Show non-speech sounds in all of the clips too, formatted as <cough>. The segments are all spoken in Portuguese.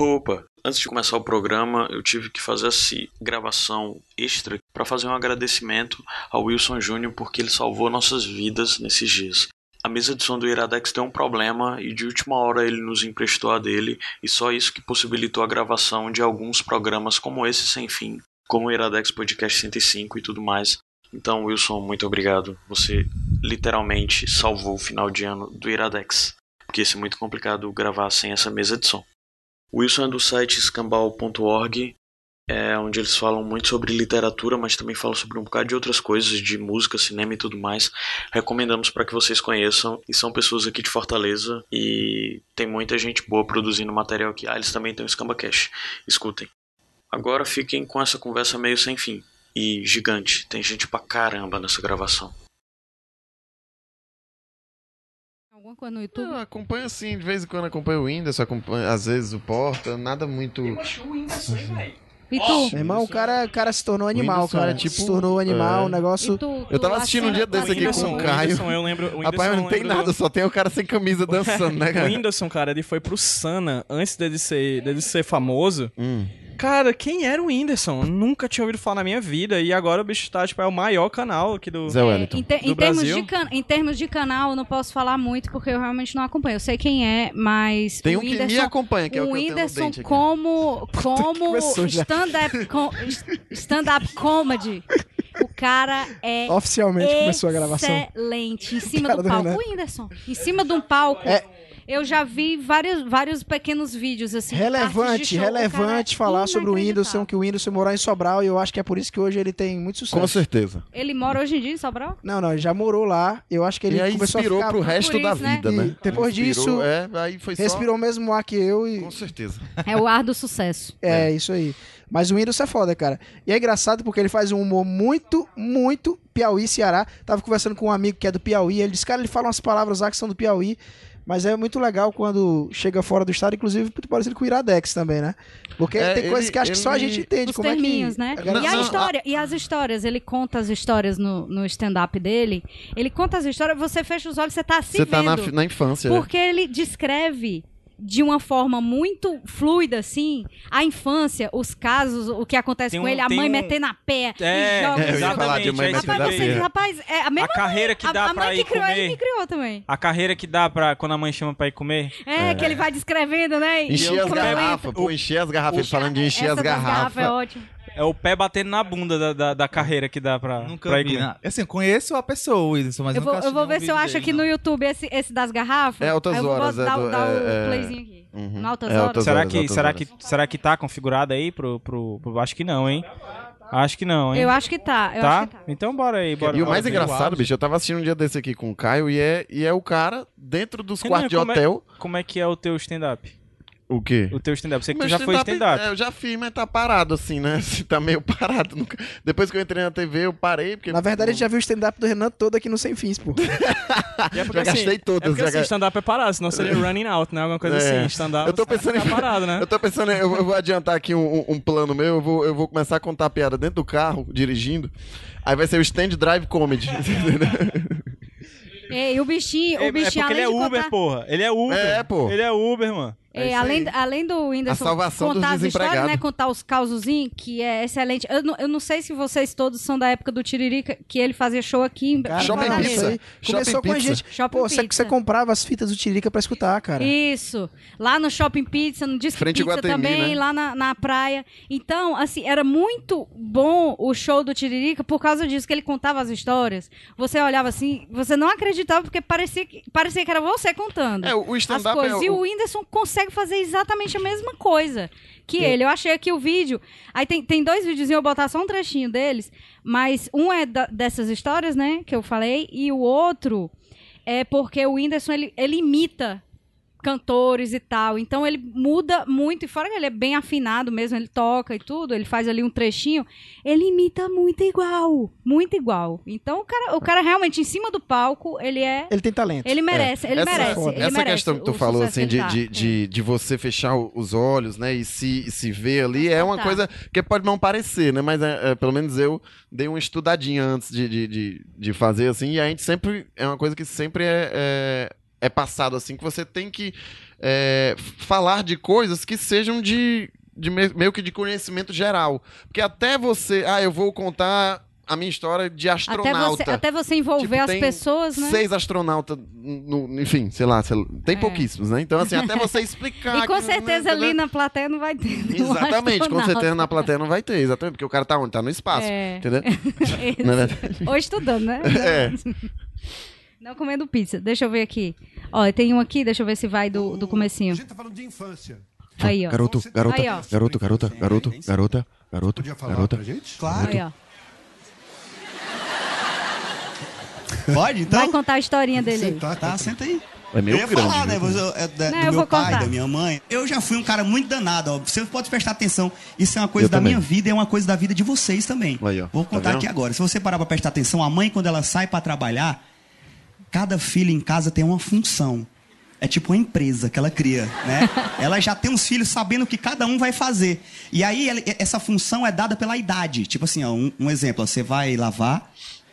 Opa, antes de começar o programa, eu tive que fazer essa gravação extra para fazer um agradecimento ao Wilson Júnior porque ele salvou nossas vidas nesses dias. A mesa de som do Iradex deu um problema e de última hora ele nos emprestou a dele, e só isso que possibilitou a gravação de alguns programas como esse sem fim, como o Iradex Podcast 105 e tudo mais. Então, Wilson, muito obrigado. Você literalmente salvou o final de ano do Iradex, porque ia ser muito complicado gravar sem essa mesa de som. O Wilson é do site escambau.org, é, onde eles falam muito sobre literatura, mas também falam sobre um bocado de outras coisas, de música, cinema e tudo mais. Recomendamos para que vocês conheçam. E são pessoas aqui de Fortaleza e tem muita gente boa produzindo material aqui. Ah, eles também têm o Scamba Cash. Escutem. Agora fiquem com essa conversa meio sem fim e gigante. Tem gente pra caramba nessa gravação. Alguma coisa no YouTube? Eu acompanho assim, de vez em quando acompanho o Whindersson, acompanho, às vezes o Porta, nada muito. E tu? Meu irmão, o cara, o cara se tornou animal, Whindersson cara. é tipo- se tornou animal, é. o negócio. E tu, Eu tava tu assistindo um dia desse aqui com o Caio. Whindersson, eu lembro. O Rapaz, não eu tem nada, só tem o cara sem camisa <laughs> dançando, né, O cara? Whindersson, cara, ele foi pro Sana antes dele ser, dele ser famoso. Hum. Cara, quem era o Whindersson? Nunca tinha ouvido falar na minha vida. E agora o bicho tá, tipo, é o maior canal aqui do. Zé É, Wellington. em, Do em termos de can- em termos de canal, eu não posso falar muito porque eu realmente não acompanho. Eu sei quem é, mas. Tem o um que me acompanha, que é o o que Whindersson como, como <laughs> stand-up com- stand-up comedy. O cara é Oficialmente começou a gravação. excelente. Em cima do do palco. Renan. O Whindersson. Em cima de um palco. É. Eu já vi vários, vários pequenos vídeos, assim. Relevante, show. Relevante é falar sobre o Whindersson, que o Whindersson morar em Sobral, e eu acho que é por isso que hoje ele tem muito sucesso. Com certeza. Ele mora hoje em dia em Sobral? Não, não, ele já morou lá. Eu acho que ele e aí começou inspirou a ficar. pro resto por da isso, né? vida, né? E depois Inspirou, disso, É, aí foi só... Respirou o mesmo ar que eu e. Com certeza. É o ar do sucesso. É, isso aí. Mas o Whindersson é foda, cara. E é engraçado porque ele faz um humor muito, muito Piauí, Ceará. Tava conversando com um amigo que é do Piauí. Ele disse, cara, ele fala umas palavras lá que são do Piauí. Mas é muito legal quando chega fora do estado, inclusive muito parecido com o Iradex também, né? Porque É, tem ele- coisas que acho que só a ele- gente entende. Os como terminhos, é que né? galera- E a história, e as histórias, ele conta as histórias no, no stand-up dele. Ele conta as histórias, você fecha os olhos, você tá se Você tá na, vendo. na infância, né? Porque ele descreve de uma forma muito fluida, assim, a infância, os casos, o que acontece Tem com um- ele, a mãe um- metendo a pé É, e joga. É, eu ia falar de exatamente, mãe é metendo Rapaz, a que você, rapaz, é a mesma A carreira que a, dá a pra mãe ir que criou ele comer. me criou também. A carreira que dá pra quando a mãe chama pra ir comer. É, que ele vai descrevendo, né? Encher as garrafas, pô, encher as garrafas. Ele falando de encher as das garrafas. é ótimo. É o pé batendo na bunda da, da, da carreira que dá pra, Nunca pra ir vi. Assim, conheço a pessoa, Whindersson, mas Eu vou, nunca eu vou ver se eu acho dele, aqui não. no YouTube esse, esse das garrafas. É Altas vou Horas, é dar, do- dar é- é- playzinho aqui. Uhum. No Altas É, Horas. Altas Será horas, que, altas será, horas. que, será que tá configurado aí pro, pro, pro- Acho que não, hein? Acho que não, hein? Eu acho que tá. Eu tá? acho que tá. Então bora aí, bora E o mais engraçado, bicho, eu tava assistindo um dia desse aqui com o Caio e é, e é o cara dentro dos Renan, quartos de como é- hotel. Como é que é o teu stand-up? O quê? O teu stand-up. Você que tu já foi stand-up. é, eu já fiz, mas tá parado assim, né? <laughs> Assim, tá meio parado. Nunca- Depois que eu entrei na TV, eu parei. Porque Na verdade, a gente já viu o stand-up do Renan todo aqui no Sem Fins, pô. <laughs> É porque, Já gastei todas, É porque já assim, stand-up é parado, senão seria <laughs> running out, né? Alguma coisa É. assim. Stand-up Eu tô você pensando em- fica parado, né? Eu tô pensando, eu, eu vou adiantar aqui um, um- plano meu. Eu vou, eu vou começar a contar piada dentro do carro, dirigindo. Aí vai ser o stand drive comedy. E o bichinho, É, o é bichinho porque ele é Uber, contar- porra. Ele é Uber. É, pô. Ele é Uber, mano. É, isso além, além do Whindersson A salvação contar dos as histórias, né? Contar os causozinhos, que é excelente. Eu não, eu não sei se vocês todos são da época do Tiririca, que ele fazia show aqui em Cara, Shopping Pizza. aí Começou Shopping com a gente. Shopping Pô, você, Pizza. você comprava as fitas do Tiririca pra escutar, cara. Isso. Lá no Shopping Pizza, no Disque Frente Pizza Iguatemi, também, né? lá na, na praia. Então, assim, era muito bom o show do Tiririca por causa disso, que ele contava as histórias. Você olhava assim, você não acreditava, porque parecia que, parecia que era você contando. É, o as stand-up coisas. é E o- o Whindersson consegue fazer exatamente a mesma coisa que ele. Eu achei aqui o vídeo. Aí tem, tem dois vídeos, eu vou botar só um trechinho deles. Mas um é da- dessas histórias, né, que eu falei. E o outro é porque o Whindersson, ele, ele imita cantores e tal. Então ele muda muito. E fora que ele é bem afinado mesmo, ele toca e tudo, ele faz ali um trechinho. Ele imita muito igual. Muito igual. Então o cara, o cara realmente, em cima do palco, ele é... Ele tem talento. Ele merece, ele essa, merece. ele essa merece questão que tu o falou, assim, que de, tá. de, de, de você fechar os olhos, né, e se, se ver ali, é uma Tá. coisa que pode não parecer, né, mas é, é, pelo menos eu dei uma estudadinha antes de, de, de, de fazer, assim, e a gente sempre, é uma coisa que sempre é, é, é passado assim, que você tem que é, falar de coisas que sejam de, de me- meio que de conhecimento geral. Porque até você, ah, eu vou contar a minha história de Até astronauta. você, até você envolver Tipo, as pessoas, né? Seis astronautas, no, enfim, sei lá, sei lá, tem É. pouquíssimos, né? Então, assim, até <laughs> você explicar. E com que, certeza né, ali na plateia não vai ter. nenhum Exatamente, com certeza na plateia não vai ter, exatamente, porque o cara tá onde? Tá no espaço, É. entendeu? <laughs> É? Ou estudando, né? <laughs> É. Não comendo pizza. Deixa eu ver aqui. Ó, tem um aqui, deixa eu ver se vai do, do comecinho. A gente tá falando de infância. Aí, ó. Garoto, garota, Aí, ó. garoto, garota, garoto, garota, garoto, Podia falar garota. pra gente? Claro. Aí, ó. Pode, então? Vai contar a historinha dele aí. Sentar, Tá, senta aí. É eu meio ia grande. falar, né? mas eu- é da- Não, do eu meu vou pai, contar. da minha mãe. Eu já fui um cara muito danado, ó. Você pode prestar atenção. Isso é uma coisa Eu da também. minha vida e é uma coisa da vida de vocês também. Aí, ó. Vou Tá contar vendo? aqui agora. Se você parar pra prestar atenção, a mãe, quando ela sai pra trabalhar, cada filho em casa tem uma função. É tipo uma empresa que ela cria, né? <laughs> ela já tem uns filhos sabendo o que cada um vai fazer. E aí, ela- essa função é dada pela idade. Tipo assim, ó, um, um exemplo. ó, Você vai lavar,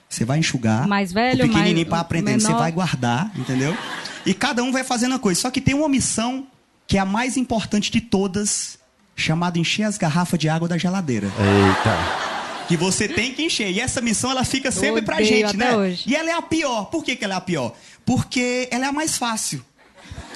você vai enxugar. Mais velho, o pequenininho mais- pra aprender, você vai guardar, entendeu? E cada um vai fazendo uma coisa. Só que tem uma missão que é a mais importante de todas, chamada encher as garrafas de água da geladeira. Eita. Que você tem que encher. E essa missão ela fica sempre pra gente, até né? hoje. E ela é a pior. Por que, que ela é a pior? Porque ela é a mais fácil.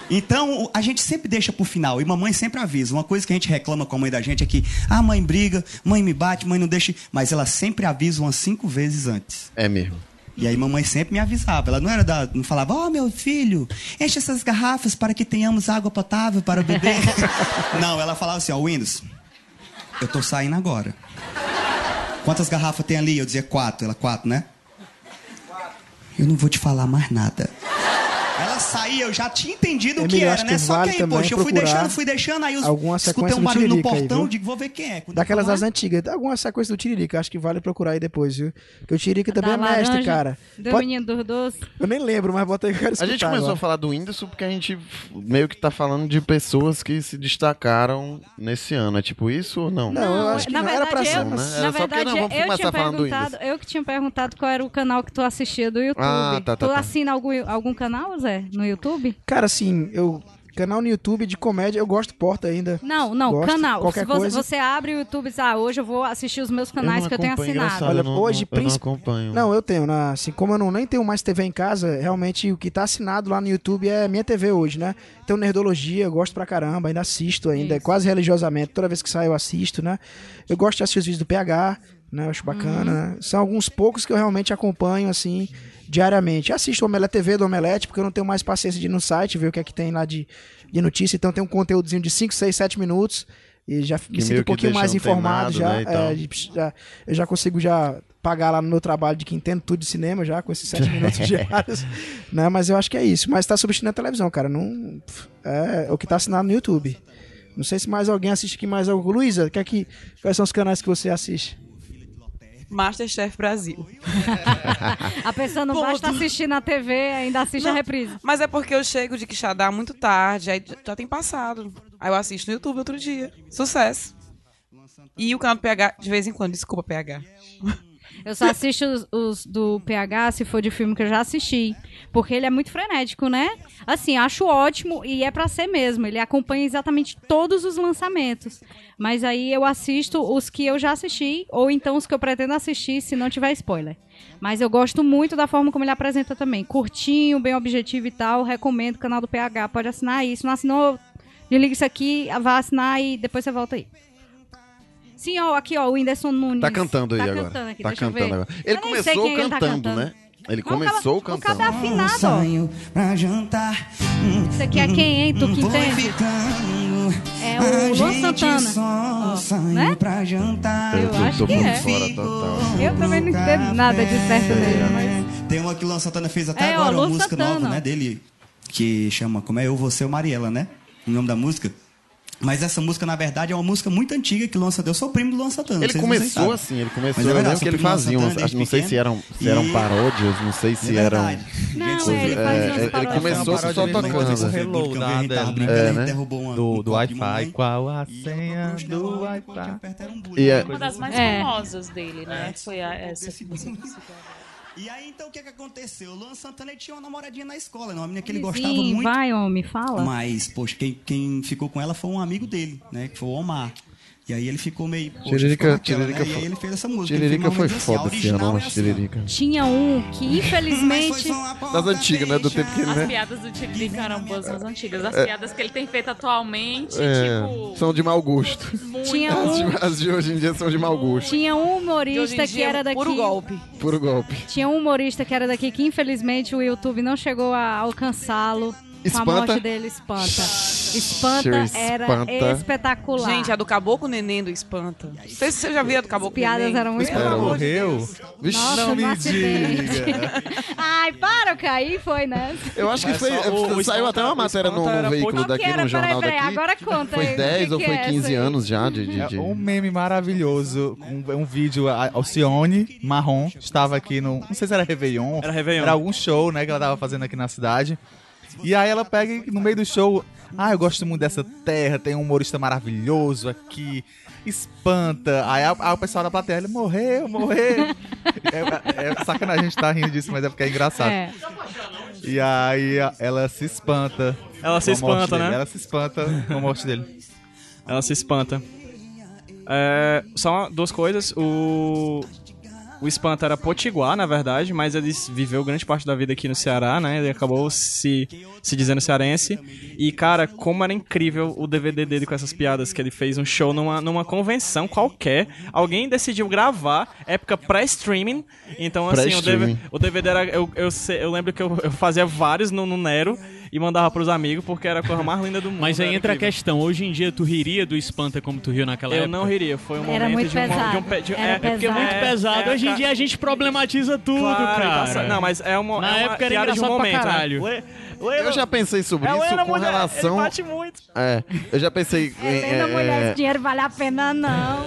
Então, a gente sempre deixa pro final. E mamãe sempre avisa. Uma coisa que a gente reclama com a mãe da gente é que, ah, mãe briga, mãe me bate, mãe não deixa. Mas ela sempre avisa umas cinco vezes antes. É mesmo. E aí mamãe sempre me avisava. Ela não era da, não falava, ó meu filho, enche essas garrafas para que tenhamos água potável para beber. <laughs> não, ela falava assim, ó, Windows, eu tô saindo agora. Quantas garrafas tem ali? Eu dizia quatro. Ela, quatro, né? Eu não vou te falar mais nada. Saía, eu já tinha entendido o que Emílio, era, né? que Só vale que aí, poxa, eu fui deixando, fui deixando, aí eu alguma escutei um barulho no aí, portão, viu? digo, vou ver quem é. Quando Daquelas das antigas. Alguma sequência do Tiririca, acho que vale procurar aí depois, viu? Porque o Tiririca também Da é mestre, laranja, cara. Do Pode- menino dos doces. Eu nem lembro, mas bota aí que eu quero A gente começou agora. a falar do Whindersson porque a gente meio que tá falando de pessoas que se destacaram nesse ano. É tipo isso ou não? Não, eu acho que na não era pra verdade, ser, eu, né? Era na só porque, verdade, não, vamos eu começar tinha falando do perguntado, eu que tinha perguntado qual era o canal que tu assistia do YouTube. Ah, tá, tá, tu tá. assina algum, algum canal, Zé, no YouTube? Cara, assim, eu. Canal no YouTube de comédia, eu gosto Porta ainda. Não, não, Gosto, canal. qualquer Se você, coisa. você abre o YouTube e diz, ah, hoje eu vou assistir os meus canais não que eu tenho assinado. Olha, eu não- hoje, eu não princip- acompanho. Não, eu tenho. Na, assim, como eu não, nem tenho mais TV em casa, realmente o que tá assinado lá no YouTube é minha TV hoje, né? Então, Nerdologia, eu gosto pra caramba, ainda assisto ainda, Isso. quase religiosamente. Toda vez que sai eu assisto, né? Eu gosto de assistir os vídeos do PH, né? Eu acho bacana, né? São alguns poucos que eu realmente acompanho, assim, diariamente. Assisto o Omelete TV do Omelete, porque eu não tenho mais paciência de ir no site, ver o que é que tem lá de, de notícia. Então, tem um conteúdozinho de 5, 6, 7 minutos. E já me sinto um pouquinho mais informado já. né, é, já- eu já consigo já pagar lá no meu trabalho de que entendo tudo de cinema já, com esses sete <laughs> minutos diários. Né? Mas eu acho que é isso. Mas tá substituindo a televisão, cara. Não, é o que tá assinado no YouTube. Não sei se mais alguém assiste aqui mais algo. Luísa, que é que, quais são os canais que você assiste? Masterchef Brasil. <laughs> A pessoa não Ponto. basta assistir na TV, ainda assiste a Não. reprise. Mas é porque eu chego de Quixadá muito tarde, aí já tem passado. Aí eu assisto no YouTube outro dia. Sucesso. E o canal do PH, de vez em quando, desculpa, PH. Eu só assisto os, os do PH se for de filme que eu já assisti. Porque ele é muito frenético, né? Assim, acho ótimo e é pra ser mesmo. Ele acompanha exatamente todos os lançamentos. Mas aí eu assisto os que eu já assisti, ou então os que eu pretendo assistir, se não tiver spoiler. Mas eu gosto muito da forma como ele apresenta também. Curtinho, bem objetivo e tal. Recomendo o canal do PH. Pode assinar aí. Se não assinou, desliga isso aqui, vá assinar e depois você volta aí. Sim, ó, aqui, ó, o Whindersson Nunes. Tá cantando aí tá agora. Cantando aqui, tá deixa eu cantando ver. agora. Ele Eu começou quem ele tá cantando, cantando. né? Ele Mas o começou cara- o cara cantando. afinado, ó. sonho pra jantar. Hum, Isso aqui é quem, hein? Tu que Vou entende? ficando. É o Luan Santana. Só Ó, sonho né? pra jantar. Eu tô- acho tô que é. fora total. Eu também não entendo nada de sertanejo, mas... Tem uma que o Luan Santana fez até É, ó, agora, uma Luan música Santana. nova, né, dele, que chama, como é, Eu, Você, o Mariela, né? O nome da música. Mas essa música, na verdade, é uma música muito antiga que o Luan Santana... Eu sou primo do Luan Santana. Ele começou assim, ele começou. Mas é eu verdade, lembro que ele fazia acho- Não sei se eram, se eram E- paródias, não sei se É eram. Não, Gente, é, ele é, ele- umas começou só tocando. mesmo? Hello, Porque eu vi, a gente tava nada. brincando, É, ele né? derrubou uma- Do, um do Wi-Fi. Qual a senha do Wi-Fi? é- Uma das mais É. famosas dele, né? Foi a, essa que você. E aí, então, o que que aconteceu? O Luan Santana tinha uma namoradinha na escola, né? uma menina que ele Sim, gostava muito. vai, homem, fala. Mas, poxa, quem, quem ficou com ela foi um amigo dele, né? Que foi o Omar. E aí ele ficou meio. Poxa, Tiririca- ficou naquela, Tiririca né? E foi- aí ele fez essa música. Tiririca foi menos assim, a foda esse ano, é assim, ó. Tiririca. Tinha um que, infelizmente... Das antigas, né? Do tempo que ele, As né? piadas do Tiririca eram boas nas antigas. As piadas que ele tem feito atualmente, É, tipo. são de mau gosto. <laughs> muito- Tinha As um, de, as de hoje em dia são de mau gosto. tinha um humorista que dia, era daqui... Puro golpe. Puro golpe. Tinha um humorista que era daqui que infelizmente o YouTube não chegou a alcançá-lo. Com a Espanta? morte dele, espanta. Espanta Sure, era Espanta. espetacular. Gente, a do Caboclo Neném do Espanta. Não sei se você já viu a do Caboclo As piadas Neném. eram muito Ela boas. morreu? Vixe, Nossa, não me acidente. diga. <laughs> Ai, para, eu caí, foi, né? eu acho que Mas foi. só o- o saiu Espanta- até uma o matéria no, Espanta no era veículo Qual que daqui, era? no jornal Peraí, peraí, daqui. agora conta Foi aí. 10 o que ou que foi é 15 essa aí? anos já de. de, de- É um meme maravilhoso, um, um vídeo, a Alcione Marrom estava aqui no, não sei se era Réveillon, Era Réveillon. era algum show, né, que ela tava fazendo aqui na cidade, e aí ela pega e, no meio do show, ah, eu gosto muito dessa terra, tem um humorista maravilhoso aqui, espanta, aí, a- aí o pessoal da plateia, ele morreu, morreu, <laughs> é, é sacanagem a gente tá rindo disso, mas é porque é engraçado, É. e aí ela se espanta, Ela se espanta, dele, né? ela se espanta com a morte dele. Ela se espanta. É, só duas coisas. O. O Espanta era potiguar, na verdade, mas ele viveu grande parte da vida aqui no Ceará, né? Ele acabou se, se dizendo cearense. E, cara, como era incrível o DVD dele com essas piadas, que ele fez um show numa, numa convenção qualquer. Alguém decidiu gravar, época pré-streaming. Então, assim, o, Pré-streaming. DVD, o DVD era. Eu, eu, eu lembro que eu, eu fazia vários no, no Nero e mandava pros amigos, porque era a coisa mais linda do mundo. Mas aí entra a questão. Hoje em dia, tu riria do Espanta como tu riu naquela Eu época? não riria, foi um momento Era muito de, uma, pesado. de um de- Era é, é porque pesado. Muito é- pesado. é, Hoje em dia a gente problematiza tudo, Claro, cara. tá- Não, mas é uma, Na é uma época era piada de um momento, caralho. né? Eu já pensei sobre é, isso com mulher, relação. Ele bate muito. É, eu já pensei. Helena, é, mulher, é, esse dinheiro vale a pena, não.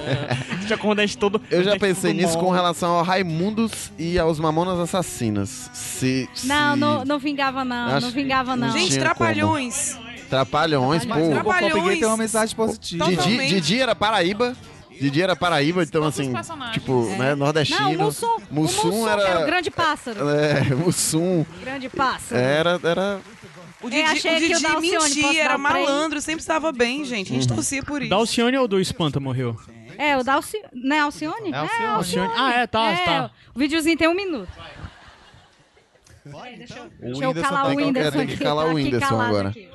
Já com o dente todo. eu já pensei nisso com relação ao Raimundos e aos Mamonas Assassinas. Se, Não, se- não, não vingava, não. Acho- Não vingava, não. não Gente, trapalhões. Trapalhões, Mas pô. Trapalhões. tem uma mensagem positiva. Didi. Didi era Paraíba. Didi era Paraíba, então Todos assim, tipo, né, nordestino. Não, o Mussum. o Mussum Mussum era. que era o grande pássaro. É, Mussum Grande pássaro. era, era. O Eu Didi, achei o que o Didi Dalcione posso mentia, era um malandro, sempre estava bem, gente. A gente torcia por isso. Da Alcione ou do Espanta morreu? É, o da Alcione. Não é Alcione? É Alcione. Alcione. Ah, é, tá, É, tá. O videozinho tem um minuto. O Deixa eu Whindersson calar tá o que- Whindersson tem que calar tá o Whindersson agora. aqui.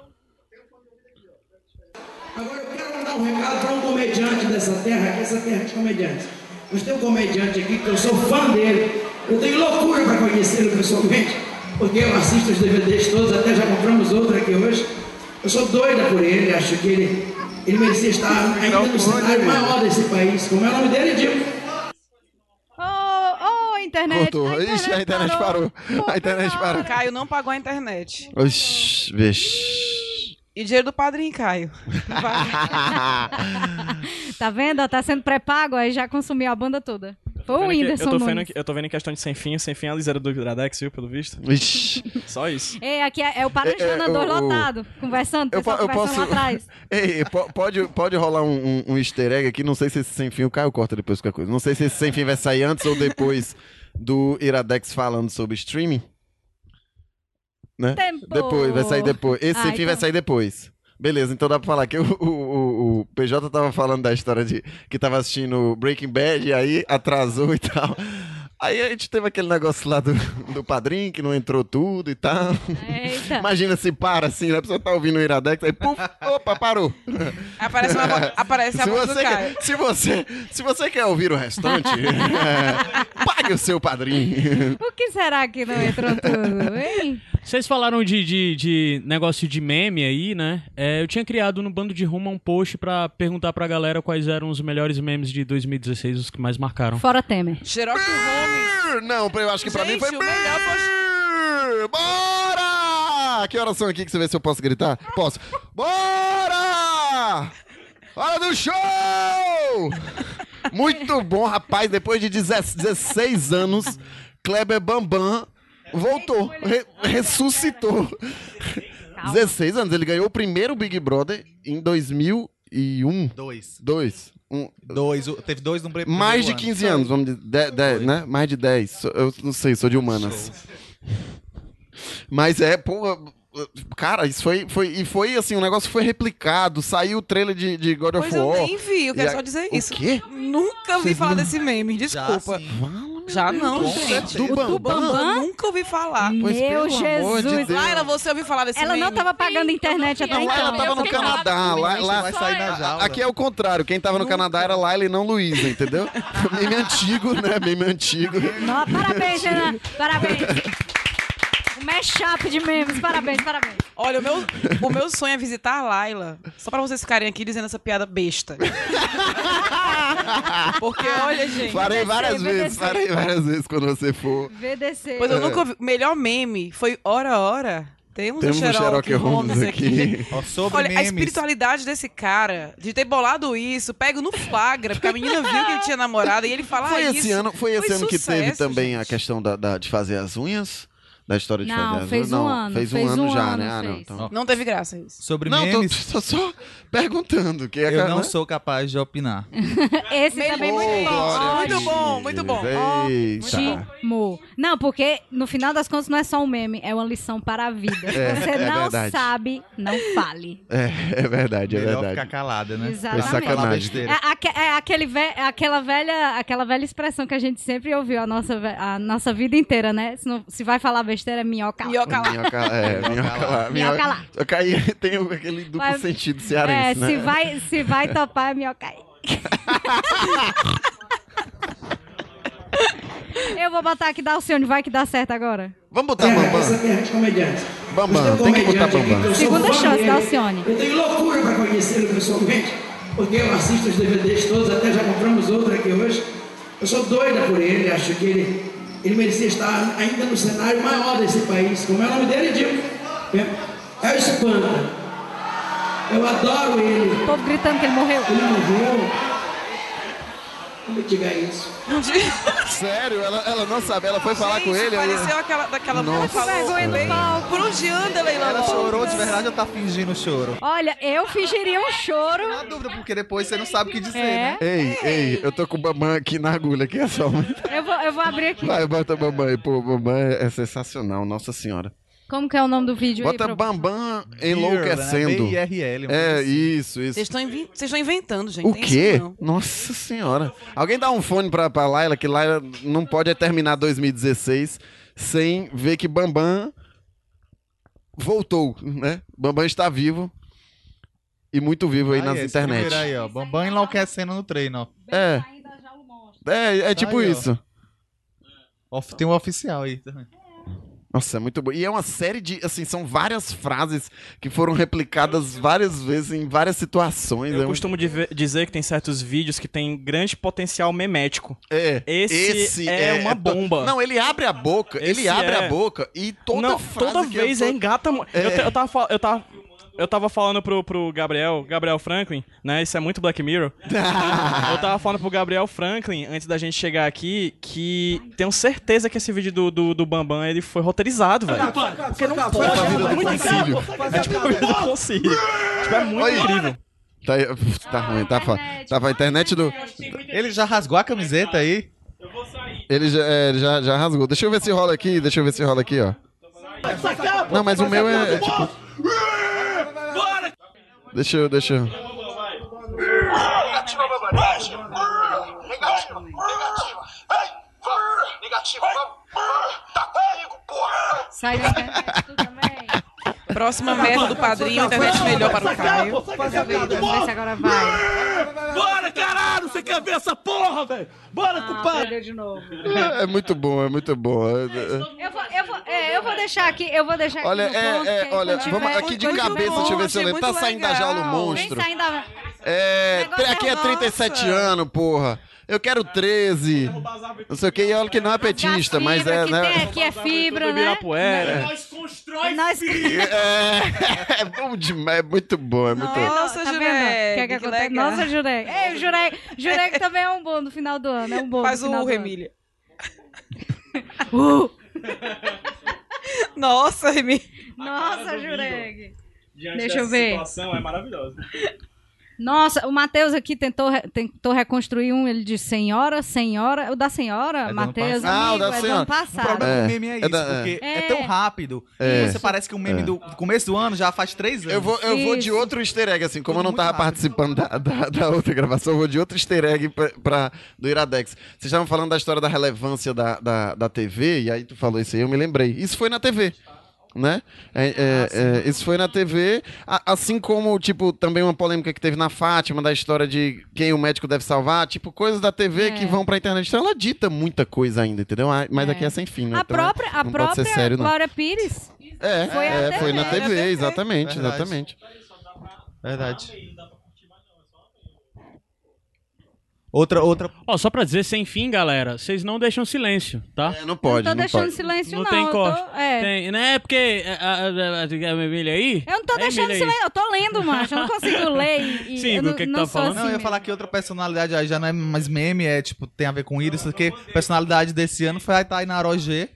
Um recado para um comediante dessa terra, que essa terra de comediantes. Nós temos um comediante aqui que eu sou fã dele. Eu tenho loucura para conhecê-lo pessoalmente, porque eu assisto os DVDs todos, até já compramos outro aqui hoje. Eu sou doida por ele, acho que ele, ele merecia estar ainda no cenário maior desse país. Como é o nome dele, Diego? Ô, ô, internet. Cortou. Ixi, a internet parou. A internet parou. Caio não pagou a internet. Oxi, vixe. E dinheiro do padrinho Caio. <laughs> Tá vendo? Tá sendo pré-pago, aí já consumiu a banda toda. Foi o Whindersson eu, tô vendo, eu tô vendo em questão de sem fim, sem fim é a liseira do Iradex, viu, pelo visto. Vixe. Só isso. É, aqui é, é o Parajana É, é, 2 o- o- lotado, conversando, Eu, po- eu posso. lá atrás. <laughs> Ei, po- pode, pode rolar um, um, um easter egg aqui. Não sei se esse sem fim. O Caio corta depois qualquer coisa. Não sei se esse sem fim vai sair antes ou depois do Iradex falando sobre streaming. Né? Tempo. Depois, vai sair depois. Esse Ah, fim vai então. sair depois. Beleza, então dá pra falar que o, o- o PJ tava falando da história de que tava assistindo Breaking Bad e aí atrasou e tal. Aí a gente teve aquele negócio lá do, <laughs> do padrinho que não entrou tudo e tal. Eita. Imagina se para assim, né? A pessoa tá ouvindo o Iradex, aí puf, opa, parou. Aparece, uma, vo- aparece a Se voz do você, Caio. quer, se, você, se você quer ouvir o restante, <laughs> é, pague o seu padrinho. O que será que não entrou tudo, hein? Vocês falaram de, de, de negócio de meme aí, né? É, eu tinha criado no Bando de Rumo um post pra perguntar pra galera quais eram os melhores memes de 2016, os que mais marcaram. Fora Temer. Xerox Não, eu acho que pra mim Gente, foi. o melhor foi- Bora! Que horas são aqui que você vê se eu posso gritar? Posso. Bora! Hora do show! Muito bom, rapaz. Depois de 16 anos, Kleber Bambam voltou, re- ressuscitou. 16 anos. Ele ganhou o primeiro Big Brother em 2000 2001. Dois. Dois. Um, Dois. o- Teve dois no primeiro mais de ano. 15 anos, vamos dizer. de- de- né? Mais de 10. Sou- Eu não sei, sou de humanas. <laughs> Mas é, pô. Cara, isso foi, foi. E foi assim, um negócio foi replicado. Saiu o trailer de, de God Pois of eu War. nem vi, eu quero E a- só dizer o isso. quê? Nunca ouvi Vocês falar não- desse meme, desculpa. Já, não, Com gente. certeza. O Do Bambam? Eu nunca ouvi falar. Pois, Meu pelo amor de Jesus. Deus. Laila, você ouviu falar desse Ela meme? não tava pagando internet até Não, então. Laila tava no Canadá. Lá, lá- vai sair na jaula. Aqui é o contrário. Quem tava no Canadá era Laila e não Luísa, entendeu? <laughs> Meme antigo, né? Meme antigo. Não, parabéns, Renan. Parabéns. Mashup de memes. Parabéns, parabéns. Olha, o meu, o meu sonho é visitar a Laila. Só pra vocês ficarem aqui dizendo essa piada besta. Porque, olha, gente. Farei várias vai vezes, farei várias vezes quando você for. VDC. Pois eu nunca ouvi. O melhor meme foi Hora Hora. Temos, Temos um Sherlock, Holmes aqui. aqui. Sobre Olha, a memes. espiritualidade desse cara, de ter bolado isso, pego no flagra, porque a menina viu que ele tinha namorada e ele fala Foi ah, esse isso. ano, foi esse ano que teve sucesso, também a gente. questão da, da- de fazer as unhas? Da história de Não, fez um ano, Fez um fez ano um já, ano, né? Ah, não. Então... Não teve graça isso. Sobre Não, tô, memes, <laughs> tô só perguntando. Que é eu que- não né? sou capaz de opinar. <laughs> Esse também é muito bom. Muito bom, muito bom. Ótimo. Não, porque no final das contas não é só um meme, é uma lição para a vida. É, Você é não verdade. sabe, não fale. É, é verdade, é Melhor verdade. ficar calada, né? Exatamente. É, é aquele ve- é aquela, velha, aquela velha expressão que a gente sempre ouviu a nossa, a nossa vida inteira, né? Se, não- se vai falar besteira, é minhoca. lá. Minhoca lá. Minhoca, é, minhoca lá. Minhoca lá. Só que aí tem aquele duplo Vai- sentido É, cearense, né? se, vai, se vai topar, é minhoca aí. <laughs> Eu vou botar aqui da Alcione, vai que dá certo agora. Vamos botar terra, Bambam. comediantes. Bambam, Mas tem que botar Bambam. Segunda chance dele. da Alcione. Eu tenho loucura para conhecê-lo pessoalmente, porque eu assisto os DVDs todos, até já compramos outro aqui hoje. Eu sou doida por ele, acho que ele, ele merecia estar ainda no cenário maior desse país. Como é o nome dele, Diego? É, é o Espanta. Eu adoro ele. O povo gritando que ele morreu. Ele morreu. Diga isso. <laughs> Sério, ela, ela não sabe, ela foi falar com Gente, ele. Pareceu aquela, daquela Nossa. falou. vergonha bem, palco. Por onde anda, Leila Ela chorou de verdade ou tá fingindo choro? Olha, eu fingiria um choro. Na dúvida, porque depois você não sabe o que dizer, É. né? Ei, ei, eu tô com o Bambam aqui na agulha, aqui é só. Eu vou, eu vou abrir aqui. Vai, bota Bambam aí, pô, Bambam é, é sensacional, nossa senhora. Como que é o nome do vídeo Bota aí? pro- Bambam né? enlouquecendo. B-I-R-L. É, isso, isso. Vocês estão invi- inventando, gente. O tem quê? isso não. Nossa senhora. Alguém dá um fone pra, pra Laila, que Laila não pode terminar 2016 sem ver que Bambam voltou, né? Bambam está vivo. E muito vivo aí Ah, nas esse internet. Aí, ó. Bambam enlouquecendo no treino, ó. É. É, é tipo Aí, isso. Tem um oficial aí também. Nossa, é muito bom. E é uma série de, assim, são várias frases que foram replicadas várias vezes em várias situações. Eu é, costumo dive- dizer que tem certos vídeos que tem grande potencial memético. é, Esse é uma bomba. Não, ele abre a boca, ele Esse abre é- a boca e toda não, frase toda vez eu é tô- engata. mu- É. Eu, eu tava, eu tava, eu tava falando pro, pro Gabriel, Gabriel Franklin, né? Isso é muito Black Mirror. <laughs> eu tava falando pro Gabriel Franklin, antes da gente chegar aqui, que tenho certeza que esse vídeo do, do, do Bambam ele foi roteirizado, velho. Porque não pode, é do muito concílio. É tipo a vida do concílio. Tipo, é muito Oi. incrível. Tá, tá ruim, tá foda. Tava a internet do. Ele já rasgou a camiseta aí? Ele já, é, ele já, já rasgou. Deixa eu ver se rola aqui, deixa eu ver se rola aqui, ó. Não, mas o meu é, é tipo. Deixa eu, deixa eu. Negativa, babagem. Negativa, negativa. Ei, vá. Negativa, vá. Tá comigo, porra. Sai da internet tu também. Próxima meta do padrinho, internet melhor para o Caio. Se agora vai. Bora, caralho. Você quer ver essa porra, velho? Bora, Ah, de novo. É, é muito bom, é muito bom. É- é- Eu vou, eu, vou, é, eu vou deixar aqui, eu vou deixar Olha, aqui no é, ponto, é, olha, vamos aqui de cabeça, deixa eu ver se eu lembro. Tá saindo da jaula o legal. monstro. Vem saindo da... É, aqui é é 37 nossa. anos, porra. Eu quero 13. Não sei o que, e olha que não é petista, mas é, que né? tem aqui é fibra, né? Ibirapuera. Nós, nós... É, é bom demais, é muito bom, é muito bom. Nossa, tá? Jurek, O que, é que que acontece? Nossa, Jurek. Ei, o Jurek, Jurek também é um bom no final do ano. É um bom Faz o. Remília. <laughs> Uh! Nossa, Remília. Nossa, Jurek. Diante Deixa dessa eu ver. situação, é maravilhoso. Nossa, o Matheus aqui tentou, re- tentou reconstruir um, ele disse senhora, senhora. O da senhora, É Matheus, passado. Ah, o amigo, da é do senhora. ano O passado. problema É. do meme é É isso, da- porque é. é. tão rápido É. e você parece que o meme É. do começo do ano já faz três anos. Eu vou, eu vou de outro easter egg, assim, como eu não Tudo tava muito rápido. participando da, da, da outra gravação, eu vou de outro easter egg pra, pra- do Iradex. Vocês estavam falando da história da relevância da, da, da TV, e aí tu falou isso aí, eu me lembrei. Isso foi na TV. Né? É, é, é, isso foi na TV, assim como, tipo, também uma polêmica que teve na Fátima, da história de quem o médico deve salvar, tipo, coisas da TV É. que vão pra internet. Então ela dita muita coisa ainda, entendeu? Ah, Mas É. aqui é sem fim, né? A Então, própria, a própria sério, Pires. É, Foi é, foi na TV, TV, exatamente, verdade. exatamente. Verdade. Outra, outra. Ó, só pra dizer, sem fim, galera, vocês não deixam silêncio, tá? É, não pode, não tô não deixando pode. silêncio, Não não. tem corte. tô- é. Tem, né? Porque a, a, a, a, a Emília aí... Eu não tô É, deixando silêncio, eu tô lendo, macho. Eu não consigo ler e. e Sim, do que que tá falando? assim Não, eu ia falar que outra personalidade aí já não é mais meme, é tipo, tem a ver com isso, porque a personalidade desse ano foi a Tainara Roger.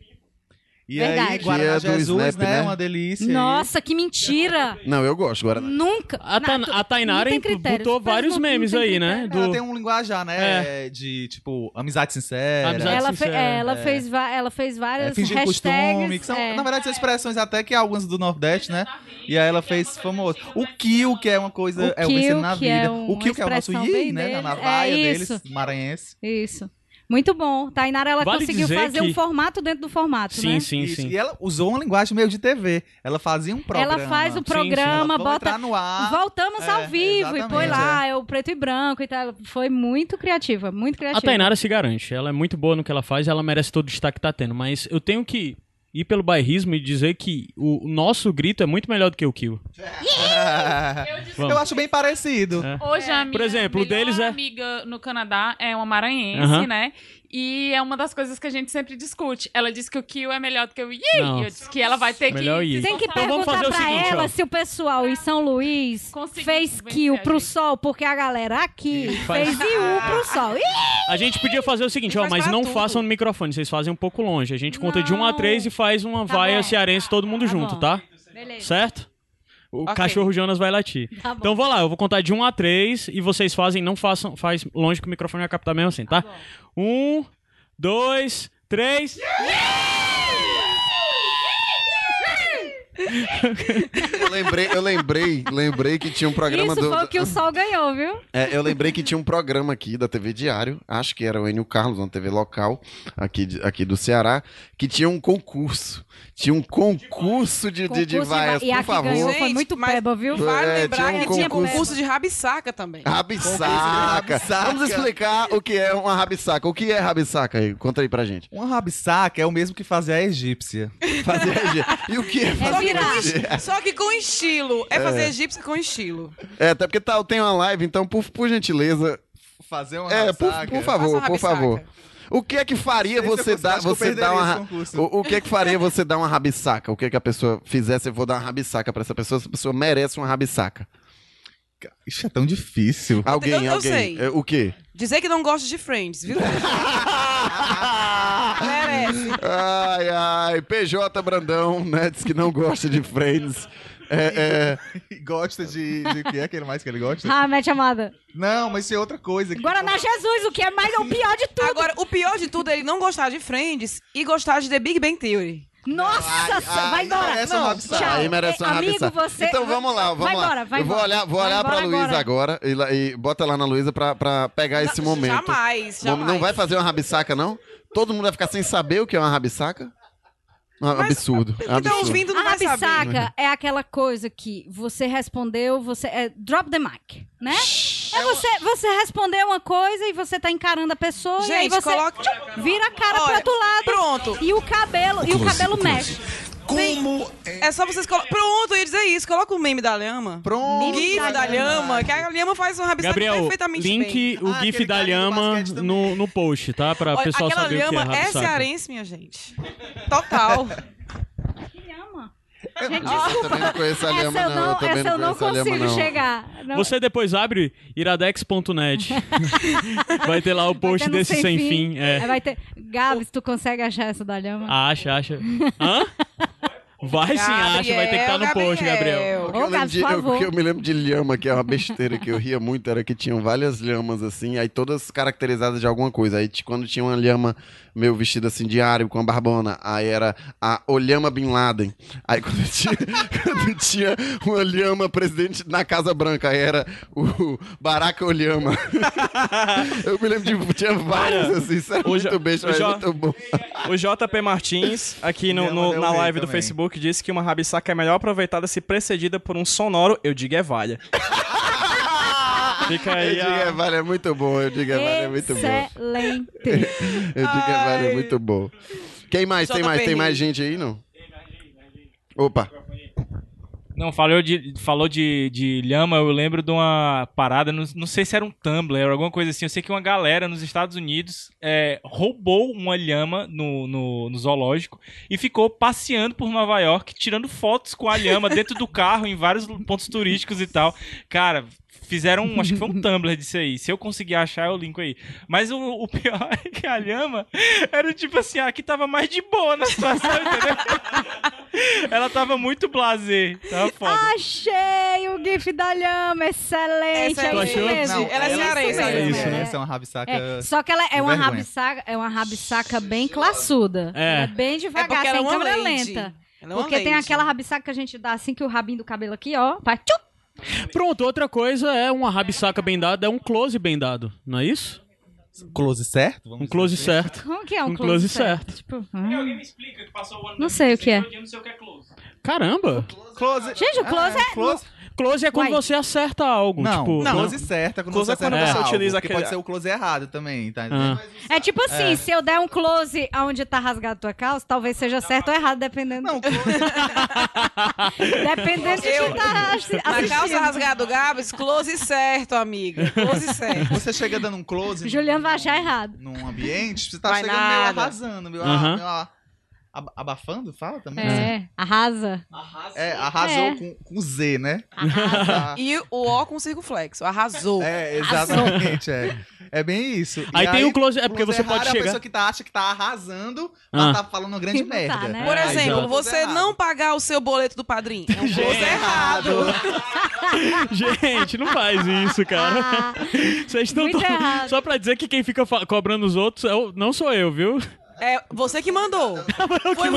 E Verdade. aí, Guaraná Que é do Jesus, Snap, né? né? Uma delícia. Nossa, que mentira! <laughs> Não, eu gosto, agora. Nunca. A, Ta- Não, tu- a Tainara não tem critério, botou vários não- não memes tem aí, né? critério. Ela Do... tem um linguajar, né? De, tipo, amizade sincera. Amizade Ela, fe- sincera, é, ela, é. fez va- ela fez É, várias fingir hashtags. costume, que são, é. na verdade, são expressões até que algumas do Nordeste, né? E aí ela fez famoso. O Kill, que é uma coisa, O é o vencendo Kill, na que é vida. o Kill, que é o nosso expressão Yi, né? deles. Na navaia É deles, isso. maranhense. Isso. Muito bom. Tainara, ela Vale conseguiu fazer que- um formato dentro do formato, Sim, né? sim, Isso. sim. E ela usou uma linguagem meio de TV. Ela fazia um programa. Ela faz o Sim, sim, programa, ela falou, bota. entrar no ar. Voltamos É, ao vivo e põe lá, é. o preto e branco e tal. Foi muito criativa, muito criativa. A Tainara se garante. Ela é muito boa no que ela faz, ela merece todo o destaque que tá tendo. Mas eu tenho que ir pelo bairrismo e dizer que o nosso grito é muito melhor do que o Kill. <laughs> Eu acho bem parecido. É. Hoje a minha Por exemplo, o deles é- amiga no Canadá é uma maranhense, Aham. né? E é uma das coisas que a gente sempre discute. Ela disse que o Kill é melhor do que o Yi. Não. Eu disse que ela vai ter Melhor que... Yi. Tem que Então vamos perguntar fazer o pra seguinte, ela ó. se o pessoal em São Luís Conseguiu fez kill pro gente. sol, porque a galera aqui Faz- fez IU pro sol. Ih! A gente podia fazer o seguinte, ó, mas não tudo. façam no microfone, vocês fazem um pouco longe. A gente conta de 1 a Não. 3 e faz uma Tá vaia bom. cearense todo mundo Tá junto, bom. tá? Beleza. Certo? O Ok. cachorro Jonas vai latir. Tá bom. Então vou lá, eu vou contar de 1 a 3 e vocês fazem, não façam, faz longe que o microfone vai captar mesmo assim, tá? Um, dois, três. Eu lembrei, eu lembrei, lembrei que tinha um programa Isso do. foi o que o sol ganhou, viu? É, eu lembrei que tinha um programa aqui da TV Diário, acho que era o Enio Carlos, uma TV local aqui, aqui do Ceará, que tinha um concurso. Tinha um concurso de, de, de Concurso vaias, e a por favor. ganhou foi Gente, muito peba, viu? Vale É, lembrar tinha um que tinha concurso. concurso de rabisaca também. Rabisaca. Rabisaca. Vamos explicar o que é uma rabisaca. O que é rabisaca aí? Conta aí pra gente. Uma rabisaca é o mesmo que fazer a egípcia. <laughs> Fazer E o que é É fazer virar. egípcia? Só que com estilo. É fazer egípcia com estilo. É, até porque tá, tem uma live, então, por, por gentileza. Fazer uma É, por, rabisaca. por favor, por rabisaca. favor. O que é que faria eu você dar, eu você dar uma o, o que é que faria você dar uma rabisaca? O que é que a pessoa fizesse? Eu vou dar uma rabisaca pra essa pessoa. Essa pessoa merece uma rabisaca. Ixi, é tão difícil. Alguém, eu alguém. sei. É, o quê? Dizer que não gosta de Friends, viu? <laughs> Merece. Ai, ai, PJ Brandão, né? Diz que não gosta de Friends. É, é, gosta de. de que é aquele mais que ele gosta? Ah, mete amada. Não, mas isso é outra coisa. que- Guaraná Jesus, o que é mais o pior de tudo. Agora, o pior de tudo é ele não gostar de Friends e gostar de The Big Bang Theory. Nossa, Ai, vai ai, embora. merece uma Não, rabisaca. tchau. aí merece uma É, Amigo, você... Então vamos lá, vamos vai lá. Embora, vai eu vou embora. olhar, vou Vai olhar pra Luísa agora e, e bota lá na Luísa pra, pra pegar esse Não, momento. Jamais, Não- jamais. Não vai fazer uma rabisaca, não? Todo mundo vai ficar sem saber o que é uma rabisaca? Um absurdo. Quem absurdo. tá ouvindo não A vai saber. rabisaca é aquela coisa que você respondeu, você é drop the mic, né? É você, você respondeu uma coisa e você tá encarando a pessoa e aí Gente, você coloca- vira a cara pro Olha, outro lado. pronto. E o cabelo, e o cabelo mexe. Como É só vocês colocar. Pronto, eu ia dizer isso. Coloca o meme da lhama. Pronto. GIF da da lhama, que a lhama faz uma rabisaca Gabriel, perfeitamente bem. link o Ah, GIF da lhama no, no post, tá? Pra Olha, pessoal aquela saber o que é lhama é cearense, minha gente. Total. <laughs> Que lhama. Gente, Eu desculpa. também não conheço a Essa lhama, eu não. não, Eu também essa eu não a lhama, consigo não. chegar. Não- Você depois abre iradex.net. <laughs> Vai ter lá o post no desse sem fim. É, É. Vai ter... Gabs, tu consegue achar essa da lhama? Acha, acha. <laughs> Hã? Vai sim, acha, vai ter que estar no post, Gabriel. O que, eu lembro de, eu- o que eu me lembro de lhama, que é uma besteira que eu ria muito, era que tinham várias lhamas assim, aí todas caracterizadas de alguma coisa. Aí quando tinha uma lhama meio vestida assim de árabe com a barbona, aí era a Olhama Bin Laden. Aí quando tinha, <laughs> quando tinha uma lhama presidente na Casa Branca, aí era o Barack Olhama. <laughs> eu me lembro de tinha várias assim, isso era O muito Jo- besta, o Jo- muito bom. O JP Martins, aqui no, no- Del na live do também. Facebook, disse que uma rabisaca é melhor aproveitada se precedida por um sonoro, eu digo é valha. Fica Eu aí digo, a... é, vale, é muito bom. Eu digo, é, vale, é muito bom. Excelente. <laughs> Eu digo, é, vale, é muito bom. Quem mais? Tem mais? Tem mais gente aí, não? Opa. Não, falou de, falou de, de lhama, eu lembro de uma parada, não, não sei se era um Tumblr ou alguma coisa assim. Eu sei que uma galera nos Estados Unidos é, roubou uma lhama no, no, no zoológico e ficou passeando por Nova York, tirando fotos com a lhama dentro do carro, em vários pontos turísticos e tal. Cara, fizeram, um- acho que foi um <laughs> Tumblr disso aí. Se eu conseguir achar, eu linko aí. Mas o, o pior é que a lhama era tipo assim, a que tava mais de boa na situação, entendeu? <laughs> Ela tava muito blazer. Tava foda. Achei o GIF da lhama, excelente. Essa é aí isso mesmo. Não, ela é cearense, isso ela é mesmo, isso, é. essa é uma rabisaca. É, só que ela é uma vergonha. rabisaca, é uma rabisaca bem classuda. É. É bem devagar, sem é uma câmera lady. lenta. É Porque tem aquela rabisaca que a gente dá assim que o rabinho do cabelo aqui, ó, faz tchup. Pronto, outra coisa é uma rabisaca bem dada, é um close bem dado, não é isso? Close certo? Um close certo. Como que é um, Um close, close certo. Tipo, hum. Alguém me explica que passou o ano Não sei o que é. não sei o que é close. Caramba! Close. Gente, o close é... Close. Close é quando Uai. você acerta algo, Não, tipo... close certo é quando Close você é quando acerta você algo, utiliza porque aquele- pode ser o close errado também, tá entendendo? Ah. É tipo assim, se eu der um close aonde tá rasgado tua calça, talvez seja certo ou errado, dependendo. Não, close... <laughs> Dependendo de Eu- quem tá assi- Na calça assistindo. rasgada do Gabs, close certo, amiga. Close certo. você chega dando um close Juliano vai achar errado. num ambiente, você tá Vai chegando nada. meio arrasando, meio ah, ab- abafando, fala também? É, arrasa. É, arrasou É. Com, com Z, né? Arrasa. E o O com circunflexo. Arrasou. É, exatamente, é. É bem isso. E Aí tem o close- é porque close você pode errado É a chegar- pessoa que tá, acha que tá arrasando, Ah. ela tá falando uma grande tá, merda. né? Por É, exemplo, exato. você Errado. não pagar o seu boleto do padrinho. É um close errado. <laughs> Gente, não faz isso, cara. Ah, Vocês estão errado. Só pra dizer que quem fica cobrando os outros é o- não sou eu, viu? É você que mandou. <laughs> Foi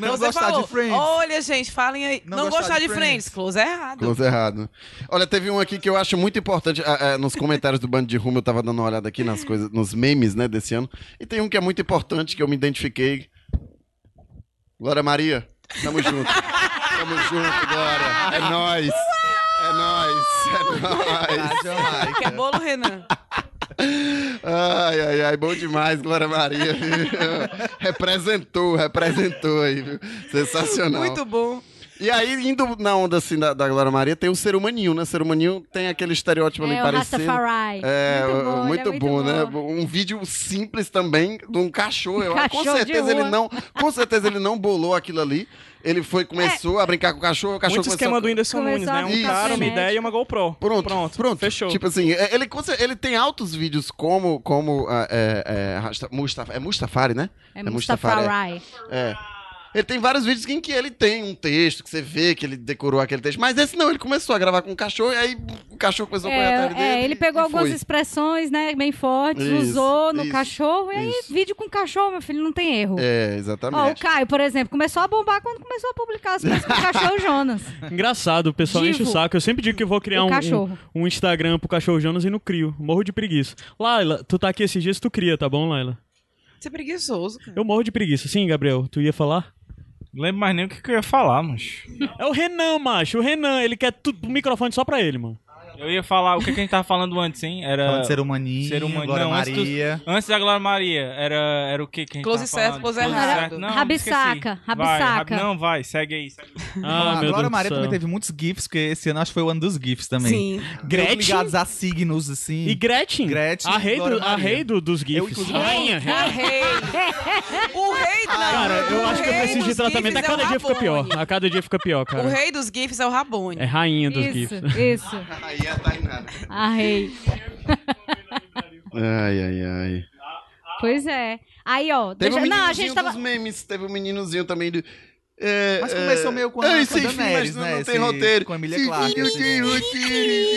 Não você gostar falou, de Friends. Olha, gente, falem aí. Não, Não gostar, gostar de de Friends. Friends. Close errado. Close errado. Olha, teve um aqui que eu acho muito importante. ah, ah, nos comentários do Bando de Rumo, eu tava dando uma olhada aqui nas coisas, nos memes, né, desse ano. E tem um que é muito importante, que eu me identifiquei. Glória Maria, tamo junto. Tamo junto, Glória. É nóis. É nóis. É nóis. Que é bolo Renan. Ai, ai, ai, bom demais, Glória Maria. <laughs> representou, representou aí, viu? Sensacional. Muito bom. E aí, indo na onda assim da, da Glória Maria, tem o ser humaninho, né? Ser humaninho tem aquele estereótipo ali é o parecido. Rastafari. É, muito bom, ele muito é bom, né? Um vídeo simples também de um cachorro. Eu, Cachorro com de certeza ele não, com certeza ele não bolou aquilo ali. Ele foi começou a brincar com o cachorro, o cachorro Muito começou esquema a... do Whindersson Nunes, né? a Um cara, uma ideia e uma GoPro. Pronto, Pronto, pronto. Fechou. Tipo assim, é, ele, ele tem altos vídeos como, como ah, é, é, Mustafa, é Mustafari, né? É, é Mustafari. É. Ele tem vários vídeos em que ele tem um texto, que você vê que ele decorou aquele texto. Mas esse não, ele começou a gravar com o cachorro e aí o cachorro começou a correr atrás É, dele. é, ele e- pegou e algumas foi. expressões, né, bem fortes, Isso, usou no isso, cachorro, e aí isso. vídeo com cachorro, meu filho, não tem erro. É, Ó, o exatamente. Caio, por exemplo, começou a bombar quando começou a publicar as coisas com o cachorro Jonas. <laughs> Engraçado, o pessoal Divo. enche o saco. Eu sempre digo que eu vou criar um, cachorro. um, um Instagram pro cachorro Jonas e não crio. Morro de preguiça. Laila, tu tá aqui esses dias, tu cria, tá bom, Laila? Você é preguiçoso, cara. Eu morro de preguiça. Sim, Gabriel, tu ia falar? Não lembro mais nem o que, que eu ia falar, mas. É o Renan, macho. O Renan, ele quer tudo, o microfone só pra ele, mano. Eu ia falar o que, que a gente tava falando antes, hein? Era. Falando de ser humaninho, Ser humano. Glória Não, antes, do- Maria. antes da Glória Maria, era, era o que que a gente Close tava certo, falando? close errado. Não, Rabisaca, rabisaca. rab- Não, vai, segue aí. Segue. Ah, a meu Glória Deus Maria também teve muitos GIFs, porque esse ano acho que foi o ano dos GIFs também. Sim. Gretchen? Ligados a signos, assim. E Gretchen? Gretchen A rei, do, a Maria. rei do, dos GIFs. inclusive, Rainha, O rainha. rei. O rei. Não, Cara, eu o acho que eu preciso de tratamento. A é cada o dia fica pior. A cada dia fica pior, O cara. rei dos GIFs é o Rabone. É rainha dos Isso, GIFs. isso. <laughs> Aí é a Tainara. A rei. Ai, ai, ai. Pois é. Aí, ó, Teve deixa... um não, a meninozinho gente tava. dos memes, teve um meninozinho também de... é, Mas é, começou meio com a- Ei, com sem a fim, Daenerys, mas né, Não tem esse- roteiro. com a Emilia Sim, Clarke, não tem roteiro.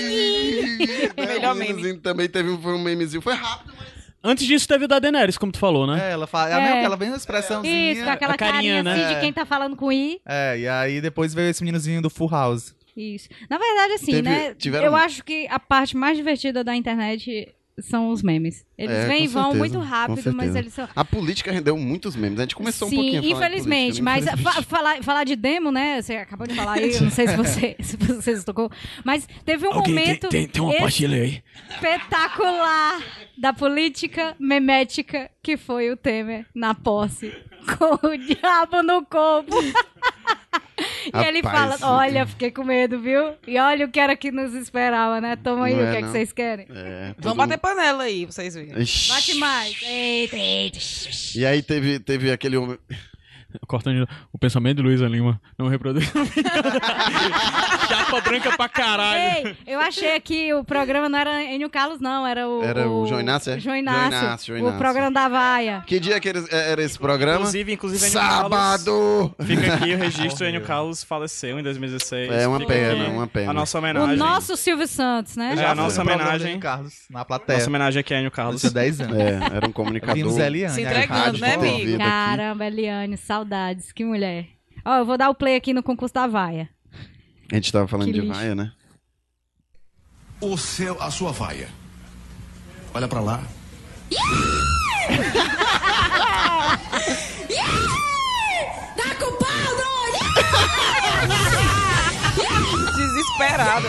Melhor O meninozinho também teve um, foi um memezinho. Foi rápido, mas... Antes disso teve o da Daenerys, como tu falou, né? É, ela fala, é, É. mesmo aquela bem expressãozinha. Isso, com aquela carinha, carinha, né? assim É. de quem tá falando com I. É, e aí depois veio esse meninozinho do Full House. Isso. Na verdade, assim, Teve- né? tiveram- Eu acho que a parte mais divertida da internet são os memes. Eles É, vêm e vão certeza, muito rápido, mas eles são. A política rendeu muitos memes. A gente começou Sim, um pouquinho a falar de infelizmente, política, né? mas Infelizmente. fa- falar, falar de demo, né? Você acabou de falar aí, eu não sei se você, <laughs> se você se tocou, mas teve um Alguém tem, momento tem, tem uma pastilha aí. espetacular da política memética que foi o Temer na posse com o diabo no corpo. <laughs> <laughs> e ele fala: Rapaz. Olha, fiquei com medo, viu? E olha o que era que nos esperava, né? Toma aí, Não o é, que é que vocês querem? É, todo Vamos bater panela aí, vocês verem. Ixi. Bate mais. Eita, eita. E aí teve, teve aquele homem. <laughs> Cortando o pensamento de Luísa Lima. Não reproduz. <laughs> Chapa branca pra caralho. Ei, eu achei que o programa não era Enio Carlos, não, era o. Era o João Inácio, é? João Inácio, João Inácio, João O Inácio. programa da Vaia. Que dia que era, era esse programa? Inclusive, inclusive, Enio Carlos- Sábado! Fica aqui o <laughs> registro, Enio Carlos faleceu em 2016. É uma Fica pena, uma pena. A nossa O homenagem. nosso Silvio Santos, né? É a nossa homenagem. Carlos na plateia. Nossa homenagem aqui a Enio Carlos. Tinha 10 anos. É, era um comunicador. Vimos Eliane, Se a entregando, né, amigo? Caramba, Eliane, saudades, que mulher. Ó, eu vou dar o play aqui no concurso da Vaia. A gente tava falando Que de lixo. vaia, né? O seu, a sua vaia. Olha pra lá. Tá <laughs> com pau, <laughs> Desesperada.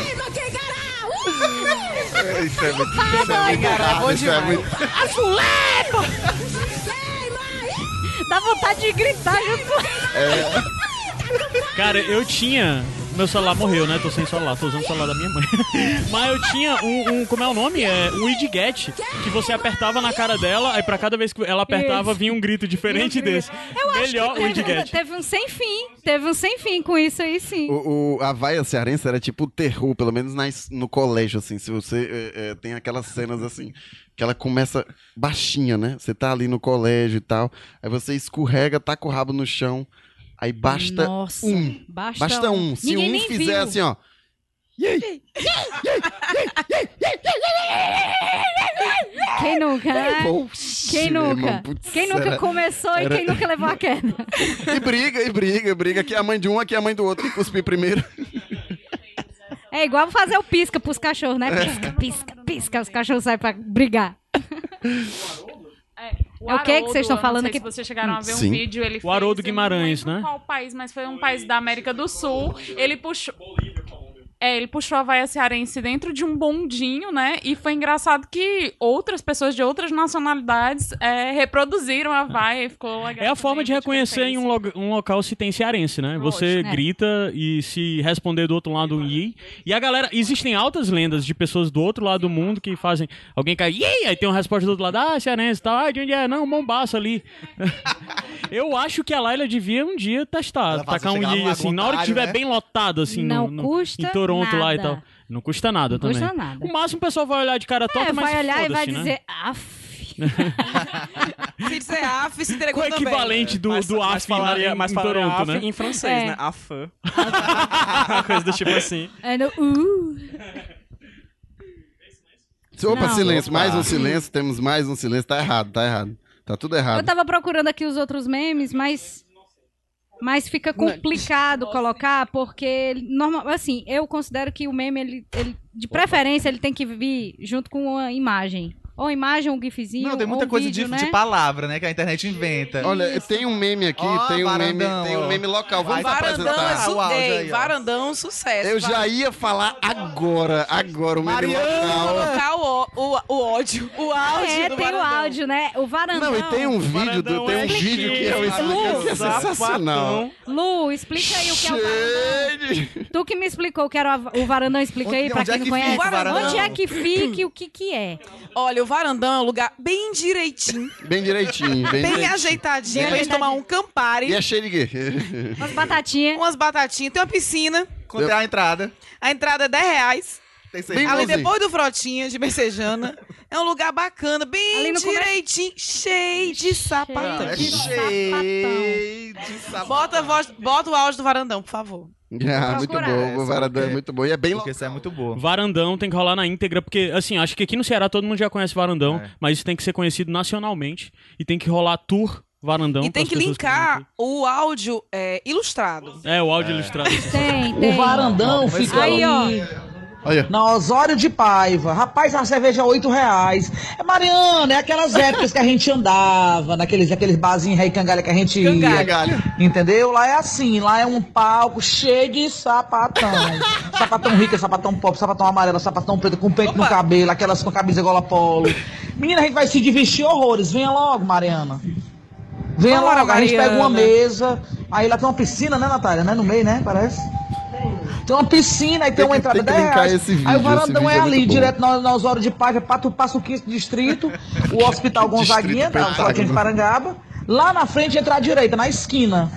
Isso é muito, isso é muito isso é muito- A fulepa! <laughs> Dá vontade de gritar junto. Cara, eu tinha. Meu celular morreu, né? Tô sem celular, tô usando o celular da minha mãe. <laughs> Mas eu tinha um, um- Como é o nome? É um widget que você apertava na cara dela, aí pra cada vez que ela apertava Isso. vinha um grito diferente desse. Eu acho Melhor que o teve, widget. teve um sem fim. Teve um sem fim com isso aí, sim. O, o- a vaia cearense era tipo o terror, pelo menos na es- no colégio, assim. Se você é, é, tem aquelas cenas assim, que ela começa baixinha, né? Você tá ali no colégio e tal, aí você escorrega, taca o rabo no chão, aí basta Nossa, um. basta um. um. Se Ninguém um fizer viu. assim, ó. Quem nunca, né? Quem nunca? putz, quem nunca era- começou e era- quem nunca levou a <laughs> queda? E briga, e briga, briga. Aqui é a mãe de um, aqui é a mãe do outro. Quem cuspir primeiro. É igual fazer o pisca pros cachorros, né? Pisca, pisca, pisca. Os cachorros saem pra brigar. <laughs> É o que que vocês estão Haroldo, falando aqui? Se vocês chegaram a ver Sim. um vídeo, ele O Haroldo fez, eu Guimarães, não lembro né? qual país, mas foi um país da América do Sul. Ele puxou... É, ele puxou a vaia cearense dentro de um bondinho, né? E foi engraçado que outras pessoas de outras nacionalidades é, reproduziram a vaia e ficou legal. É a forma de reconhecer em um, lo- um local se tem cearense, né? Você Lógico. É. grita e se responder do outro lado um yi. E a galera. Existem altas lendas de pessoas do outro lado do mundo que fazem. Alguém cai, yi! Aí tem uma resposta do outro lado, ah, cearense e tal. Ah, de onde é? Não, Mombaça ali. <laughs> Eu acho que a Laila devia um dia testar. Tacar um no assim, na hora que estiver né? bem lotado, assim, Não no, no- custa em Toronto lá e nada. tal. Não custa nada Não também. custa nada. O máximo o pessoal vai olhar de cara torta, É, mas vai olhar e vai né? dizer, af. <laughs> Se disser af, se entregou é o equivalente do, Mas- do mas AF falaria- lá em, mas em falaria Toronto, af né? em francês, É. né? Afã. <laughs> Uma coisa do tipo assim. É no uh. Opa, Não. silêncio. Mais um silêncio. Temos mais um silêncio. Tá errado, tá errado. Tá tudo errado. Eu tava procurando aqui os outros memes, mas. Mas fica complicado colocar, porque, normal, assim, eu considero que o meme, ele, ele- de preferência, ele tem que vir junto com uma imagem. Ou imagem, um gifzinho, Não, tem muita coisa vídeo, de, né? de palavra, né? Que a internet inventa. Olha, tem um meme aqui, Ó, tem um meme, tem um meme local. Vamos Varandão é, apresentar. su o áudio Ei, varandão, sucesso. Eu já ia falar agora, agora, o meme local. colocar o, o, o ódio, o áudio É, do tem o varandão. áudio, né? O varandão. Não, e tem um vídeo, do, tem um é vídeo que é o chique. explica- que é sensacional. Lu, explica aí o que é o varandão. Tu que me explicou o que era o varandão, explica aí pra quem é não conhece. o? Onde é que fica e o que que é? Olha, o varandão é um lugar bem direitinho, Bem direitinho, bem, bem, direitinho. ajeitadinho, Bem pra gente tomar um Campari, E é cheio de quê? Umas batatinhas. umas batatinhas, tem uma piscina, Quanto é a entrada? a entrada é 10 reais. Bem Ali depois do Frotinha de Messejana. É um lugar bacana, bem Ali no come- direitinho, cheio de sapatão. É cheio de sapatão. Bota, a voz, bota o áudio do varandão, por favor. <laughs> Ah, muito bom. O Varadão é muito bom. E é bem Porque isso é muito boa. Varandão tem que rolar na íntegra, porque, assim, acho que aqui no Ceará todo mundo já conhece Varandão, É. mas isso tem que ser conhecido nacionalmente e tem que rolar tour Varandão. e tem que linkar o áudio é, ilustrado. É, o áudio ilustrado. Tem, tem. O varandão fica Aí, ó. Olha. na Osório de Paiva. Rapaz, a cerveja é 8 reais. É Mariana, é aquelas épocas que a gente andava, naqueles aqueles barzinhos rei cangalha que a gente ia. Cangalha. Entendeu? Lá é assim, lá é um palco cheio de sapatão. <laughs> sapatão rico, sapatão pop, sapatão amarelo, sapatão preto, com peito no cabelo, aquelas com camisa gola polo. Menina, a gente vai se divertir horrores. Venha logo, Mariana. Venha Bora, logo, a gente pega uma Mariana. mesa. Aí lá tem uma piscina, né, Natália? Né? No meio, né? Parece. Tem uma piscina, aí tem, Tem uma entrada tem que 10 linkar reais. esse vídeo, aí o varandão é é ali, direto na, na Osório de tu passa o 15 distrito, o <laughs> Hospital Gonzaguinha, Distrito da Frotinha de Parangaba. Lá na frente, entra à direita, na esquina.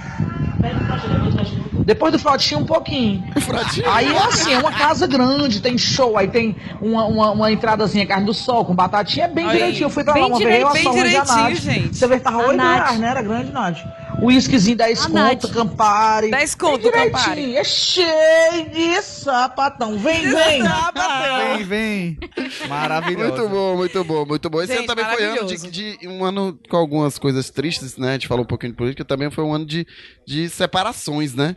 Depois do Frotinha, um pouquinho. Aí é assim, é uma casa grande, tem show, aí tem uma, uma, uma entradazinha carne do sol com batatinha, é bem Aí. direitinho. Eu fui pra Bem lá uma direito, vez, eu direitinho, Nath. gente. Você vê que tava A 8 Nath. reais, né? Era grande, Nath. O whiskyzinho 10 A conto. Campari. 10 conto, Campari. direitinho, É cheio de sapatão. Vem, vem. Vem, vem. Maravilhoso. Muito bom, muito bom, muito bom. Esse Gente, ano também foi ano de, de um ano com algumas coisas tristes, né? A gente falou um pouquinho de política, também foi um ano de, de separações, né?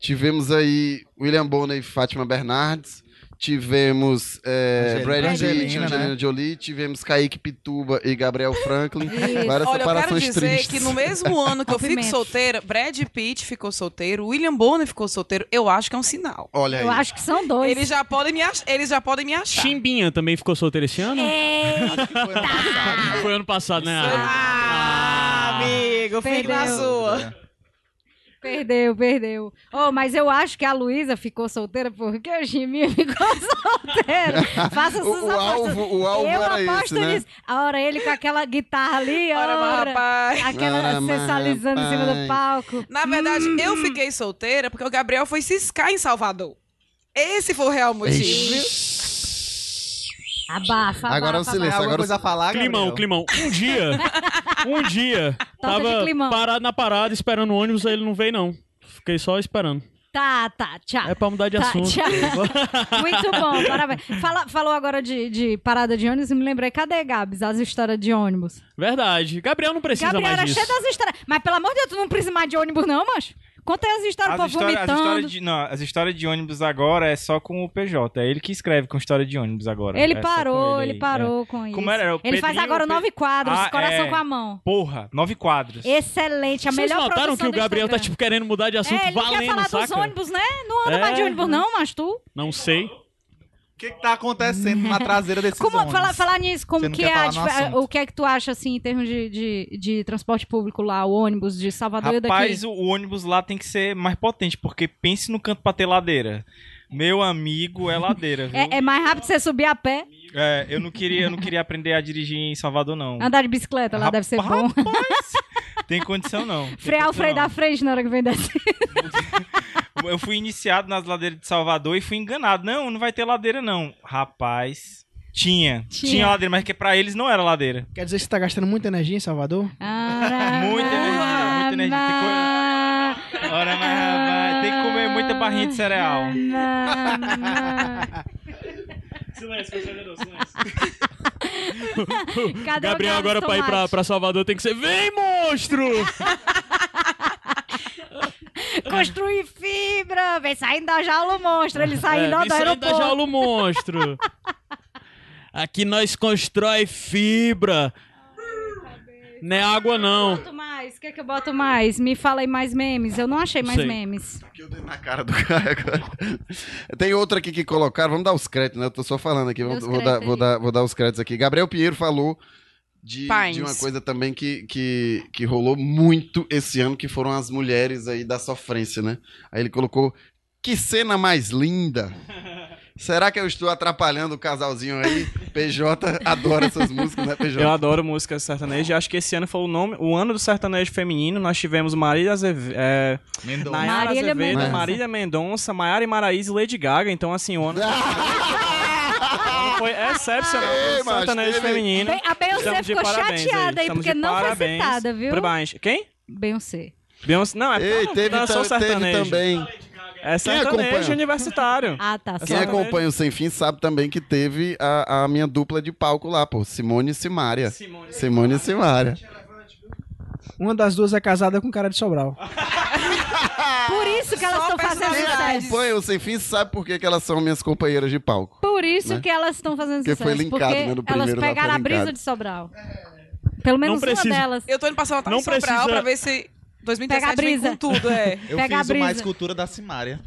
Tivemos aí William Bonner e Fátima Bernardes. Tivemos é, Brad Pitt, Angelina, Angelina né? Jolie. Tivemos Kaique Pituba e Gabriel Franklin. Várias Olha, eu quero separações dizer tristes. que no mesmo ano que eu fico solteira, Brad Pitt ficou solteiro, William Bonner ficou solteiro, eu acho que é um sinal. Olha aí. Eu acho que são dois. Eles já podem me, ach... Eles já podem me achar. Chimbinha também ficou solteiro esse ano? É, Foi ano passado, né? Ah, amigo, fique na sua. Perdeu, perdeu. Oh, mas eu acho que a Luísa ficou solteira porque o Chiminha <laughs> ficou solteiro. Faça <laughs> O- suas o apostas. alvo- o alvo eu era aposto esse, né? A hora ele com aquela guitarra ali, Ora, ora, rapaz. aquela Ora, sensualizando em cima do palco. Na verdade, eu fiquei solteira porque o Gabriel foi ciscar em Salvador. Esse foi o real motivo, viu? Abafa, abafa. Agora é o silêncio, Tem alguma agora coisa a falar, Climão, Gabriel? climão. Um dia, um dia, <laughs> de tava climão. parado na parada, esperando o ônibus, aí ele não veio, não. Fiquei só esperando. Tá, tá, tchau. É pra mudar de Tá, assunto. tchau. <laughs> Muito bom, parabéns. Fala- falou agora de, de parada de ônibus e me lembrei, cadê, Gabs, as histórias de ônibus? Verdade. Gabriel não precisa Gabriel era mais cheio disso. das histórias. Mas pelo amor de Deus, tu não precisa mais de ônibus, não, macho? Conta aí as histórias, As, pô, histórias- as vomitando. histórias de, não, as histórias de ônibus agora é só com o PJ. É ele que escreve com história de ônibus agora. Ele É parou, ele ele, parou é. com isso. Como era? Era o ele faz Pedrinho, agora o Pe- nove quadros, Ah, coração é. com a mão. Porra, nove quadros. Excelente, a Vocês melhor notaram que o Gabriel tá, tipo, querendo mudar de assunto É, ele não quer valendo, falar saca? dos ônibus, né? Não anda É. mais de ônibus, não, mas tu. Não sei. O que, que tá acontecendo na traseira desses Como, ônibus? falar, falar nisso, como que é, a o que é que tu acha, assim, em termos de, de, de transporte público lá, o ônibus de Salvador e daqui? Rapaz, o, o ônibus lá tem que ser mais potente, porque pense no canto pra ter ladeira. Meu amigo é ladeira, viu? É, é mais rápido você subir a pé, É, eu não queria, eu não queria aprender a dirigir em Salvador, não. andar de bicicleta lá deve ser bom. Tem condição, não. Tem Frear o condição, freio não. da frente na hora que vem descer. Eu fui iniciado nas ladeiras de Salvador e fui enganado. Não, não vai ter ladeira, não. Rapaz, tinha. Tinha. Tinha, ladeira, mas que pra eles não era ladeira. Quer dizer que você tá gastando muita energia em Salvador? Muita energia, muita energia. Tem co... Ora, mas rapaz, tem que comer muita barrinha de cereal. Silêncio, silêncio. <laughs> Cadê Gabriel agora pra ir pra, pra Salvador tem que ser Vem, monstro! <laughs> Construir fibra, vem saindo da jaula o monstro, ele saindo É, do vem saindo da aeroporto. jaula o monstro. <laughs> Aqui nós constrói fibra. Não é água, não. Mais? O que, é que eu boto mais? Me fala aí mais memes. Eu não achei mais Sei. memes. na cara do <laughs> cara agora. Tem outra aqui que colocaram, vamos dar os créditos, né? Eu tô só falando aqui, vou, vou dar, vou, dar, vou dar os créditos aqui. Gabriel Pinheiro falou de, de uma coisa também que, que, que rolou muito esse ano, que foram as mulheres aí da sofrência, né? Aí ele colocou, que cena mais linda! Será que eu estou atrapalhando o casalzinho aí? <laughs> PJ adora essas músicas, né, PJ? Eu adoro música sertaneja. Acho que esse ano foi o nome, o ano do sertanejo feminino. Nós tivemos Marília Azeve... é, Mendonça. Marília Azevedo, Mendonça. Marília Mendonça, Maiara e Maraíza e Lady Gaga. Então, assim, o ano... <laughs> Foi excepcional Ei, sertanejo teve- feminino. Bem, a Beyoncé Estamos de ficou parabéns chateada aí, Estamos porque de não foi parabéns. citada, viu? Parabéns. Quem? Beyoncé. Beyoncé. Não, é Ei, não, teve, tam- teve sertanejo. também. É Quem acompanha? sertanejo universitário. Ah, tá. Quem só. acompanha o Sem Fim sabe também que teve a, a minha dupla de palco lá, pô. Simone e Simária. Simone, e Simária. Uma das duas é casada com cara de Sobral. <laughs> Por isso que elas estão fazendo Quem sucesso. acompanha o Sem Fim sabe por que, que elas são minhas companheiras de palco. Por isso Né? que elas estão fazendo Porque sucesso. foi linkado, porque né, no elas primeiro lá pegaram foi a brisa de Sobral. Pelo menos precisa- uma delas. Eu tô indo passar Natal Não em Sobral precisa- pra ver se 2017 Pega a vem brisa. com tudo, é. <laughs> Eu Pega a fiz brisa. uma escultura da Simária.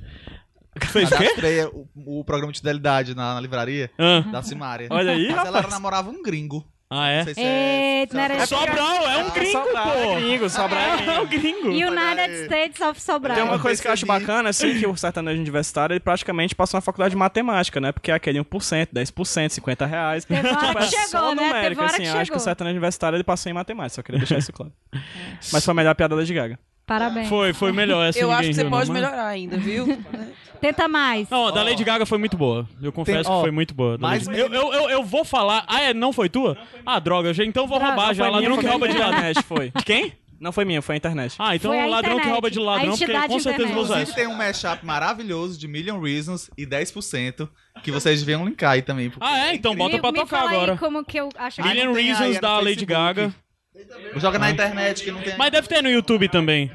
Fez o quê? Cadastrei o, o programa de fidelidade na, na livraria Ah. da Simária. Olha aí, Mas ela rapaz. namorava um gringo. Ah, é? Se é... Era É Sobral, é um gringo, Sobral, pô. é gringo, Sobral é <laughs> É um gringo. United States of Sobral. Tem uma coisa que eu acho bacana, assim, que o sertanejo universitário, ele praticamente passou na faculdade de matemática, né? Porque é aquele 1%, 10%, 50 reais. Teve hora Tipo, que é chegou, só né? Teve numérico, assim. que Eu acho que o sertanejo universitário, ele passou em matemática, só queria deixar isso claro. Mas foi a melhor piada da Lady Gaga. Parabéns. Foi, foi melhor essa Eu acho que você riu, não, pode mas- melhorar ainda, viu? <laughs> Tenta mais. Não, a da Lady Gaga foi muito boa. Eu confesso ó, que foi muito boa. mas eu, eu, eu, eu vou falar. Ah, é? Não foi tua? Ah, droga. já- Então eu vou roubar já. Ladrão que rouba de ladrão. internet, foi. De quem? Não foi minha, foi a internet. Ah, então Foi a ladrão que internet, rouba de ladrão, porque com certeza eu vou usar Inclusive tem um mashup maravilhoso de Million Reasons e 10% que vocês deviam linkar aí também. Ah, é? Então bota me, pra me tocar fala aí agora. como que eu acho que... Million Reasons é da Lady Facebook. Gaga. Joga na internet que não tem... Mas deve ter no YouTube também.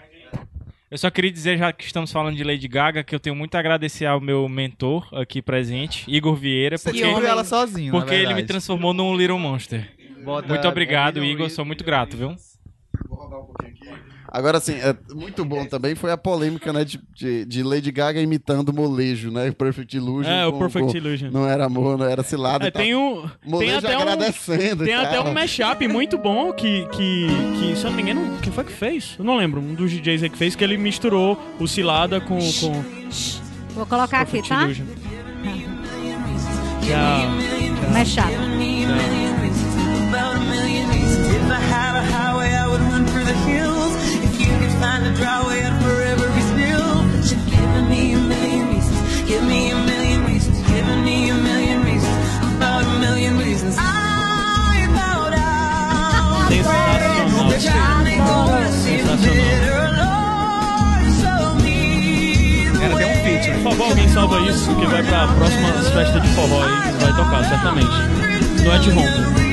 Eu só queria dizer, já que estamos falando de Lady Gaga, que eu tenho muito a agradecer ao meu mentor aqui presente, Igor Vieira, porque, ela sozinho, porque ele me transformou num Little Monster. Bota- Muito obrigado, Igor, sou muito grato, viu? Agora, assim, é muito bom também foi a polêmica, né, de, de, de Lady Gaga imitando o molejo, né? Perfect Illusion. É, o com- Perfect com- Illusion. Não era amor, não era cilada. É, tem um. Tem Molejo até um. agradecendo. Tem e até um mashup muito bom que, que, que, se eu não me engano, quem foi que fez? Eu não lembro. Um dos DJs aí que fez, que ele misturou o Cilada com. com Vou colocar aqui, Perfect tá? Illusion. Tchau. Não é chato. Way, I'd forever be still. You're giving me a million reasons. Give me a million reasons. Giving me a million reasons. About a million reasons. I bow down. They're trying to até um feat, né? Por favor, alguém salva isso, que vai pra próxima festa de forró aí, que vai tocar, certamente. No Ed Home. reasons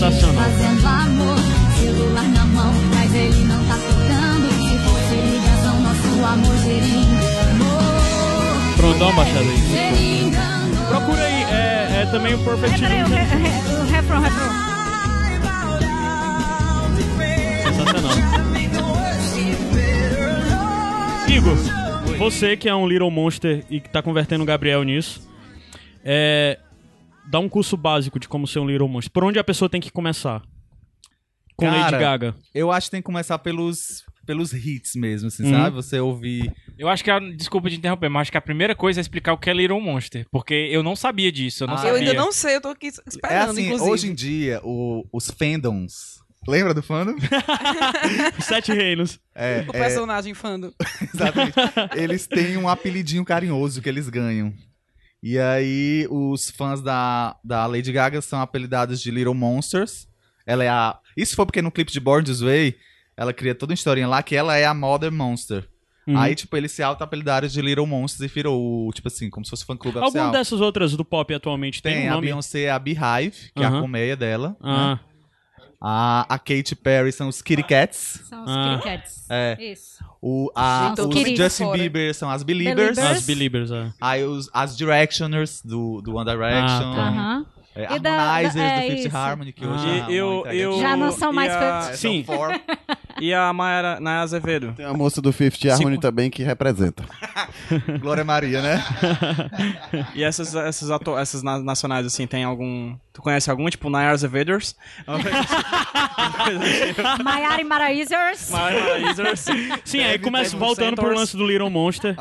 Sensacional. Fazendo amor, celular na mão, mas ele não tá tocando. Se fosse ligação, nosso amor seria engano. Pronto, dá uma baixada aí. Procura aí, é, é também o Perfect peraí, o, refrão, refrão. Sensacional. Igor, você que é um Little Monster e que tá convertendo o Gabriel nisso, é, dá um curso básico de como ser um Little Monster. Por onde a pessoa tem que começar? Com Lady Cara, Gaga. Eu acho que tem que começar pelos, pelos hits mesmo, assim, Uhum. sabe? Você ouvir... Eu acho que, a, desculpa de interromper, mas acho que a primeira coisa é explicar o que é Little Monster, porque eu não sabia disso, eu não Ah, sabia. Eu ainda não sei, eu tô aqui É esperando, assim, inclusive. hoje em dia, o- os fandoms... Lembra do fandom? <laughs> Sete Reinos. É, O é, personagem fando. <laughs> exatamente. Eles têm um apelidinho carinhoso que eles ganham. E aí, os fãs da, da Lady Gaga são apelidados de Little Monsters. Ela é a... Isso foi porque no clipe de Born This Way, ela cria toda uma historinha lá que ela é a Mother Monster. Uhum. Aí, tipo, eles se auto-apelidaram de Little Monsters e virou, tipo assim, como se fosse fã-clube oficial. Alguma dessas outras do pop atualmente tem, Tem, um a nome? Beyoncé é a Beehive, que é Aham. a colmeia dela. Ah, né? A, a Katy Perry são os Kitty Cats. São os Ah. Kitty Cats. É. Isso. O, a, os Justin fora. Bieber são as Beliebers. Beliebers. as Beliebers, é. Aí os, as Directioners do, do One Direction. Ah, tá. É, E da- Harmonizers da- é do Fifth isso. Harmony, que Ah. hoje E é eu- eu-. Já não são mais a- fãs. Sim. <laughs> E a Mayara Naya Azevedo. Tem a moça do Fifth Harmony também que representa. Glória Maria, né? <laughs> E essas, essas, essas na- nacionais, assim, tem algum. Tu conhece alguma? Tipo, coisa assim. <laughs> Maiara e Maraízers. Maraízers. Sim, aí começa voltando pro lance do Little Monster.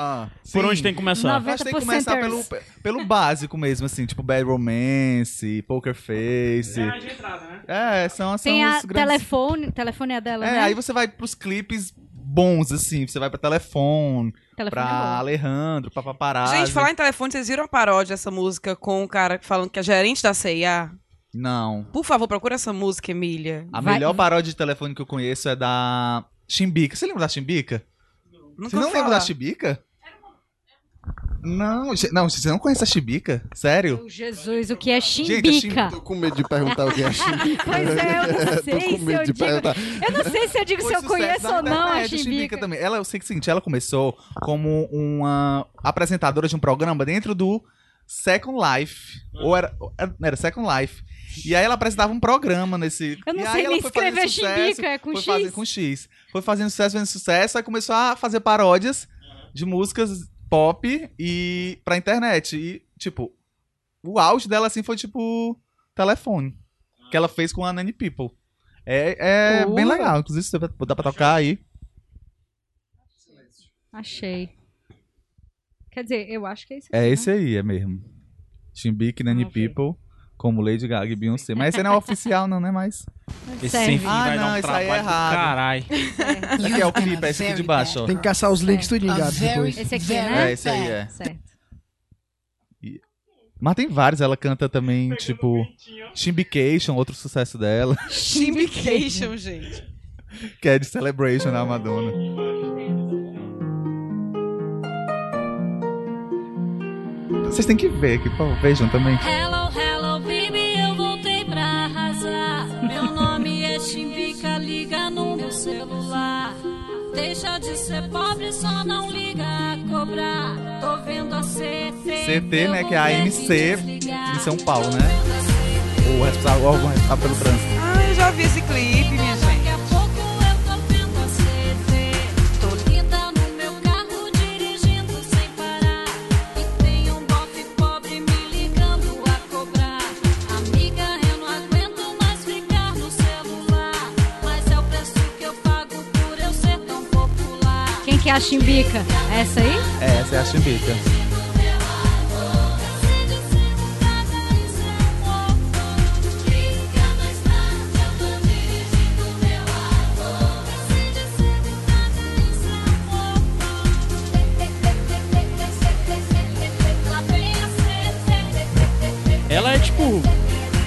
por onde tem que começar? Acho que tem que começar pelo, pelo básico mesmo, assim, tipo Bad Romance, Poker Face. É a de entrada, né? É, são, são Tem a os grandes... telefone, telefone é dela, É, né? aí você vai pros clipes bons, assim, você vai pra Telefone, Telefone pra é. Alejandro, pra Paparazzi. Gente, falar em telefone, vocês viram a paródia dessa música com o cara falando que é gerente da CIA? Não. Por favor, procura essa música, Emília. A melhor paródia de telefone que eu conheço é da Chimbica. Você lembra da Chimbica? Nunca Você não lembra da. Chimbica? Não, não, você não conhece a Chimbica? Sério? Jesus, o que é Gente, a chimbica? Tô com medo de perguntar o que é chimbica. <laughs> Pois é, eu não <laughs> Tô sei com se medo eu de digo. perguntar. Eu não sei se eu digo se eu conheço ou não a chimbica. também. Ela, eu sei que é o seguinte, ela começou como uma apresentadora de um programa dentro do Second Life. Ou era, era Second Life. E aí ela apresentava um programa nesse. Eu não e aí sei ela nem foi escrever chimbica, é com foi X? Fazer, com X. Foi fazendo sucesso, fazendo sucesso, aí começou a fazer paródias de músicas pop e pra internet. E, tipo, o auge dela, assim, foi tipo telefone. Que ela fez com a Nanny People. É, é Uh. bem legal. Inclusive, se dá pra tocar aí. Achei. Quer dizer, eu acho que é isso. É aqui, esse aí, é mesmo. Chimbique, Nanny People, como Lady Gaga e Beyoncé. Mas esse não é oficial, não, né? Mas. Esse sem fim ah, vai não, dar um isso aí é errado. caralho. Aqui é o clipe, é esse aqui de baixo, ó. Tem que caçar os links tudinho, gato, depois. Esse aqui, né? É, esse aí é. Certo. Mas tem vários, ela canta também, tipo, Chimbication, outro sucesso dela, Chimbication, <laughs> gente. que é de Celebration da Madonna. Vocês têm que ver aqui, pô, vejam também. Hello, Deixa de ser pobre, só não liga a cobrar. Tô vendo a CT. CT, né, que é a ANC de São Paulo, né? O responsável, o responsável pelo trânsito. Ah, eu já vi esse clipe, que é a chimbica? Essa aí? É, essa é a Chimbica. Ela é tipo.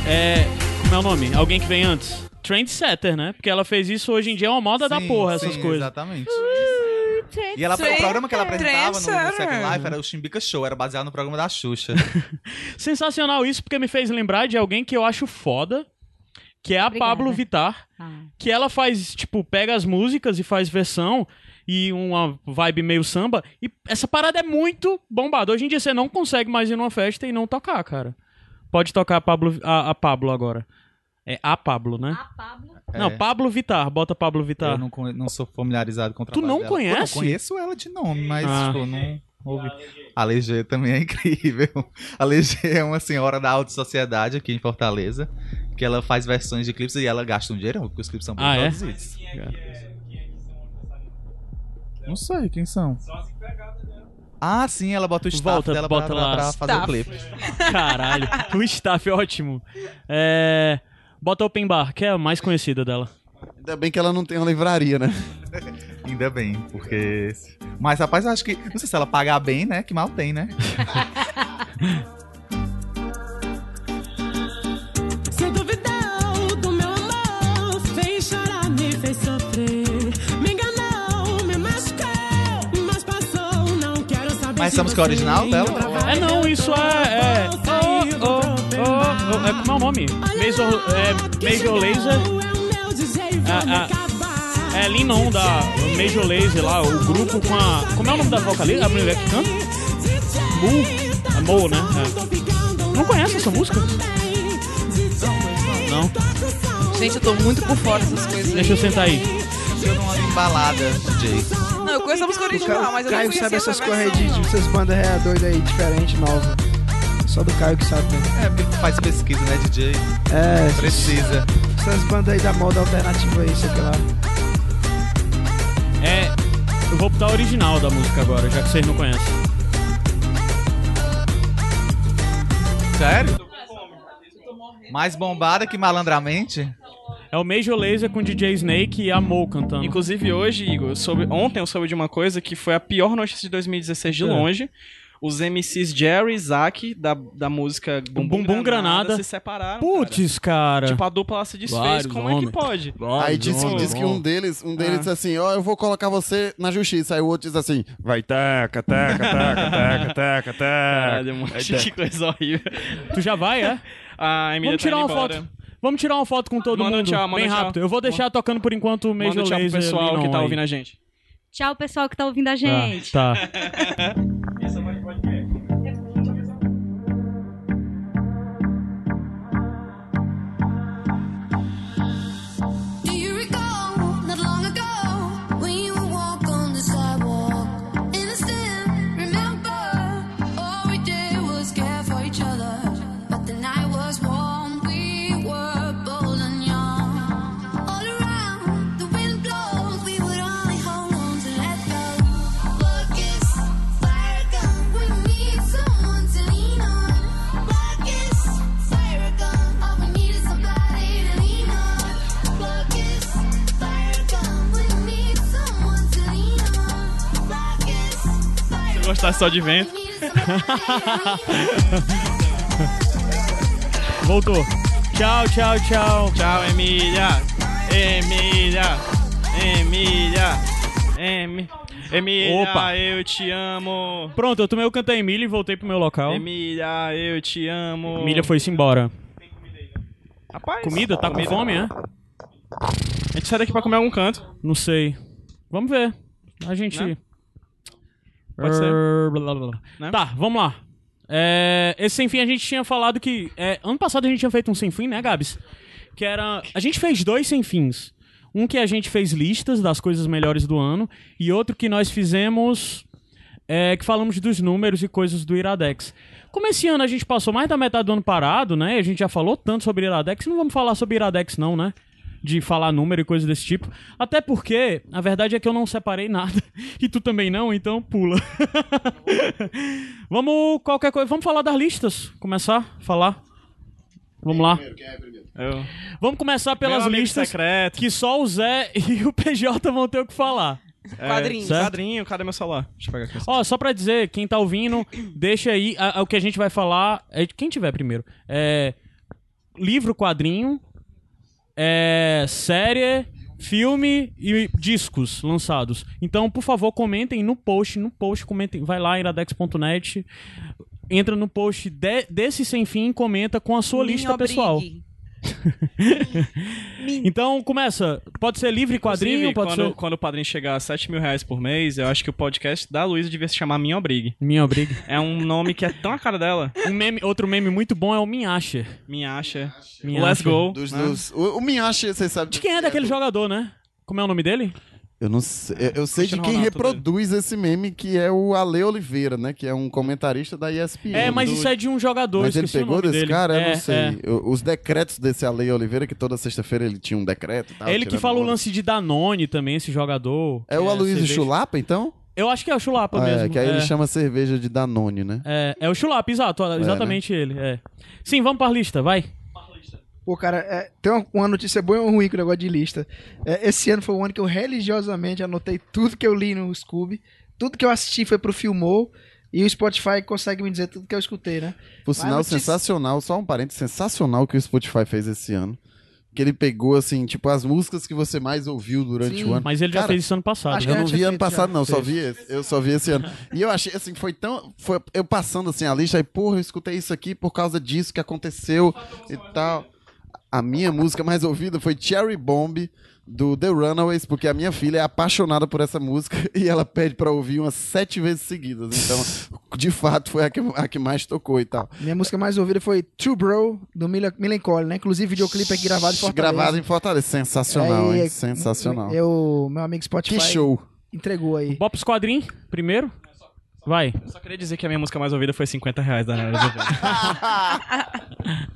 É. Como é o nome? Alguém que vem antes? Trendsetter, né? Porque ela fez isso hoje em dia é uma moda da Sim, porra, essas sim, coisas. Exatamente. E ela, o programa que ela apresentava no, no Second Life era o Chimbica Show, era baseado no programa da Xuxa. <laughs> Sensacional isso, porque me fez lembrar de alguém que eu acho foda, que é a Obrigada. Pablo Vittar. Que ela faz, tipo, pega as músicas e faz versão e uma vibe meio samba. E essa parada é muito bombada. Hoje em dia você não consegue mais ir numa festa e não tocar, cara. Pode tocar a Pablo, a, a Pablo agora. É a Pablo, né? A Pablo? Não, É. Pablo Vittar. Bota Pablo Vittar. Eu não, não sou familiarizado com o Tu trabalho não dela. conhece? Eu conheço ela de nome, mas Ah. tipo, não ouvi. A Legê também é <laughs> incrível. A Legê é uma senhora da alta sociedade aqui em Fortaleza, que ela faz versões de clipes e ela gasta um dinheiro, porque os clipes são bem Ah, é? produzidos. Não sei quem são. Ah, sim, ela bota o staff Volta, dela bota pra, lá. pra fazer o clipe. Caralho. o staff é ótimo. É... Bota Open Bar, que é a mais conhecida dela. Ainda bem que ela não tem uma livraria, né? <laughs> Ainda bem, porque. Mas, rapaz, eu acho que. Não sei se ela pagar bem, né? Que mal tem, né? <laughs> Mas essa música é original dela? É não, isso é. é... É como é o nome? Major, é, Major Laser. Ah, ah, é Linon da Major Laser lá, o grupo com a. Como é o nome da vocalista? A mulher que canta? Mu. É Mo, né? É. Não conhece essa música? Não. Gente, eu tô muito por fora dessas coisas. Deixa eu sentar aí. Eu não ando em balada, DJ. Não, eu conheço a música original, mas eu não Caio conhecia sabe essa essas de essas bandas reais doidas aí, diferente, nova. Só do Caio que sabe mesmo. É, porque tu faz pesquisa, né, DJ? É, Precisa. Essas bandas aí da moda alternativa aí, sei lá. É. Eu vou botar a original da música agora, já que vocês não conhecem. Sério? Mais bombada que malandramente? É o Major Lazer com DJ Snake e a Mo cantando. Inclusive hoje, Igor, eu soube- ontem eu soube de uma coisa que foi a pior notícia de 2016 de É. longe. Os MCs Jerry e Isaac, da, da música Bumbum, Bumbum Granada. se separaram. Putz, cara. Tipo, a dupla se desfez. Vários Como é homens. que pode? Aí disse, disse que um deles, um deles Ah. disse assim, ó, eu vou colocar você na justiça. Aí o outro diz assim, vai taca, taca, taca, taca, taca, taca. Caralho, mano, que coisa horrível. Tu já vai, é? A <laughs> Emília Vamos tá tirar indo uma embora. foto. Vamos tirar uma foto com todo Manda um mundo. tchau, manda bem um tchau. rápido. Eu vou deixar tocando por enquanto o Major Manda tchau pro pessoal ali que tá aí. ouvindo a gente. Tchau, pessoal que tá ouvindo a gente. Tá. <laughs> gostasse só de vento. <laughs> Voltou. Tchau, tchau, tchau. Tchau, Emília. Emília. Emília. Emília, Opa. eu te amo. Pronto, eu tomei o canto Emília e voltei pro meu local. Emília, eu te amo. Emília foi-se embora. Rapaz, Comida? Tá com comida. fome, é? A gente sai daqui pra comer algum canto. Não sei. Vamos ver. A gente. Né? Pode ser. Er, blá, blá, blá. Né? Tá, vamos lá. É, esse sem fim a gente tinha falado que. é, ano passado a gente tinha feito um sem fim, né, Gabs? Que era. A gente fez dois sem fins. Um que a gente fez listas das coisas melhores do ano. E outro que nós fizemos. é, que falamos dos números e coisas do Iradex. Como esse ano a gente passou mais da metade do ano parado, né? e A gente já falou tanto sobre Iradex, não vamos falar sobre Iradex, não, né? De falar número e coisas desse tipo. Até porque a verdade é que eu não separei nada. <laughs> E tu também não, então pula. <laughs> vamos qualquer coisa. Vamos falar das listas. Começar a falar. Vamos lá. Eu... Vamos começar pelas listas secreto. que só o Zé <laughs> e o PJ vão ter o que falar. É, Quadrinho. Certo? Quadrinho, cadê meu celular? Deixa eu pegar aqui. Ó, só pra dizer, quem tá ouvindo, <coughs> deixa aí a- a- o que a gente vai falar. É, quem tiver primeiro. É. Livro, quadrinho. É. Série, filme e discos lançados. Então, por favor, comentem no post. No post, comentem. Vai lá, iradex.net. Entra no post de- desse sem fim e comenta com a sua Me lista obrigue. pessoal. Então, começa. Pode ser livre quadrinho, Inclusive, pode quando, ser. quando o padrinho chegar a 7 mil reais por mês, eu acho que o podcast da Luísa devia se chamar Minha Obrigue. Minha Obrigue. É um nome que é tão a cara dela. Um meme, outro meme muito bom é o Minhasher. Minha acha. Minha Let's acha. go. Dos, né? dos- o, o Minhache, você sabe De quem é daquele jogador, né? Como é o nome dele? Eu não sei. Eu, eu sei de quem Ronaldo, reproduz esse meme, que é o Ale Oliveira, né? Que é um comentarista da ESPN. É, mas Do- isso é de um jogador, Mas ele pegou desse dele. cara? Eu É, não sei. O- Os decretos desse Ale Oliveira, que toda sexta-feira ele tinha um decreto tal. É ele que fala o lance de Danone também, esse jogador. É o Aloysio cerveja. Chulapa, então? Eu acho que é o Chulapa Ah, mesmo. é, que aí é. ele chama cerveja de Danone, né? É, é o Chulapa, exato, exatamente ele. É. Sim, vamos pra lista, vai. Pô, cara, é, tem uma, uma notícia boa e uma ruim com o negócio de lista. É, esse ano foi o ano que eu religiosamente anotei tudo que eu li no Scooby. Tudo que eu assisti foi pro Filmou. E o Spotify consegue me dizer tudo que eu escutei, né? Por Mas sinal, notícia- sensacional, só um parênteses, sensacional que o Spotify fez esse ano. Que ele pegou, assim, tipo, as músicas que você mais ouviu durante Sim, o ano. mas ele já Cara, fez isso ano passado. acho Eu que não vi ano passado, já. não, só Fez. vi esse. Eu só vi esse ano. E eu achei, assim, foi tão. Foi, eu passando, assim, a lista, aí, porra, eu escutei isso aqui por causa disso que aconteceu e tal. A minha música mais ouvida foi Cherry Bomb, do The Runaways, porque a minha filha é apaixonada por essa música <laughs> e ela pede pra ouvir umas sete vezes seguidas. Então, <laughs> de fato, foi a que, a que mais tocou e tal. Minha música mais ouvida foi True Bro, do Millencolin, né? Inclusive, videoclipe aqui gravado em Fortaleza. Gravado em Fortaleza. Sensacional, Aí, hein? é- Sensacional. Eu, meu amigo Spotify Que show. entregou aí. Bop Squadrin, primeiro. Vai. Eu só queria dizer que a minha música mais ouvida foi 50 reais da Nara.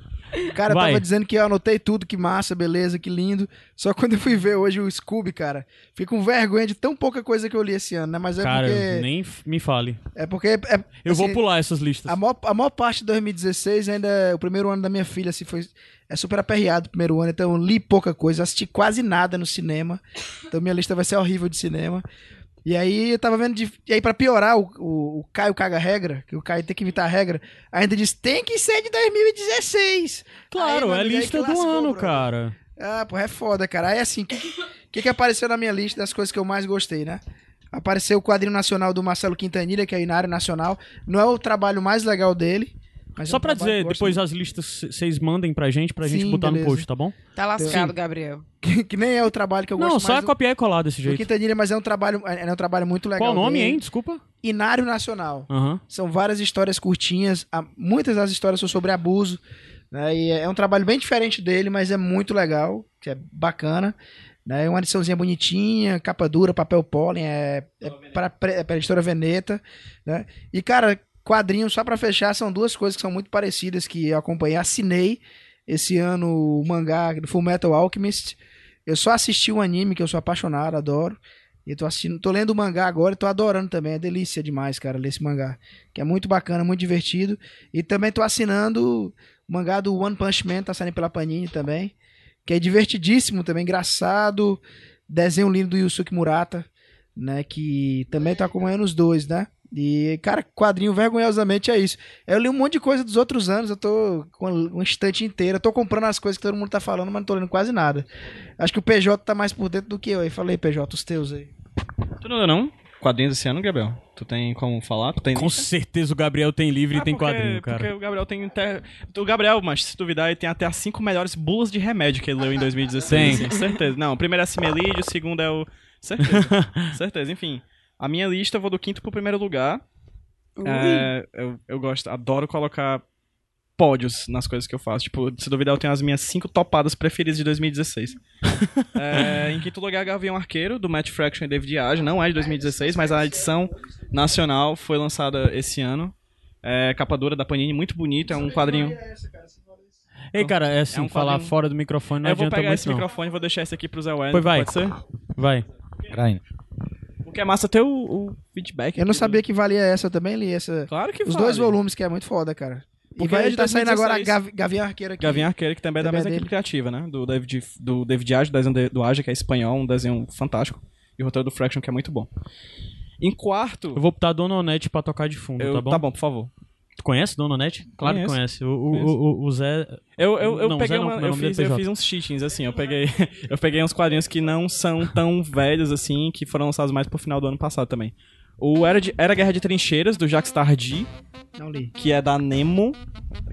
<laughs> Cara, eu Vai. tava dizendo que eu anotei tudo, que massa, beleza, que lindo. Só quando eu fui ver hoje o Scooby, cara, fiquei com vergonha de tão pouca coisa que eu li esse ano, né? Mas é Cara, porque. nem me fale. É porque. é- Eu vou assim, pular essas listas. A maior, a maior parte de 2016 ainda é o primeiro ano da minha filha, assim, foi. É super aperreado o primeiro ano, então eu li pouca coisa, assisti quase nada no cinema. Então minha lista vai ser horrível de cinema. E aí eu tava vendo. De, e aí, pra piorar, o, o, o Caio caga regra, que o Caio tem que evitar a regra, ainda diz: tem que ser de 2016. Claro, Aí, é aí lista do lascou, ano, bro. cara. Ah, pô, é foda, cara. Aí assim, o que, que, que apareceu na minha lista das coisas que eu mais gostei, né? Apareceu o quadrinho nacional do Marcelo Quintanilha, que é Inário Nacional. Não é o trabalho mais legal dele. Mas é Só pra dizer, depois as listas vocês mandem pra gente, pra gente Sim, botar beleza. no post, tá bom? Tá lascado, Sim. Gabriel. <laughs> que, que nem é o trabalho que eu Não, gosto só mais. é copiar e colar desse jeito. Quintanilha, mas é um trabalho, é um trabalho muito legal. Qual o nome, dele. hein? Desculpa. Inário Nacional. Aham. São várias histórias curtinhas. a- Muitas das histórias são sobre abuso. Né? E é um trabalho bem diferente dele, mas é muito legal. Que é bacana. Né? É uma ediçãozinha bonitinha, capa dura, papel pólen. É, é para é pra editora Veneta. Né? E, cara, quadrinhos, só pra fechar, são duas coisas que são muito parecidas que eu acompanhei. Assinei esse ano o mangá do Full Metal Alchemist. Eu só assisti o anime, que eu sou apaixonado, adoro. E tô assistindo, tô lendo o mangá agora e tô adorando também. É delícia demais, cara, ler esse mangá. Que é muito bacana, muito divertido. E também tô assinando o mangá do One Punch Man, tá saindo pela Panini também. Que é divertidíssimo também, engraçado. Desenho lindo do Yusuke Murata, né? Que também tô acompanhando os dois, né? E, cara, quadrinho vergonhosamente é isso. Eu li um monte de coisa dos outros anos, eu tô com uma estante inteira. Eu tô comprando as coisas que todo mundo tá falando, mas não tô lendo quase nada. Acho que o PJ tá mais por dentro do que eu aí. Falei, PJ, os teus aí. Tu não leu não? Quadrinhos esse ano, Gabriel? Tu tem como falar? Tu tem Com certeza o Gabriel tem livro e Ah, tem porque- quadrinho, cara. Porque o Gabriel tem até. O Gabriel, mas se duvidar, ele tem até as cinco melhores bulas de remédio que ele leu em 2016. Tem. assim, certeza. Não, o primeiro é a Cimelide, o segundo é o. Certeza. <laughs> certeza, enfim. A minha lista eu vou do quinto pro primeiro lugar. É, eu, eu gosto, adoro colocar pódios nas coisas que eu faço. Tipo, se duvidar, eu tenho as minhas cinco topadas preferidas de 2016. <laughs> É, em quinto lugar, Gavião Arqueiro, do Matt Fraction e David Age. Não é de 2016, mas a edição nacional foi lançada esse ano. É capa dura da Panini, muito bonito. É um quadrinho. Ei, cara, é assim, É um falar quadrinho- fora do microfone não eu vou adianta pegar muito, esse não. microfone e vou deixar esse aqui pro Zé Wellington. Pois vai. Pode ser? Vai. Porque é massa ter o, o feedback. Eu não sabia que valia essa, também li essa. Claro que Os vale. dois volumes, que é muito foda, cara. E Porque vai é de tá saindo agora a 2016. Gavi- Gavião Arqueiro aqui. Gavinha Arqueiro, que também é da Também é mesma dele. equipe criativa, né? Do David, do David Age, do Age, que é espanhol, um desenho fantástico. E o roteiro do Fraction, que é muito bom. Em quarto. Eu vou botar Dona Onete pra tocar de fundo, Eu- tá bom? tá bom, por favor. Conhece Dona Onete? Claro Conheço. que conhece. O, o, Conheço. o, o Zé... Eu, eu, eu Não, peguei Zé não, uma, meu eu, dele fiz, é eu fiz uns cheatings, assim, eu peguei, <laughs> eu peguei uns quadrinhos que não são tão velhos, assim, que foram lançados mais pro final do ano passado também. O Era, de, Era Guerra de Trincheiras, do Jacques Tardy, Não li. que é da Nemo.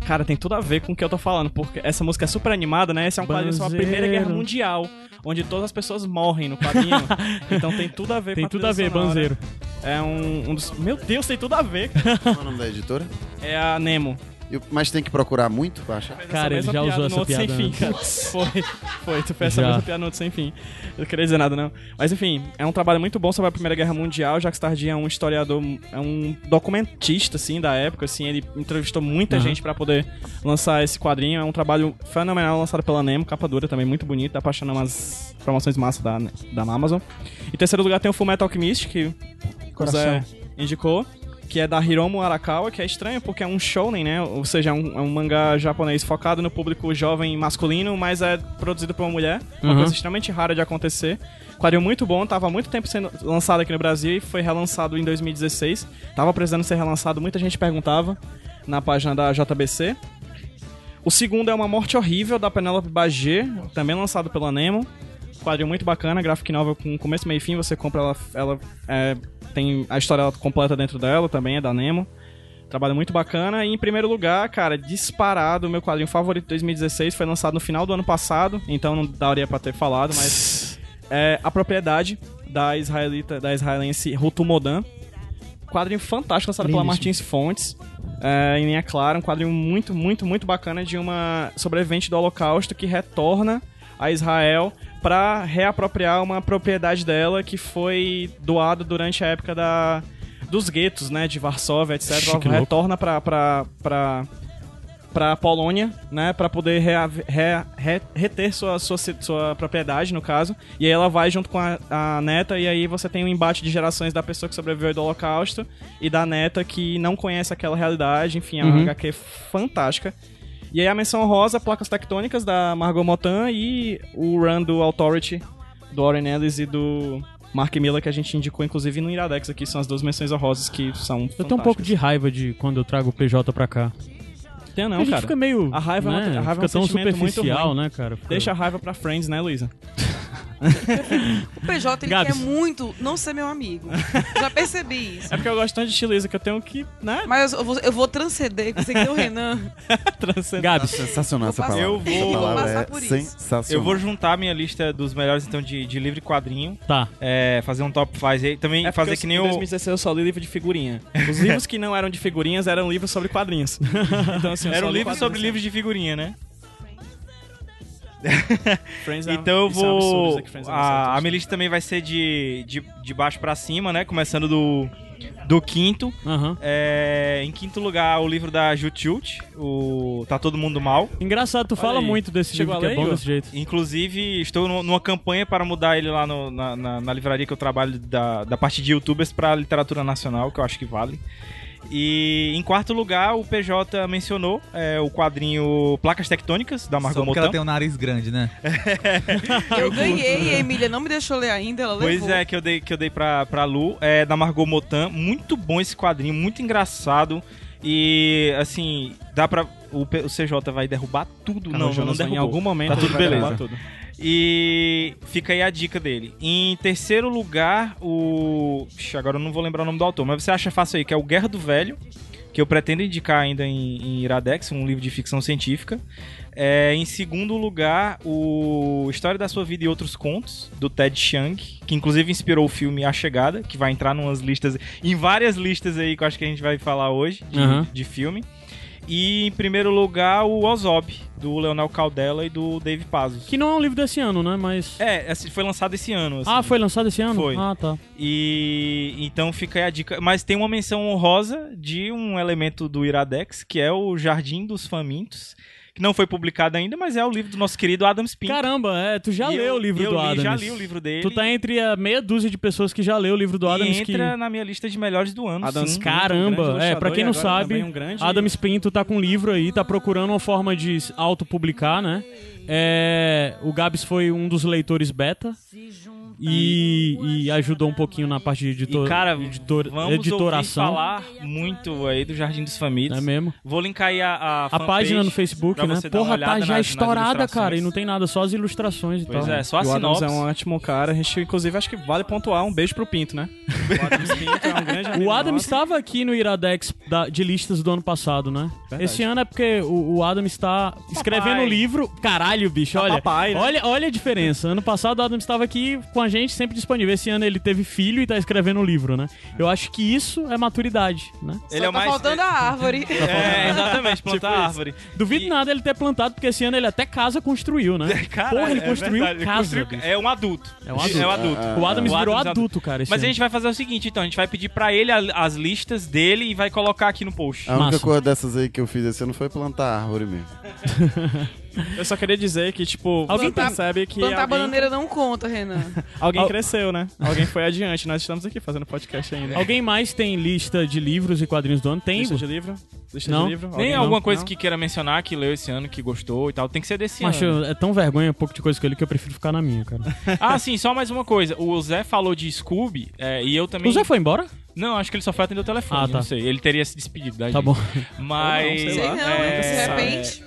Cara, tem tudo a ver com o que eu tô falando, porque essa música é super animada, né? Esse é um quadrinho sobre a Primeira Guerra. Mundial, onde todas as pessoas morrem no quadrinho. <laughs> então tem tudo a ver Tem com a tudo a ver, sonora. Banzeiro. É um, um dos... Meu Deus, tem tudo a ver. Qual é o nome da editora? É a Nemo. O- Mas tem que procurar muito pra achar? Cara, ele já piada usou no essa outro sem piada fim, cara. Foi, foi. Tu fez essa mesma piada no outro sem fim. Eu não queria dizer nada, não. Mas enfim, é um trabalho muito bom sobre a Primeira Guerra Mundial. Jacques Tardy é um historiador, é um documentista, assim, da época, assim. Ele entrevistou muita Aham. gente pra poder lançar esse quadrinho. É um trabalho fenomenal lançado pela Nemo, capa dura também, muito bonito. Dá pra achar umas promoções massas da, da Amazon. Em terceiro lugar tem o Fullmetal Alchemist, que o Coração. Zé indicou. Que é da Hiromu Arakawa, que é estranho porque é um shounen, né? Ou seja, é um, é um mangá japonês focado no público jovem masculino, mas é produzido por uma mulher. Uma Uhum. coisa extremamente rara de acontecer. Quadrinho muito bom, tava há muito tempo sendo lançado aqui no Brasil e foi relançado em 2016. Tava precisando ser relançado, muita gente perguntava na página da JBC. O segundo é Uma Morte Horrível, da Penélope Bagé, também lançado pela Nemo. Quadrinho muito bacana, graphic novel com começo, meio e fim, você compra ela, ela é, tem a história completa dentro dela, também é da Nemo. Trabalho muito bacana. E em primeiro lugar, cara, disparado, o meu quadrinho favorito de 2016 foi lançado no final do ano passado, então não daria pra ter falado, mas <laughs> é A Propriedade da israelita, da israelense Ruth Modan. Quadrinho fantástico lançado pela Lindíssimo. Martins Fontes. É, em linha clara, um quadrinho muito, muito, muito bacana de uma sobrevivente do Holocausto que retorna a Israel para reapropriar uma propriedade dela que foi doada durante a época da dos guetos, né, de Varsóvia, etc. Ela retorna pra, pra, pra, pra Polônia, né, pra poder rea- re- re- reter sua, sua, sua propriedade, no caso. E aí ela vai junto com a, a neta, e aí você tem um embate de gerações da pessoa que sobreviveu do Holocausto e da neta que não conhece aquela realidade. Enfim, é uma Uhum. HQ fantástica. E aí a menção rosa, placas tectônicas da Margot Motan e o run do Authority, do Warren Ellis e do Mark Miller, que a gente indicou inclusive no Iradex aqui, são as duas menções honrosas que são Eu tenho um pouco de raiva de quando eu trago o PJ pra cá. Tem não, a gente cara. fica meio. A raiva, é uma- né, a raiva fica é um tão superficial, né, cara? Fica- Deixa a raiva pra Friends, né, Luísa? <laughs> O PJ, ele Gabs. quer muito não ser meu amigo. Já percebi isso. É porque eu gosto tanto de ti, Luísa, que eu tenho que, né? Mas eu vou, eu vou transcender, que você que o Renan. <laughs> Gabs. Sensacional essa palavra. Eu Essa vou, palavra é sensacional. Eu vou juntar minha lista dos melhores então de, de livro e quadrinho. Tá. É, fazer um top 5 aí. Também É fazer que nem em o. 2016 eu só li livro de figurinha. Os livros que não eram de figurinhas eram livros sobre quadrinhos. <laughs> então, assim, eu Era só um li livro quadrinhos. sobre livros de figurinha, né? <laughs> Friends é- então eu é vou. é a, a minha lista também vai ser de, de, de baixo pra cima, né? Começando do, do quinto. É, em quinto lugar, o livro da Jut Jut, o Tá Todo Mundo Mal. Engraçado, tu fala aí. muito desse Chegou livro que é bom desse jeito. Inclusive, estou nu- numa campanha para mudar ele lá no- na, na- na livraria que eu trabalho da, da parte de youtubers para literatura nacional, que eu acho que vale. E em quarto lugar, o PJ mencionou é, o quadrinho Placas Tectônicas, da Margot Só porque Motan. ela tem um nariz grande, né? <laughs> Eu ganhei a Emília não me deixou ler ainda, ela Pois levou. é, que eu dei, que eu dei pra, pra Lu, é da Margot Motan. Muito bom esse quadrinho, muito engraçado. E, assim, dá pra. O, P- o CJ vai derrubar tudo. Não, o não, Jonas, derrubou. em algum momento, tá tudo vai beleza. derrubar tudo. E fica aí a dica dele. Em terceiro lugar, o. Ixi, agora eu não vou lembrar o nome do autor, mas você acha fácil aí, que é o Guerra do Velho, que eu pretendo indicar ainda em, em Iradex, um livro de ficção científica. É, em segundo lugar, o História da Sua Vida e Outros Contos, do Ted Chiang, que inclusive inspirou o filme A Chegada, que vai entrar numas listas, em várias listas aí que eu acho que a gente vai falar hoje, de, Aham. de filme. E em primeiro lugar, o Ozob, do Leonel Caldela e do Dave Pazos. Que não é um livro desse ano, né? Mas. É, assim, foi lançado esse ano. assim. Ah, foi lançado esse ano? Foi. Ah, tá. E então fica aí a dica. Mas tem uma menção honrosa de um elemento do Iradex, que é o Jardim dos Famintos, que não foi publicado ainda, mas é o livro do nosso querido Adam Spink. Caramba, é, tu já E leu eu- o livro eu do li, Adams. já li o livro dele. Tu tá entre a meia dúzia de pessoas que já leu o livro do Adams e que... entra na minha lista de melhores do ano. Adam sim. Spink, um grande Caramba, é, ilustrador pra quem não sabe, um grande- Adam Spinto tá com um livro aí, tá procurando uma forma de autopublicar, né? É, o Gabs foi um dos leitores beta e, e ajudou um pouquinho na parte de editor, E, cara, editor, vamos editoração. falar muito aí do Jardim dos Famintos. É mesmo? Vou linkar aí a, a, A página no Facebook, né? Porra, tá já nas- nas estourada, ilustrações. cara, e não tem nada, só as ilustrações e Pois tal. é, só a o Adams é um ótimo cara. A gente, inclusive, acho que vale pontuar um beijo pro Pinto, né? <laughs> O Adams Pinto é um grande amigo O Adam nosso. estava aqui no Iradex da- de listas do ano passado, né? Verdade. Esse ano é porque o, o Adam está escrevendo o livro. Caralho, bicho, olha. papai, né? olha. Olha a diferença. Ano passado o Adam estava aqui com a gente, sempre disponível. Esse ano ele teve filho e tá escrevendo o livro, né? Eu acho que isso é maturidade, né? Ele é o tá mais. faltando a árvore. <laughs> É, exatamente, plantar Tipo a isso. árvore. Duvido nada ele ter plantado, porque esse ano ele até casa construiu, né? <laughs> Caralho, Porra, ele é construiu verdade, ele casa. construiu-. É um adulto. É um adulto. É um adulto. O Adams O virou Adams é adulto, cara. esse Mas a ano. gente vai fazer o seguinte, então. A gente vai pedir pra ele a- as listas dele e vai colocar aqui no post. A única coisa dessas aí que eu fiz esse ano foi plantar árvore mesmo. <laughs> <laughs> Eu só queria dizer que, tipo, Alguém você tá- percebe que Plantar alguém, bananeira não conta, Renan. <laughs> alguém Al- cresceu, né? Alguém foi adiante. Nós estamos aqui fazendo podcast ainda. Alguém mais tem lista de livros e quadrinhos do ano? Tem, Lista de livro? Lista Não. de livro? Nem Alguém alguma não? coisa Não? que queira mencionar, que leu esse ano, que gostou e tal. Tem que ser desse Macho, ano. é tão vergonha, um pouco de coisa com ele que eu prefiro ficar na minha, cara. <laughs> Ah, sim, só mais uma coisa. O Zé falou de Scooby é, e eu também... O Zé foi embora? Não, acho que ele só foi atender o telefone, Ah, tá. não sei. Ele teria se despedido da Tá gente. bom. Mas... Ou não, sei lá. Sei não, é, de repente.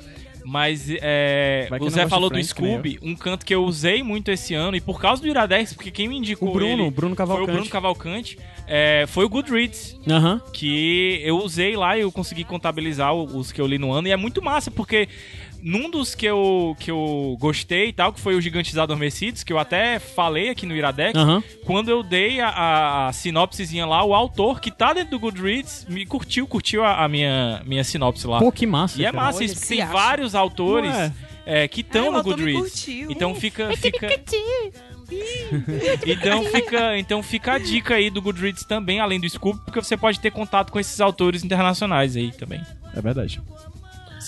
Mas é, o Zé falou do nem Scooby, um canto que eu usei muito esse ano, e por causa do Iradex, porque quem me indicou O Bruno, ele Bruno foi o Cavalcante. Bruno Cavalcante, é, foi o Goodreads, que eu usei lá e eu consegui contabilizar os que eu li no ano, e é muito massa, porque num dos que eu, que eu gostei e tal, que foi o Gigantes Adormecidos, que eu até falei aqui no Iradex, Aham. quando eu dei a, a, a sinopsezinha lá, o autor que tá dentro do Goodreads me curtiu, curtiu a, a minha, minha sinopse lá. Pô, que massa. E é cara. massa Olha, isso, que porque tem acha. vários autores é? é, que Ah, estão o no Goodreads. Então fica, fica, então, fica, então fica a dica aí do Goodreads também, além do Scoop, porque você pode ter contato com esses autores internacionais aí também. É verdade.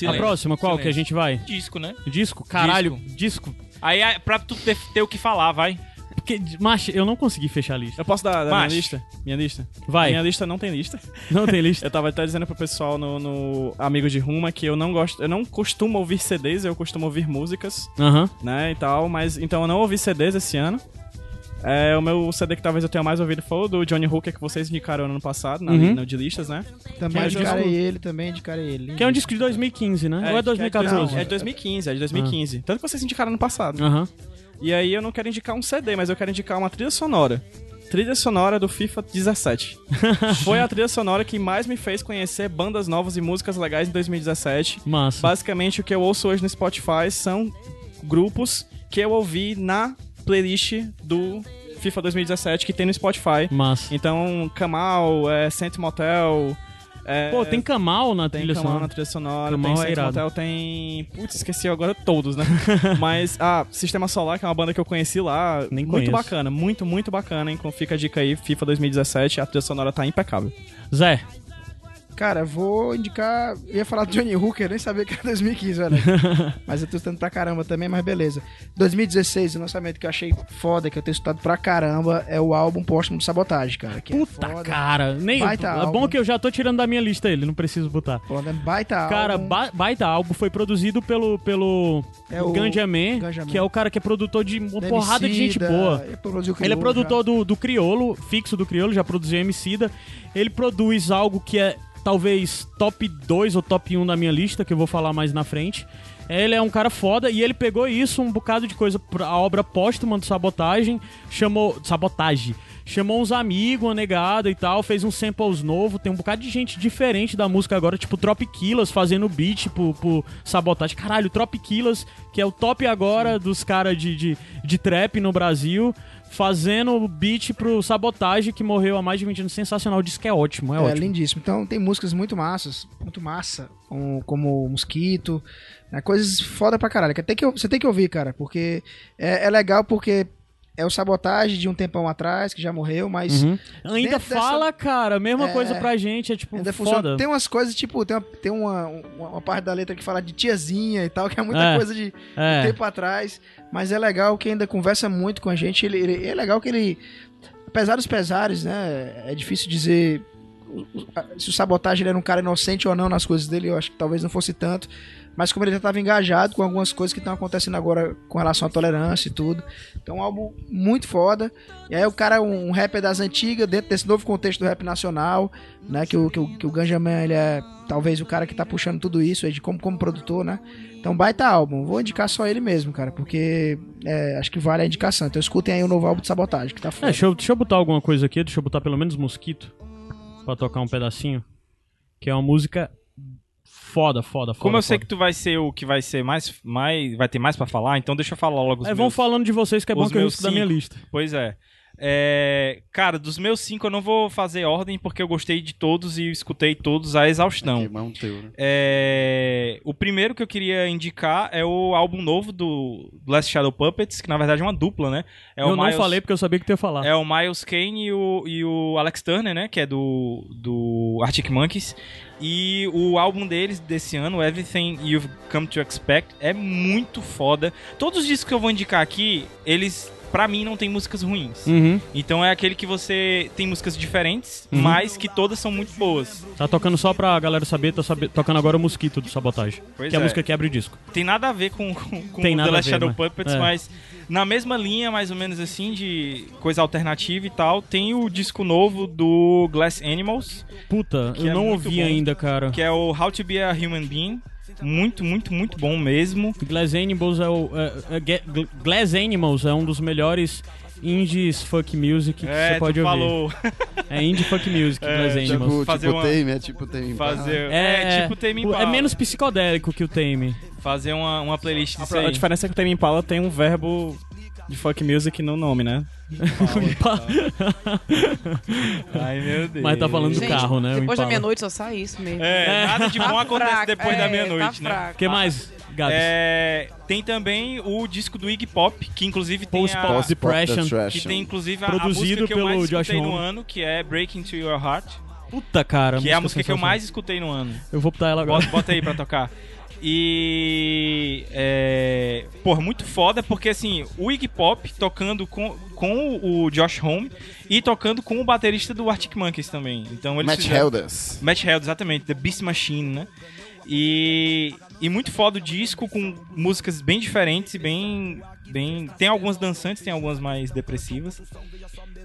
A próxima, qual que a gente vai? Disco, né? Disco? Caralho, disco. Aí é pra tu ter, ter o que falar, vai. Porque, macho, eu não consegui fechar a lista. Eu posso dar, dar minha Macho. lista? Minha lista? Vai. Minha lista não tem lista. Não tem lista. <laughs> Eu tava até dizendo pro pessoal no, no Amigos de Ruma que eu não gosto, eu não costumo ouvir CDs, eu costumo ouvir músicas, Aham. né, e tal, mas então eu não ouvi CDs esse ano. É, o meu CD que talvez eu tenha mais ouvido foi o do Johnny Hooker que vocês indicaram no ano passado, na Uhum. lista de listas, né? Também é indicarei disco- ele, também indicarei ele. Que é um disco de 2015, né? Ou é que 2014? Não, é de 2015, é de 2015. Tanto que vocês indicaram no passado. Aham. E aí eu não quero indicar um CD, mas eu quero indicar uma trilha sonora. Trilha sonora do FIFA 17. <laughs> Foi a trilha sonora que mais me fez conhecer bandas novas e músicas legais em 2017. Massa. Basicamente, o que eu ouço hoje no Spotify são grupos que eu ouvi na playlist do FIFA 2017 que tem no Spotify. Massa. Então, Kamal, é, Saint Motel. É, Pô, tem Kamal na tem trilha Kamal sonora. na trilha sonora, Kamal tem é Saint irado. Motel, tem. Putz, esqueci agora todos, né? <laughs> Mas, ah, Sistema Solar, que é uma banda que eu conheci lá. Nem muito conheço. bacana, muito, muito bacana, hein? Então fica a dica aí, FIFA 2017, a trilha sonora tá impecável. Zé. Cara, vou indicar. Eu ia falar do Johnny Hooker, nem sabia que era <laughs> 2015, velho. <laughs> mas eu tô estudando pra caramba também, mas beleza. 2016, o lançamento que eu achei foda, que eu tenho estudado pra caramba, é o álbum póstumo do Sabotagem, cara. Que Puta é cara, nem Baita é álbum. bom que eu já tô tirando da minha lista ele, não preciso botar. É baita Cara, álbum. ba baita álbum foi produzido pelo pelo É o Ganja Man, Ganja Man. que é o cara que é produtor de uma Da porrada de gente boa. ele Ele é produtor do, do Criolo, fixo do Criolo, já produziu Emicida. Ele produz algo que é talvez top 2 ou top 1 da minha lista, que eu vou falar mais na frente. Ele é um cara foda e ele pegou isso, um bocado de coisa, a obra póstuma do Sabotagem, chamou. Sabotagem. Chamou uns amigos, uma negada e tal, fez uns samples novos. Tem um bocado de gente diferente da música agora, tipo Tropiquilas fazendo beat pro, pro Sabotagem. Caralho, Tropiquilas, que é o top agora dos caras de, de, de trap no Brasil, fazendo beat pro Sabotagem, que morreu há mais de 20 anos. Sensacional, diz que é ótimo, é, É, ótimo. lindíssimo. Então tem músicas muito massas, muito massa, como, como Mosquito, né, coisas foda pra caralho. Que tem que, você tem que ouvir, cara, porque é, é legal porque é o sabotagem de um tempão atrás, que já morreu, mas. Uhum. Ainda dessa- fala, cara, mesma É, coisa pra gente, é tipo, Ainda foda. funciona. Tem umas coisas, tipo, tem, uma, tem uma, uma, uma parte da letra que fala de tiazinha e tal, que é muita É, coisa de, de é. tempo atrás. Mas é legal que ainda conversa muito com a gente. Ele, ele- é legal que ele. Apesar dos pesares, né? É difícil dizer se o sabotagem ele era um cara inocente ou não nas coisas dele. Eu acho que talvez não fosse tanto. Mas como ele já estava engajado com algumas coisas que estão acontecendo agora com relação à tolerância e tudo. Então, é um álbum muito foda. E aí, o cara é um rapper das antigas, dentro desse novo contexto do rap nacional, né? Que o, que o, que o ele é talvez o cara que tá puxando tudo isso aí de como, como produtor, né? Então, baita álbum. Vou indicar só ele mesmo, cara, porque é, acho que vale a indicação. Então, escutem aí o novo álbum de Sabotagem, que tá É, foda. deixa eu, deixa eu botar alguma coisa aqui, deixa eu botar pelo menos Mosquito pra tocar um pedacinho. Que é uma música foda, foda, foda. Como eu sei foda. que tu vai ser o que vai ser mais, mais vai ter mais pra falar, então deixa eu falar logo os É, vão meus- falando de vocês que é bom que eu risco da minha lista. Pois é. É, Cara, dos meus cinco eu não vou fazer ordem porque eu gostei de todos e escutei todos a exaustão. um teu, né? É, O primeiro que eu queria indicar é o álbum novo do Last Shadow Puppets, que na verdade é uma dupla, né? É eu o não Miles- falei porque eu sabia que tu ia falar. é o Miles Kane e o, e o Alex Turner, né? Que é do, do Arctic Monkeys. E o álbum deles desse ano, Everything You've Come to Expect, é muito foda. Todos os discos que eu vou indicar aqui, eles, pra mim, não tem músicas ruins. Uhum. Então é aquele que você tem músicas diferentes, Uhum. mas que todas são muito boas. Tá tocando só pra galera saber, tá sabe- tocando agora o Mosquito do Sabotagem. Pois que é a é. música que abre o disco. Tem nada a ver com, com, com Tem The Last Shadow mas- Puppets, é. mas na mesma linha, mais ou menos assim, de coisa alternativa e tal, tem o disco novo do Glass Animals. Puta, que eu é não ouvi bom, ainda, cara. Que é o How to Be a Human Being. Muito, muito, muito bom mesmo. Glass Animals é o. é- é- Glass Animals é um dos melhores indies fuck music que É, você tu pode ouvir. falou. É indie fuck music, <laughs> É, Glass tipo- Animals. fazer tipo uma- Tame, é tipo Tame. Fazer, É, é, tipo Tame é Impala. menos psicodélico que o Tame. Fazer uma, uma playlist disso A, aí. a diferença é que o Tame Impala tem um verbo de fuck music no nome, né? <laughs> Ai, meu Deus. <laughs> Mas tá falando do Gente, carro, né? o Depois da Impala. meia-noite só sai isso mesmo. É, nada de bom Tá acontece fraco, depois da é, meia-noite, tá né? fraco. que mais? Gabs. É, tem também o disco do Iggy Pop, que inclusive tem Post a... Pop Depression. Que tem inclusive a, a Produzido música que eu pelo mais Josh escutei no Homme. ano, que é Breaking to Your Heart. Puta, cara. que é a música que eu mais escutei no ano. Eu vou botar ela agora. Bota, bota aí pra tocar. <laughs> E. É, porra, muito foda, porque assim, o Iggy Pop tocando com, com o Josh Homme e tocando com o baterista do Arctic Monkeys também. Então eles Matt fizeram- Helders. Matt Helders, exatamente, The Beast Machine, né? E, e muito foda o disco, com músicas bem diferentes e bem, bem. Tem algumas dançantes, tem algumas mais depressivas.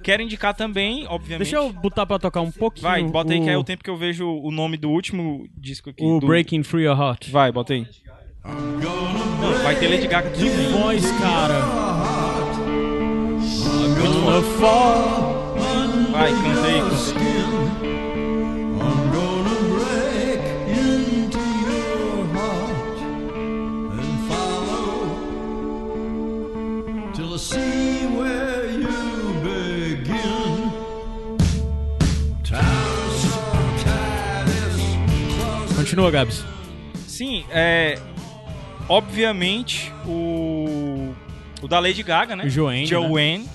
Quero indicar também, obviamente. Deixa eu botar pra tocar um pouquinho. Vai, bota aí o, que é o tempo que eu vejo o nome do último disco aqui. O do- Breaking Free Your Heart. Vai, bota aí. Não, vai ter Lady Gaga Que voz, cara. Vai, canta aí, canta aí. Continua, Gabs. Sim, é. Obviamente, o. O da Lady Gaga, né? O Joanne, Joanne,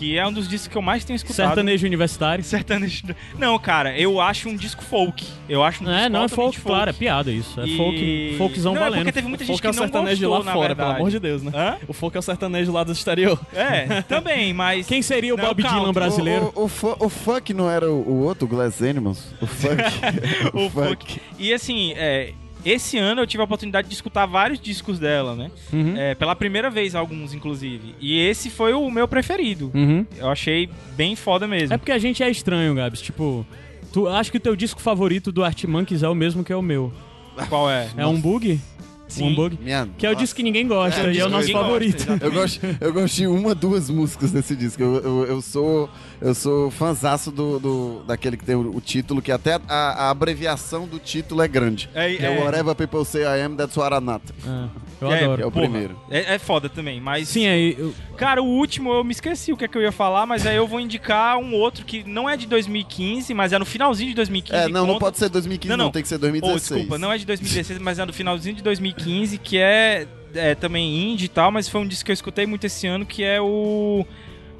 que é um dos discos que eu mais tenho escutado. Sertanejo universitário. Sertanejo. Não, cara, eu acho um disco folk. Eu acho um É, disco não é altamente folk, claro, é piada isso. É E- folk, folkzão Não, é valendo. porque teve muita O gente folk que é o não sertanejo gostou, lá fora, verdade. pelo amor de Deus, né? Hã? O folk é o sertanejo lá do exterior. É, também, mas. Quem seria o Não, Bob calma. Dylan brasileiro? O, o, o, o funk não era o, o outro, o Glass Animals? O funk. <laughs> o funk. E assim, é, esse ano eu tive a oportunidade de escutar vários discos dela, né? Uhum. É, pela primeira vez, alguns, inclusive. E esse foi o meu preferido. Uhum. Eu achei bem foda mesmo. É porque a gente é estranho, Gabs. Tipo, tu acha que o teu disco favorito do Art Monkeys é o mesmo que é o meu. Qual é? É um bug? Sim. Um bug? Minha Que é o disco que ninguém gosta É, e é o nosso favorito. gosta, Eu gosto, eu gosto de uma, duas músicas desse disco. Eu, eu, eu sou eu sou fanzaço do, do, daquele que tem o, o título, que até a, a abreviação do título é grande. É, é, é. Whatever People Say I Am, That's What I'm Not. eu É, adoro. É o porra, primeiro. É, é foda também, mas. Sim, aí. eu- Cara, o último eu me esqueci o que é que eu ia falar, mas aí eu vou indicar um outro que não é de 2015, mas é no finalzinho de 2015. É, não, não conta- pode ser 2015, não, tem que ser 2016. Oh, desculpa, não é de 2016, mas é no finalzinho de 2015, que é, é também indie e tal, mas foi um disco que eu escutei muito esse ano, que é o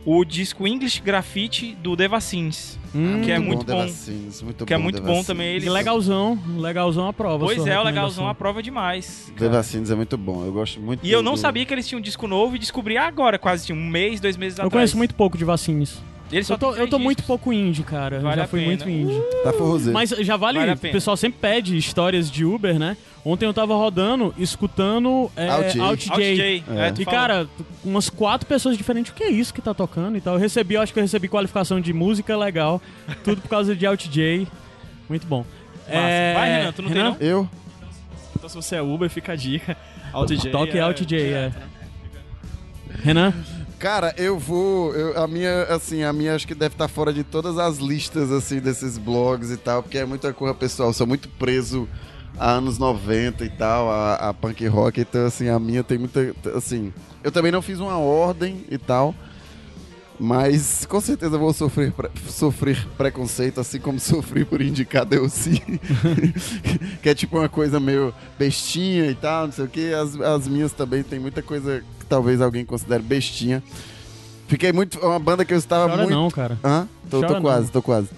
o disco English Graffiti do The Vaccines, Hum, que é muito muito bom, bom. The Vaccines, muito que é bom, muito The bom também. Ele... Legalzão, legalzão a prova. Pois é, o legalzão a prova demais. The Vaccines é muito bom, eu gosto muito E eu não do- sabia que eles tinham um disco novo e descobri agora, quase tinha um mês, dois meses Eu atrás. conheço muito pouco de vacines. Ele só eu tô, eu tô muito pouco indie, cara. Eu Vale já a fui pena. muito indie. Tá forrozeiro. Mas já vale, Vale a o pessoal sempre pede histórias de Uber, né? Ontem eu tava rodando, escutando é, J. Alt J. Alt J, é, tu E cara, umas quatro pessoas diferentes, o que é isso que tá tocando e tal. Eu recebi, eu acho que eu recebi qualificação de música legal, tudo por causa de Alt J. Muito bom. É, Vai, Renan, tu não tem não? Eu? Então se você é Uber, fica a dica. Alt J. Toque é- Alt J, é. Renan? Cara, eu vou. eu- a minha, assim, a minha acho que deve estar fora de todas as listas, assim, desses blogs e tal, porque é muita coisa pessoal. Sou muito preso a anos 90 e tal, a, a punk rock, então, assim, a minha tem muita. Assim, eu também não fiz uma ordem e tal. Mas com certeza eu vou sofrer, pre- sofrer preconceito, assim como <laughs> sofri por indicar DLC. <laughs> que é tipo uma coisa meio bestinha e tal, não sei o que. As, as minhas também tem muita coisa que talvez alguém considere bestinha. Fiquei muito. Uma banda que eu estava Chora muito. não, cara. Hã? Tô, tô quase, não. tô quase.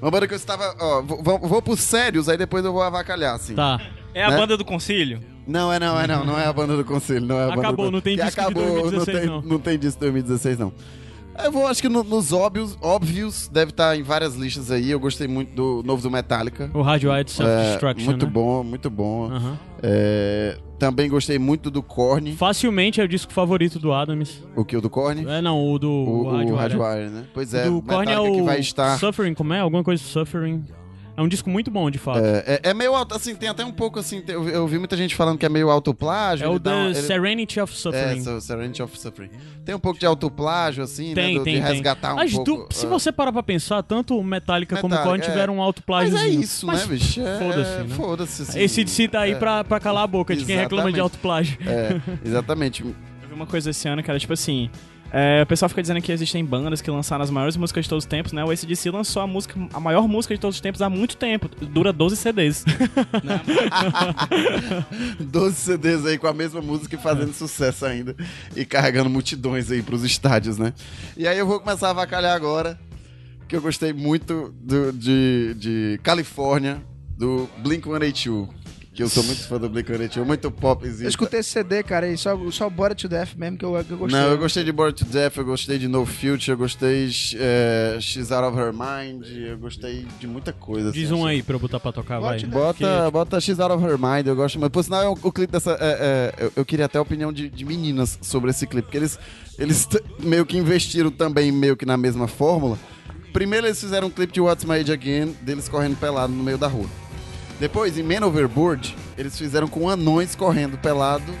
Uma banda que eu estava. Ó, vou, vou, pros sérios, aí depois eu vou avacalhar, assim. Tá. É a Né? banda do Concílio? Não, é não, é não. Não é a banda do conselho, não é a banda Acabou, do... não tem disco de acabou, 2016 não tem, não. não tem disco de 2016, não. Eu vou, acho que no- nos óbvios, óbvios, deve estar em várias listas aí. Eu gostei muito do novo do Metallica. O Radiohead Self-Destruction, É, muito né? bom, muito bom. É, também gostei muito do Korn. Facilmente é o disco favorito do Adams. O que? O do Korn? É, não, o do O, o Radiohead. Né? Pois O é, do Korn é o que vai estar... Suffering, como é? Alguma coisa Suffering. É um disco muito bom, de fato. É, é- é meio alto, assim, tem até um pouco assim. tem- Eu, eu vi muita gente falando que é meio autoplágio. É o The ele- Serenity of É, Suffering. so- Serenity of Suffering. Tem um pouco de autoplágio, assim, Tem, né? do- tem, de tem. resgatar um As pouco. du- Se é. você parar pra pensar, tanto o Metallica, como o Metallica, Korn é. tiveram um autoplágio. Mas é isso, né, bicho? É- Foda-se, né? foda-se, assim. Esse DC tá aí É. pra, pra calar a boca de quem reclama de Exatamente. autoplágio. É, exatamente. Eu vi uma coisa esse ano que era tipo assim. É, o pessoal fica dizendo que existem bandas que lançaram as maiores músicas de todos os tempos, né? O ACDC lançou a música, a maior música de todos os tempos há muito tempo. Dura 12 CDs. 12 CDs aí com a mesma música e fazendo sucesso ainda. E carregando multidões aí pros estádios, né? E aí eu vou começar a avacalhar agora, que eu gostei muito do, de, de Califórnia, do Blink-182. Que eu sou muito fã do Blink-182, muito popzinho. Eu escutei esse CD, cara, e só, só Bora to Death mesmo que eu, que eu gostei. Não, eu gostei de Born to Death, eu gostei de No Future, eu gostei é, She's Out of Her Mind, eu gostei de muita coisa. Diz assim, um aí pra eu botar pra tocar, vai. Bota, bota She's Out of Her Mind, eu gosto muito. Por sinal, é o, o clipe dessa. é, é, eu, eu queria até a opinião de, de meninas sobre esse clipe, porque eles, eles meio que investiram também meio que na mesma fórmula. Primeiro eles fizeram um clipe de What's My Age Again, deles correndo pelado no meio da rua. Depois, em Man Overboard, eles fizeram com anões correndo pelados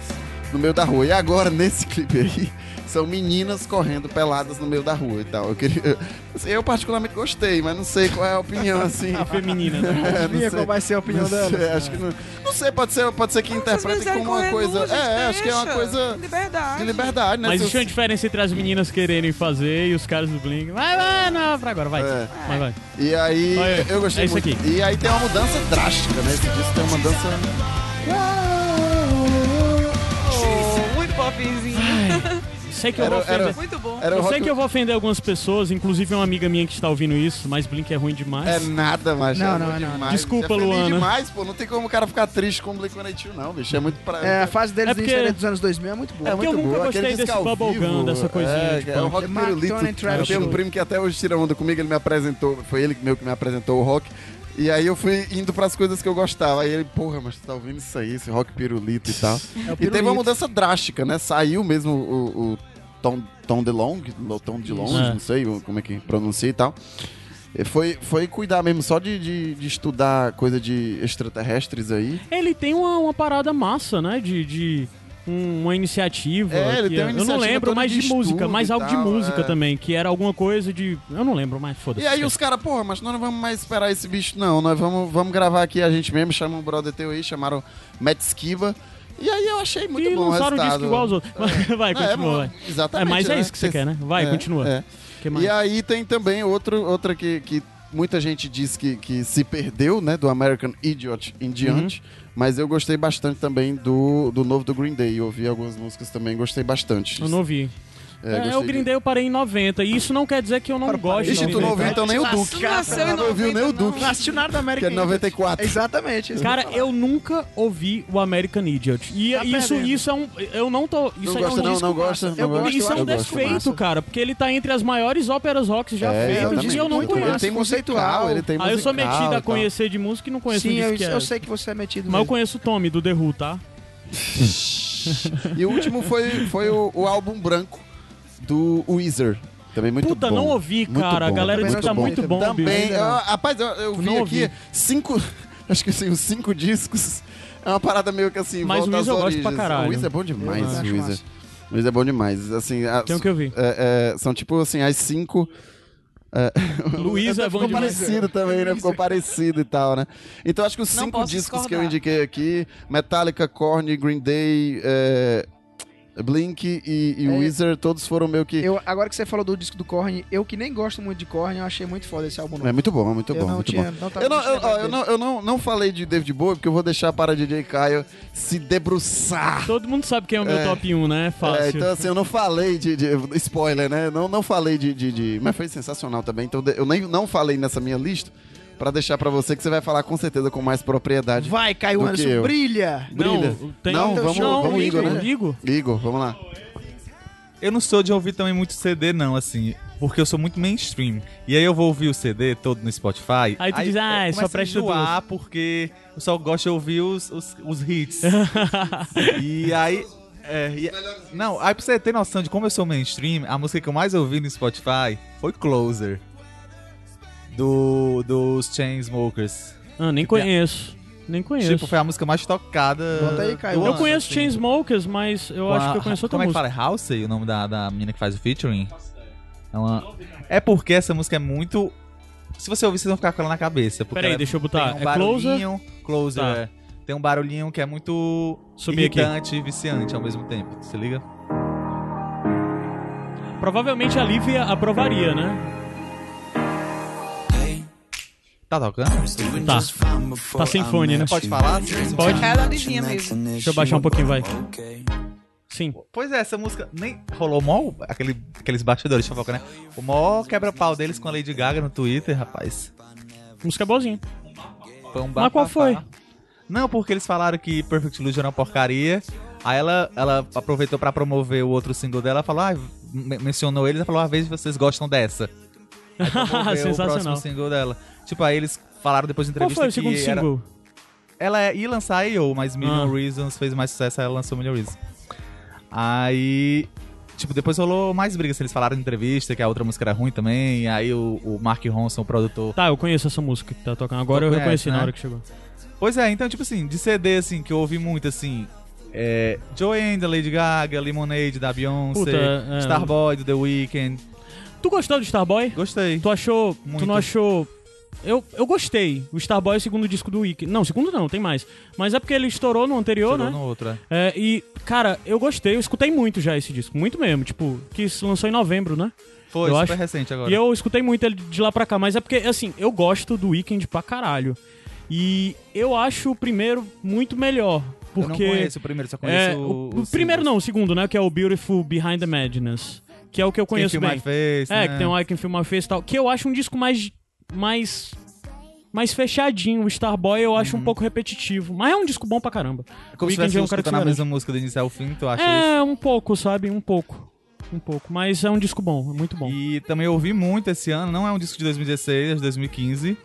no meio da rua. E agora, nesse clipe aí, são meninas correndo peladas no meio da rua e tal. Eu, queria, eu, assim, eu particularmente gostei, mas não sei qual é a opinião, <laughs> assim. A feminina, né? <laughs> Adivinha qual vai ser a opinião dela? acho que não, não sei, pode ser, pode ser que interpretem como uma coisa... É, acho que é uma coisa Liberdade. de liberdade, né? Mas existe uma diferença entre as meninas quererem fazer e os caras do Blink. Vai, vai, não, pra agora, vai. É. Vai, vai. E aí, Olha, eu gostei é isso muito. aqui. E aí tem uma mudança drástica, né? Esse disco tem uma mudança... Oh, muito popzinho. Sei que eu Era- vou ofender. era- Muito bom. eu sei rock- que eu vou ofender algumas pessoas, inclusive uma amiga minha que está ouvindo isso, mas Blink é ruim demais. É nada, mas Não, é não, não. demais. Desculpa, é Luana. demais, pô. Não tem como o cara ficar triste com o Blink-182, não, bicho. É muito pra... É, a fase deles É porque- dos anos 2000 é muito boa. É porque eu muito nunca boa. gostei Aquele desse bubblegum, dessa coisinha, É, tipo, é o rock pirulito. Eu tenho um primo que até hoje tira onda comigo, ele me apresentou, foi ele meu que me apresentou o rock. E aí eu fui indo pras coisas que eu gostava. Aí ele, porra, mas tu tá ouvindo isso aí, esse rock pirulito e tal. É o e teve uma pirulito. mudança drástica, né? Saiu mesmo o, o Tom, Tom DeLong, o Tom DeLonge, É. não sei o- como é que pronuncia e tal. Foi, foi cuidar mesmo só de, de, de estudar coisa de extraterrestres aí. Ele tem uma, uma parada massa, né? De. de um- uma iniciativa. É, ele tem uma Eu não iniciativa lembro mais de de, música, mas algo de tal, música é. também, que era alguma coisa de. Eu não lembro mais, foda-se. E aí os caras, porra, mas nós não vamos mais esperar esse bicho, não. Nós vamos, vamos gravar aqui a gente mesmo, chama um brother teu aí, chamaram Matt Skiba. E aí eu achei muito E bom o resultado. disco igual aos outros. <laughs> Vai, Não, é continua, bom, vai. Exatamente. É, mas é né? isso que você quer, né? Vai, É, continua. é. E aí tem também outro, outra que, que muita gente diz que, que se perdeu, né? Do American Idiot em diante. Uhum. Mas eu gostei bastante também do, do novo do Green Day. Eu ouvi algumas músicas também, gostei bastante. Eu não ouvi. É, É, Green de- Day eu parei em 90. E isso não quer dizer que eu não gosto de Ixi, tu Green não Day. ouviu então nem o Duke. Nasceu em não ouviu nem o Duke. Não assistiu nada da Que América é 94. Exatamente. isso Cara, que eu eu nunca ouvi o American Idiot. E Tá isso, perdendo. isso é um. Eu não tô. Isso Não aí gosta é um não, não gosta, não Eu- gosta? Isso é um Eu defeito, cara, porque ele tá entre as maiores óperas rock já É, feitas. E eu não Muito, conheço. Ele tem musical, ele tem Ah, eu sou musical metido a conhecer de música e não conheço Sim, o eu, que é. eu sei que você é metido Mas eu conheço o Tommy do The Who, tá? <laughs> E o último foi, foi o, o álbum branco do Weezer. Também muito Puta, bom. não ouvi, Muito cara. A bom, galera muito diz que tá muito bom, Também, eu- rapaz, eu, eu vi Não aqui ouvi. cinco, <laughs> acho que assim, os cinco discos. É uma parada meio que assim, Mas o volta às Weezer eu gosto pra caralho. O Weezer é bom demais, o Weezer. O Weezer é bom demais. Assim, a- Tem o que eu vi. é, é, são tipo assim, as cinco... É, <laughs> Luiz é <laughs> bom ficou demais. parecido também, né? Ficou parecido e tal, né? Então acho que os Não cinco discos que eu discordar. indiquei aqui, Metallica, Korn, Green Day, é, Blink e, e É. Weezer, todos foram meio que... Eu, agora que você falou do disco do Korn, eu que nem gosto muito de Korn, eu achei muito foda esse álbum novo. É muito bom, muito Eu bom, muito tinha- bom. não eu não, eu, eu, não, eu não, não falei de David Bowie, porque eu vou deixar para DJ Caio se debruçar. Todo mundo sabe quem é o meu É. top 1, né? Fácil. É, então assim, eu não falei de, de- spoiler, né? Não, não falei de, de, de- Mas foi sensacional também. Então eu nem não falei nessa minha lista pra deixar pra você que você vai falar com certeza com mais propriedade. Vai, Caio Anderson, eu. brilha! Brilha. Não, tem- não, Então, vamos, não, vamos Igor, Igor, né? Igor? Igor, vamos lá. Eu não sou de ouvir também muito CD, não, assim. Porque eu sou muito mainstream. E aí eu vou ouvir o CD todo no Spotify. Aí tu diz, ah, é só presta enjoar porque eu só gosto de ouvir os, os, os hits. <laughs> e aí. É, e- não, aí pra você ter noção de como eu sou mainstream, a música que eu mais ouvi no Spotify foi Closer. Do, dos Chainsmokers. Ah, nem conheço. Nem conheço. Tipo, foi a música mais tocada. Bota aí, Caio. eu ano, conheço assim. Chainsmokers, mas eu Com acho a- que eu conheço outra Como é que música. fala? É Halsey, o nome da, da menina que faz o featuring? É, uma... é porque essa música é muito. Se você ouvir, vocês vão ficar com ela na cabeça. porque Peraí, ela deixa eu botar. Tem um É Closer? barulhinho. Closer. Tá. é. Tem um barulhinho que é muito aqui. irritante e viciante ao mesmo tempo. Se liga? Provavelmente a Lívia aprovaria, né? Tá tocando? Tá. Tá sem fone, né? Pode falar? Pode. É da Livinha mesmo. Deixa eu baixar um pouquinho, vai. Sim. Pois é, essa música nem rolou mó aquele, aqueles bastidores fofoca, né? O maior quebra-pau deles com a Lady Gaga no Twitter, rapaz. Música boazinha. Um Mas qual foi? Não, porque eles falaram que Perfect Illusion era uma porcaria. Aí ela, ela aproveitou pra promover o outro single dela, falou, ah, men- mencionou eles e falou, ah, veja se vocês gostam dessa. <laughs> Promoveu o Sensacional. próximo single dela. Tipo, aí eles falaram depois da Qual entrevista foi o segundo que era- single? Ela ia lançar I.O., mas Million Ah. Reasons fez mais sucesso, aí ela lançou Million Reasons. Aí, tipo, depois rolou mais brigas. Eles falaram em entrevista que a outra música era ruim também. Aí o, o Mark Ronson, o produtor. Tá, eu conheço essa música que tá tocando. Agora eu Conhece, reconheci na né? hora que chegou. Pois é, então, tipo assim, de CD, assim, que eu ouvi muito, assim. É, Joanne, da Lady Gaga, Lemonade, da Beyoncé, Puta, é. Starboy, do The Weeknd. Tu gostou do Starboy? Gostei. Tu achou. Tu Muito. não achou. Eu, eu gostei. O Starboy é o segundo disco do Weekend. Não, segundo não, tem mais. Mas é porque ele estourou no anterior, Estourou né? no outro, é. É, e, cara, eu gostei. Eu escutei muito já esse disco. Muito mesmo. Tipo, que se lançou em novembro, né? Foi, eu super acho. recente agora. E eu escutei muito ele de lá pra cá. Mas é porque, assim, eu gosto do Weekend pra caralho. E eu acho o primeiro muito melhor. Eu não Porque conheço o primeiro, só conheço é, o- o, os primeiro não, o segundo, né? Que é o Beautiful Behind the Madness. Que é o que eu conheço bem. Face, é, né? que tem o I Can Feel My Face e tal. Que eu acho um disco mais. Mais. mais fechadinho. O Starboy eu acho um pouco repetitivo. Mas é um disco bom pra caramba. Uhum. É como o se tivesse é um escutando a mesma música do início ao fim, tu acha isso? É, um pouco, sabe? Um pouco. Um pouco. Mas é um disco bom, é muito bom. E também eu ouvi muito esse ano, não é um disco de 2016, é de 2015.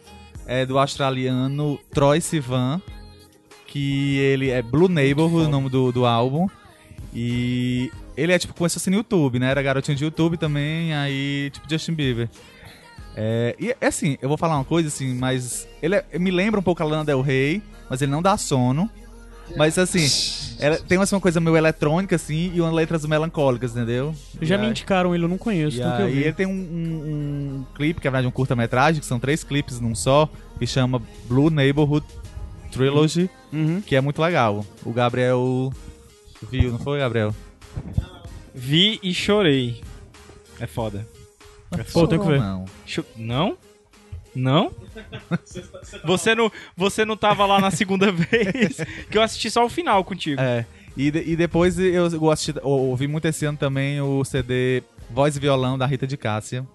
É do australiano Troy Sivan, que ele é Blue Neighborhood, o nome do, do álbum. E ele é tipo, começou assim no YouTube, né? Era garotinho de YouTube também, aí tipo Justin Bieber. É, e é assim, eu vou falar uma coisa assim, mas ele é- me lembra um pouco a Lana Del Rey, mas ele não dá sono. Mas assim, <laughs> ela tem uma uma coisa meio eletrônica assim e umas letras melancólicas, entendeu? Já E me aí- indicaram ele, eu não conheço. e nunca aí ele tem um, um- um clipe, que é na verdade um curta-metragem, que são três clipes num só, que chama Blue Neighborhood Trilogy, Uhum. que é muito legal. O Gabriel viu, não foi, Gabriel? Vi e chorei. É foda. Pô, tem que ver. Não. Não? Não? Você não, você não tava lá na segunda <laughs> vez que eu assisti só o final contigo. É. E, de- e depois eu eu ouvi muito esse ano também o CD Voz e Violão da Rita de Cássia.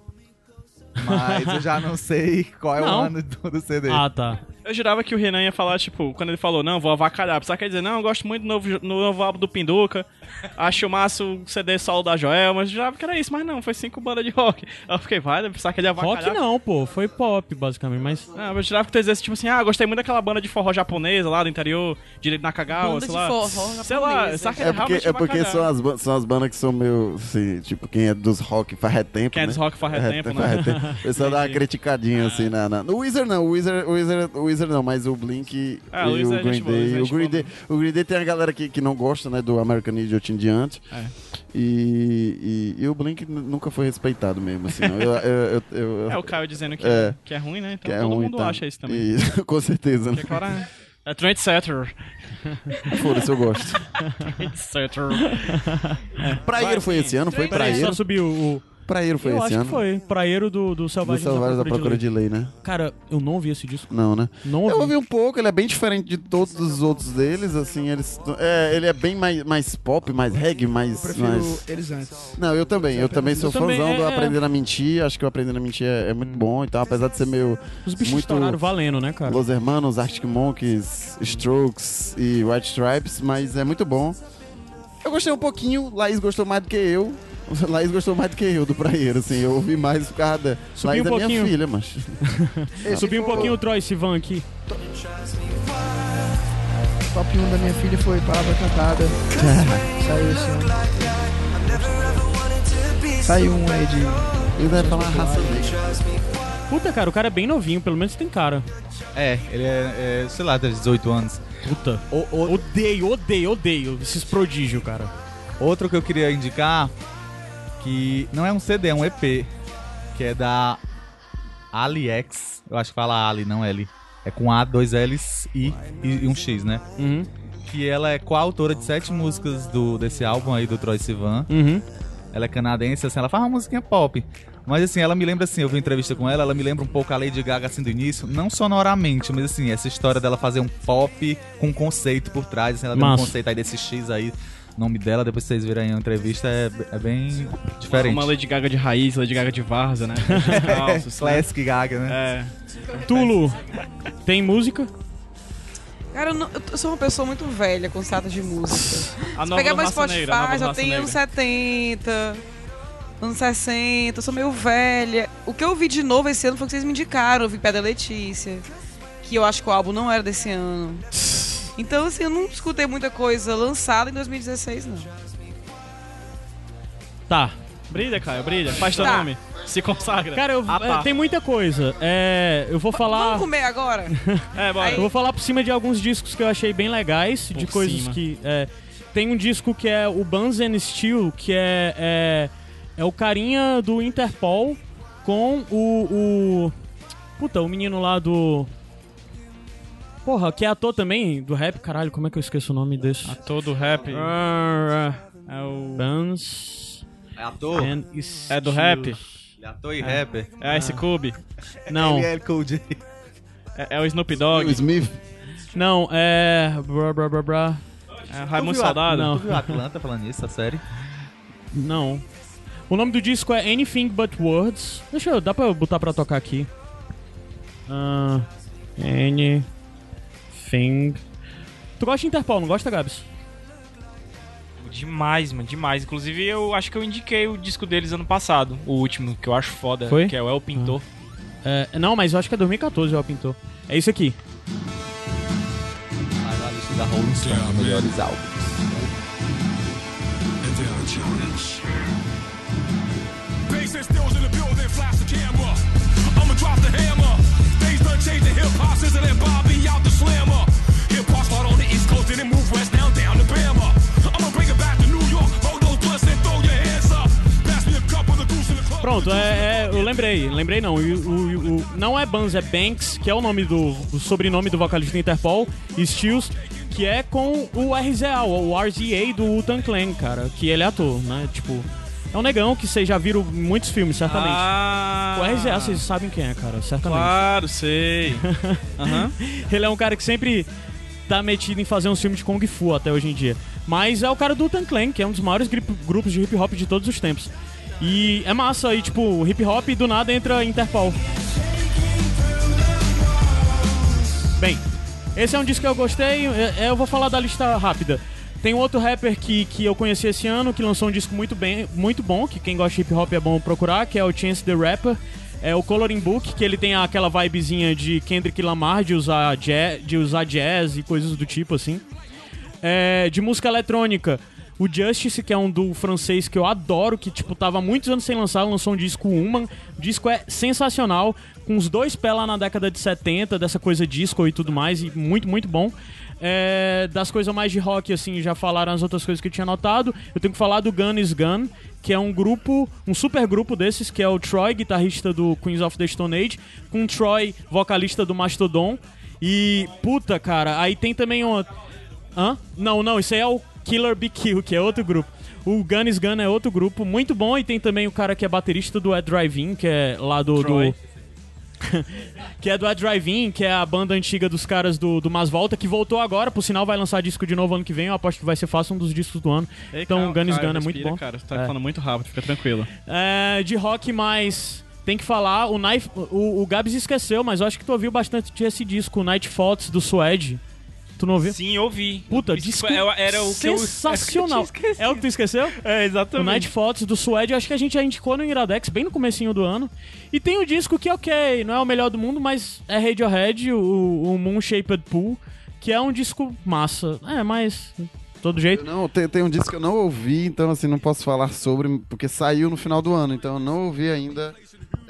Mas eu já não sei qual é o Não. ano do, do CD. Ah, tá. Eu jurava que o Renan ia falar, tipo, quando ele falou, não, vou avacalhar. Apesar que ele dizer, não, eu gosto muito do novo, no novo álbum do Pinduca. Acho massa o CD solo da Joel, mas eu jurava que era isso, mas não, foi cinco bandas de rock. Aí eu fiquei, vai, pensar que ele ia avacalhar. Rock não, pô. Foi pop, basicamente. Mas. Não, eu jurava que tu ia dizer, tipo assim, ah, gostei muito daquela banda de forró japonesa lá do interior, de Nakagawa, sei de lá. forró sei lá, saca É porque, é porque são, as, são as bandas que são meio. Assim, tipo, quem é dos rock faz é tempo. Quem é né? dos rock faz é É, tempo, faz né? é tempo. O pessoal dá uma criticadinha assim na, na. No Weezer não, o Weezer, o Weezer, o Weezer não, mas o Blink Ah, o e Weezer o é Green o Day. é O Green Day, o Green Day tem a galera que, que não gosta, né, do American Idiot em diante. É. E, e, e o Blink nunca foi respeitado mesmo, assim. <laughs> Eu, eu, eu, eu- É o Caio dizendo que É. que é ruim, né? Então que é todo ruim, mundo tá. acha isso também. E- <laughs> com certeza. né? Porque agora <laughs> é trendsetter. Foda-se, eu gosto. trendsetter. Praieiro foi esse ano? Foi Praieiro? só subiu o. Praieiro foi eu esse acho ano? que foi. Praieiro do, do Do Selvagens Selvagens da Procura de Lei, né? Cara, eu não ouvi esse disco. Não, né? Não Eu ouvi. ouvi um pouco, ele é bem diferente de todos os outros deles, assim, eles... É, ele é bem mais, mais pop, mais reggae, mais... Eu prefiro mais... eles antes. Não, eu também, eu também sou Eu fãzão do é, é. Aprender a Mentir, acho que o Aprender a Mentir é, é muito bom, então apesar de ser meio... Os bichos muito estouraram valendo, né, cara? Los Hermanos, Arctic Monkeys, Strokes e White Stripes, mas é muito bom. Eu gostei um pouquinho, Laís gostou mais do que eu. Laís gostou mais do que eu do Praieiro, assim, eu ouvi mais por causa da... Subiu Laís um é minha pouquinho. filha, mas... <laughs> Subiu um pouquinho o Troy Sivan aqui. Top 1 da minha filha foi Palavra Cantada. Saiu ano. Saiu um aí de. Ele deve falar raça negra. Puta, cara, o cara é bem novinho, pelo menos tem cara. É, ele é, é, sei lá, tem 18 anos. Puta. Odeio, odeio, odeio esses prodígios, cara. Outro que eu queria indicar, que não é um CD, é um EP, que é da AliX. Eu acho que fala Ali, não L. É com A, dois L's I e um X, né? Uhum. Que ela é coautora de sete músicas do, desse álbum aí do Troy Sivan. Uhum. Ela é canadense, assim, ela faz uma musiquinha pop. Mas assim, ela me lembra assim, eu vi uma entrevista com ela, ela me lembra um pouco a Lady Gaga assim do início, não sonoramente, mas assim, essa história dela fazer um pop com conceito por trás, assim, ela tem um conceito aí desse X aí, o nome dela, depois vocês virem a entrevista, é, é bem diferente. Uma Lady Gaga de raiz, Lady Gaga de Varza, né? <laughs> Calços, né? Classic Gaga, né? É. Tulo, tem música? Cara, eu, não- eu sou uma pessoa muito velha com status de música. <laughs> A Se nova pegar meu Spotify, negra, já tem anos 70, anos 60, eu sou meio velha. O que eu vi de novo esse ano foi o que vocês me indicaram. Eu vi Pé da Letícia, que eu acho que o álbum não era desse ano. <laughs> Então, assim, eu não escutei muita coisa lançada em 2016, não. Tá. Brilha, Caio, brilha. Faz teu Tá. nome. Se consagra. Cara, eu, Ah, tá. é, tem muita coisa. É, eu vou falar. Vamos comer agora? <laughs> É, bora. Eu vou falar por cima de alguns discos que eu achei bem legais, de Por coisas cima. que. é, tem um disco que é o Buns and Steel, que é, é. é o carinha do Interpol com o. o puta, o menino lá do. Porra, que é ator também do rap, caralho, como é que eu esqueço o nome desse? Ator do rap. Ah, É o. Buns. É ator? É do rap? Ele é ator e É. rapper. É Ice Cube. <laughs> Não. Ele é Cool J. É, é o Snoop Dogg. Will Smith. Não, é. Bra, bra, bra, bra. É Raimundo Saudade. Não. Tu viu Atlanta falando nisso, a série? <laughs> Não. O nome do disco é Anything But Words. Deixa eu. Dá pra eu botar pra tocar aqui. Ah, anything. Tu gosta de Interpol, não gosta, Gabs? Demais, mano, demais. Inclusive, eu acho que eu indiquei o disco deles ano passado, o último, que eu acho foda, Foi? que é o El Pintor. É, não, mas eu acho que é 2014 o Pintor. É isso aqui. Na lista da Rolling Stone, melhores álbuns. Bass and stills in the building, flash the camera. I'ma drop the hammer. Done changed hip hop, scissor and Bobby out the slammer. Hip hop start on the east coast, then it west, now down to Bama. I'ma bring it back to New York, hold those blunts and throw your hands up. Pass me a cup of the goose in the club. Pronto, é, é, eu lembrei. Lembrei não. O, o- o- não é Buns, é Banks, que é o nome do. o sobrenome do vocalista do Interpol. Stills, que é com o RZA, o RZA do Wu-Tang Clan, cara. Que ele é ator, né? Tipo. É um negão que vocês já viram em muitos filmes, certamente. Ah, O RZA, vocês sabem quem é, cara, certamente. Claro, sei. <laughs> Aham. Ele é um cara que sempre tá metido em fazer um filme de Kung Fu até hoje em dia. Mas é o cara do Tan Clan, que é um dos maiores grupos de hip hop de todos os tempos. E é massa aí, tipo, hip hop do nada entra Interpol. Bem, esse é um disco que eu gostei, é- é, eu vou falar da lista rápida. Tem um outro rapper que, que eu conheci esse ano, que lançou um disco muito, bem, muito bom, que quem gosta de hip hop é bom procurar, que é o Chance the Rapper. É o Coloring Book, que ele tem aquela vibezinha de Kendrick Lamar, de usar jazz, de usar jazz e coisas do tipo, assim. É, de música eletrônica, o Justice, que é um do francês que eu adoro, que tipo tava muitos anos sem lançar, lançou um disco Human. O disco é sensacional, com os dois pés lá na década de 70, dessa coisa disco e tudo mais, e muito, muito bom. É, das coisas mais de rock, assim, já falaram as outras coisas que eu tinha notado. Eu tenho que falar do Gun is Gun, que é um grupo, um super grupo desses, que é o Troy, guitarrista do Queens of the Stone Age, com o Troy, vocalista do Mastodon. E, puta, cara, aí tem também um. Hã? Não, não, isso aí é o Killer Be Kill, que é outro grupo. O Gun is Gun é outro grupo muito bom e tem também o cara que é baterista do Ed Drive-In, que é lá do. Do... <laughs> que é do Ed Drive-In, que é a banda antiga dos caras do, do Mas Volta, que voltou agora, por sinal vai lançar disco de novo ano que vem, eu aposto que vai ser fácil um dos discos do ano. Ei, então, Gun is Gun é muito bom. Cara, você tá É. falando muito rápido, fica tranquilo. É, de rock mais. Tem que falar, o Knife. O, o Gabs esqueceu, mas eu acho que tu ouviu bastante esse disco, Night Thoughts do Suede. Tu não ouviu? Sim, eu vi. Puta, disco era- era o que eu- sensacional. eu é o que tu esqueceu? É, O exatamente. Night Thoughts do Suede, acho que a gente já indicou no Iradex, bem no comecinho do ano. E tem o disco que, ok, não é o melhor do mundo, mas é Radiohead, o, o Moon Shaped Pool, que é um disco massa. É, mas... Todo jeito. Não, tem, tem um disco que eu não ouvi, então assim, não posso falar sobre, porque saiu no final do ano, então eu não ouvi ainda.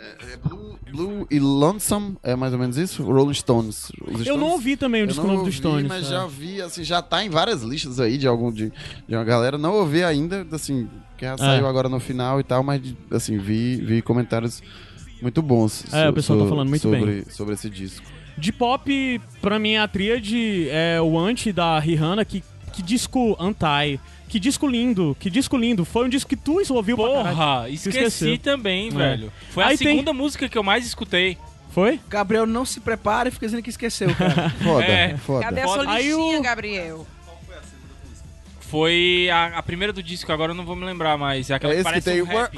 É, é Blue, Blue e Lonesome, é mais ou menos isso? Rolling Stones. Os Eu não Stones- ouvi também o disco novo dos Stones. Mas é. já vi, assim, já tá em várias listas aí de algum de, de uma galera. Não ouvi ainda, assim, que já saiu agora no final e tal, mas assim, vi, vi comentários muito bons. É, so- o pessoal tá so- falando muito sobre, bem. Sobre esse disco. De pop, pra mim, a tríade é o anti da Rihanna, que que disco anti. Que disco lindo, que disco lindo. Foi um disco que tu ouviu. Porra, esqueci esqueceu. também, É. velho. Foi a Aí tem- segunda música que eu mais escutei. Foi? Gabriel não se prepara e fica dizendo que esqueceu, cara. <laughs> Foda, É. foda. Cadê a sua Aí listinha, Gabriel? Foi a, a primeira do disco, agora eu não vou me lembrar, mas é aquela É que esse que parece tem um rap.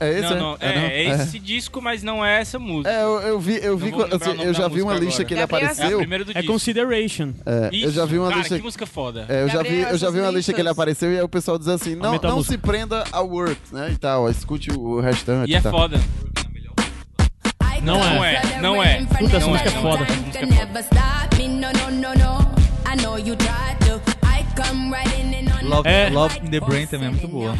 É esse, não, é? não, É, é, não? é É. esse disco, mas não é essa música. É, eu, eu vi, eu vi, assim, eu já vi uma lista agora. que ele Gabriel, É a apareceu. do É disco. Consideration. É, eu já vi uma Cara, lista que música foda. É, eu já vi, eu já vi uma lista que ele apareceu e aí o pessoal diz assim, não, não se prenda ao work, né, e tal, escute o restante E é tal. foda. Não Não é. é, não é. Puta, essa música é não foda. Love, É. Love in the Brain também é muito boa.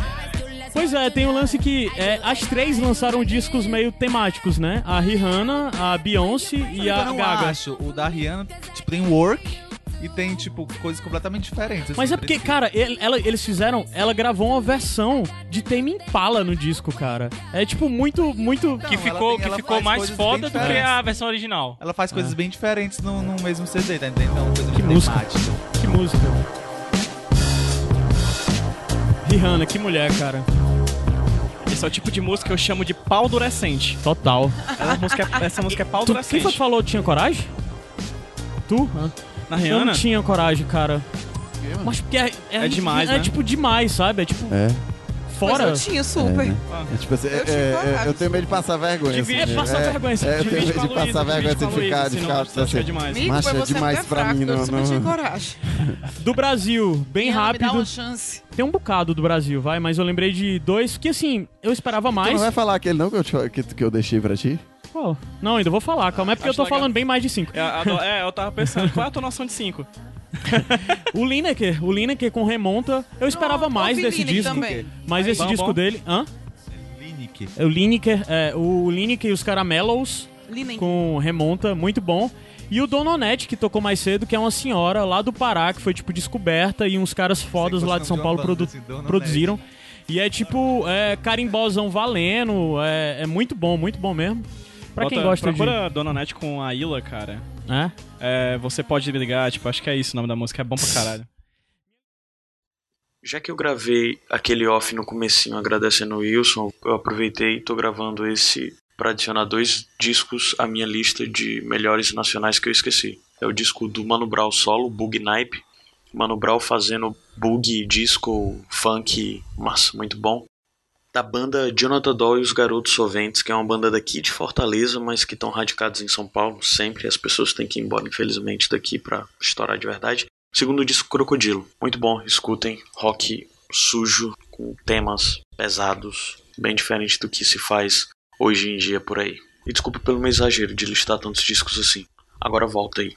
Pois é, tem um lance que é, as três lançaram discos meio temáticos, né? A Rihanna, a Beyoncé e eu a não Gaga. acho. O da Rihanna, tipo, tem work e tem, tipo, coisas completamente diferentes. Mas assim, é porque, cara, ele- ela- eles fizeram. Ela gravou uma versão de Tame Impala no disco, cara. É tipo muito, muito. Que ela ficou, tem- que ficou mais foda do que a versão original. Ela faz coisas bem diferentes no, no mesmo CD, tá entendendo? Então, coisa Que música. temática. Que música. Rihanna, que mulher, cara. Esse é o tipo de música que eu chamo de pau durecente. Total. Essa música é, essa música é pau Tu, quem foi que falou tinha coragem? Tu? Ah. Na Eu Rihanna? não tinha coragem, cara. Mas porque é, É demais, é né? tipo demais, sabe? É tipo É, fora. Mas eu tinha super. É, né? é tipo assim, Eu é, tinha é, eu tenho medo de passar vergonha. Divide, assim, passa é, vergonha, É, eu tenho medo de passar vergonha assim, ficar, Luísa, de senão ficar, você acha assim, demais. Mico, Macho, é você demais pra mim. eu Não, super tinha não. coragem. <laughs> Do Brasil, bem Rihanna, Me dá rápido. uma chance. Tem um bocado do Brasil, vai, mas eu lembrei de dois que assim, eu esperava Tu não mais. vai falar aquele não que eu, te- que, que eu deixei pra ti? Qual? Não, ainda vou falar, calma, é porque Acho eu tô legal. falando bem mais de cinco. É, é, eu tava pensando, qual é a tua <laughs> noção de 5? <laughs> O Lineker, o Lineker com remonta, eu esperava mais ouvi desse Lineker disco. também. Mas esse bom, disco bom. dele. Hã? Lineker. É o Lineker, é, o Lineker e os Caramelos Linen. com remonta, muito bom. E o Dononete, que tocou mais cedo, que é uma senhora lá do Pará, que foi, tipo, descoberta e uns caras fodas lá de São Paulo produ- produziram. E é tipo, é carimbozão valendo, é, é muito bom, muito bom mesmo. Pra quem Bota- gosta de... procura Dona Net com a Ila, cara. É? É, você pode ligar, tipo, acho que é isso o nome da música, é bom pra caralho. Já que eu gravei aquele off no comecinho agradecendo o Wilson, eu aproveitei e tô gravando esse para adicionar dois discos à minha lista de melhores nacionais que eu esqueci. É o disco do Mano Brown solo, Bug Nipe. Mano Brown fazendo bug, disco, funk, massa, muito bom. Da banda Jonathan Doll e os Garotos Soventes, que é uma banda daqui de Fortaleza, mas que estão radicados em São Paulo sempre. As pessoas têm que ir embora, infelizmente, daqui pra estourar de verdade. Segundo disco Crocodilo. Muito bom, escutem. Rock sujo, com temas pesados, bem diferente do que se faz hoje em dia por aí. E desculpa pelo meu exagero de listar tantos discos assim. Agora volta aí.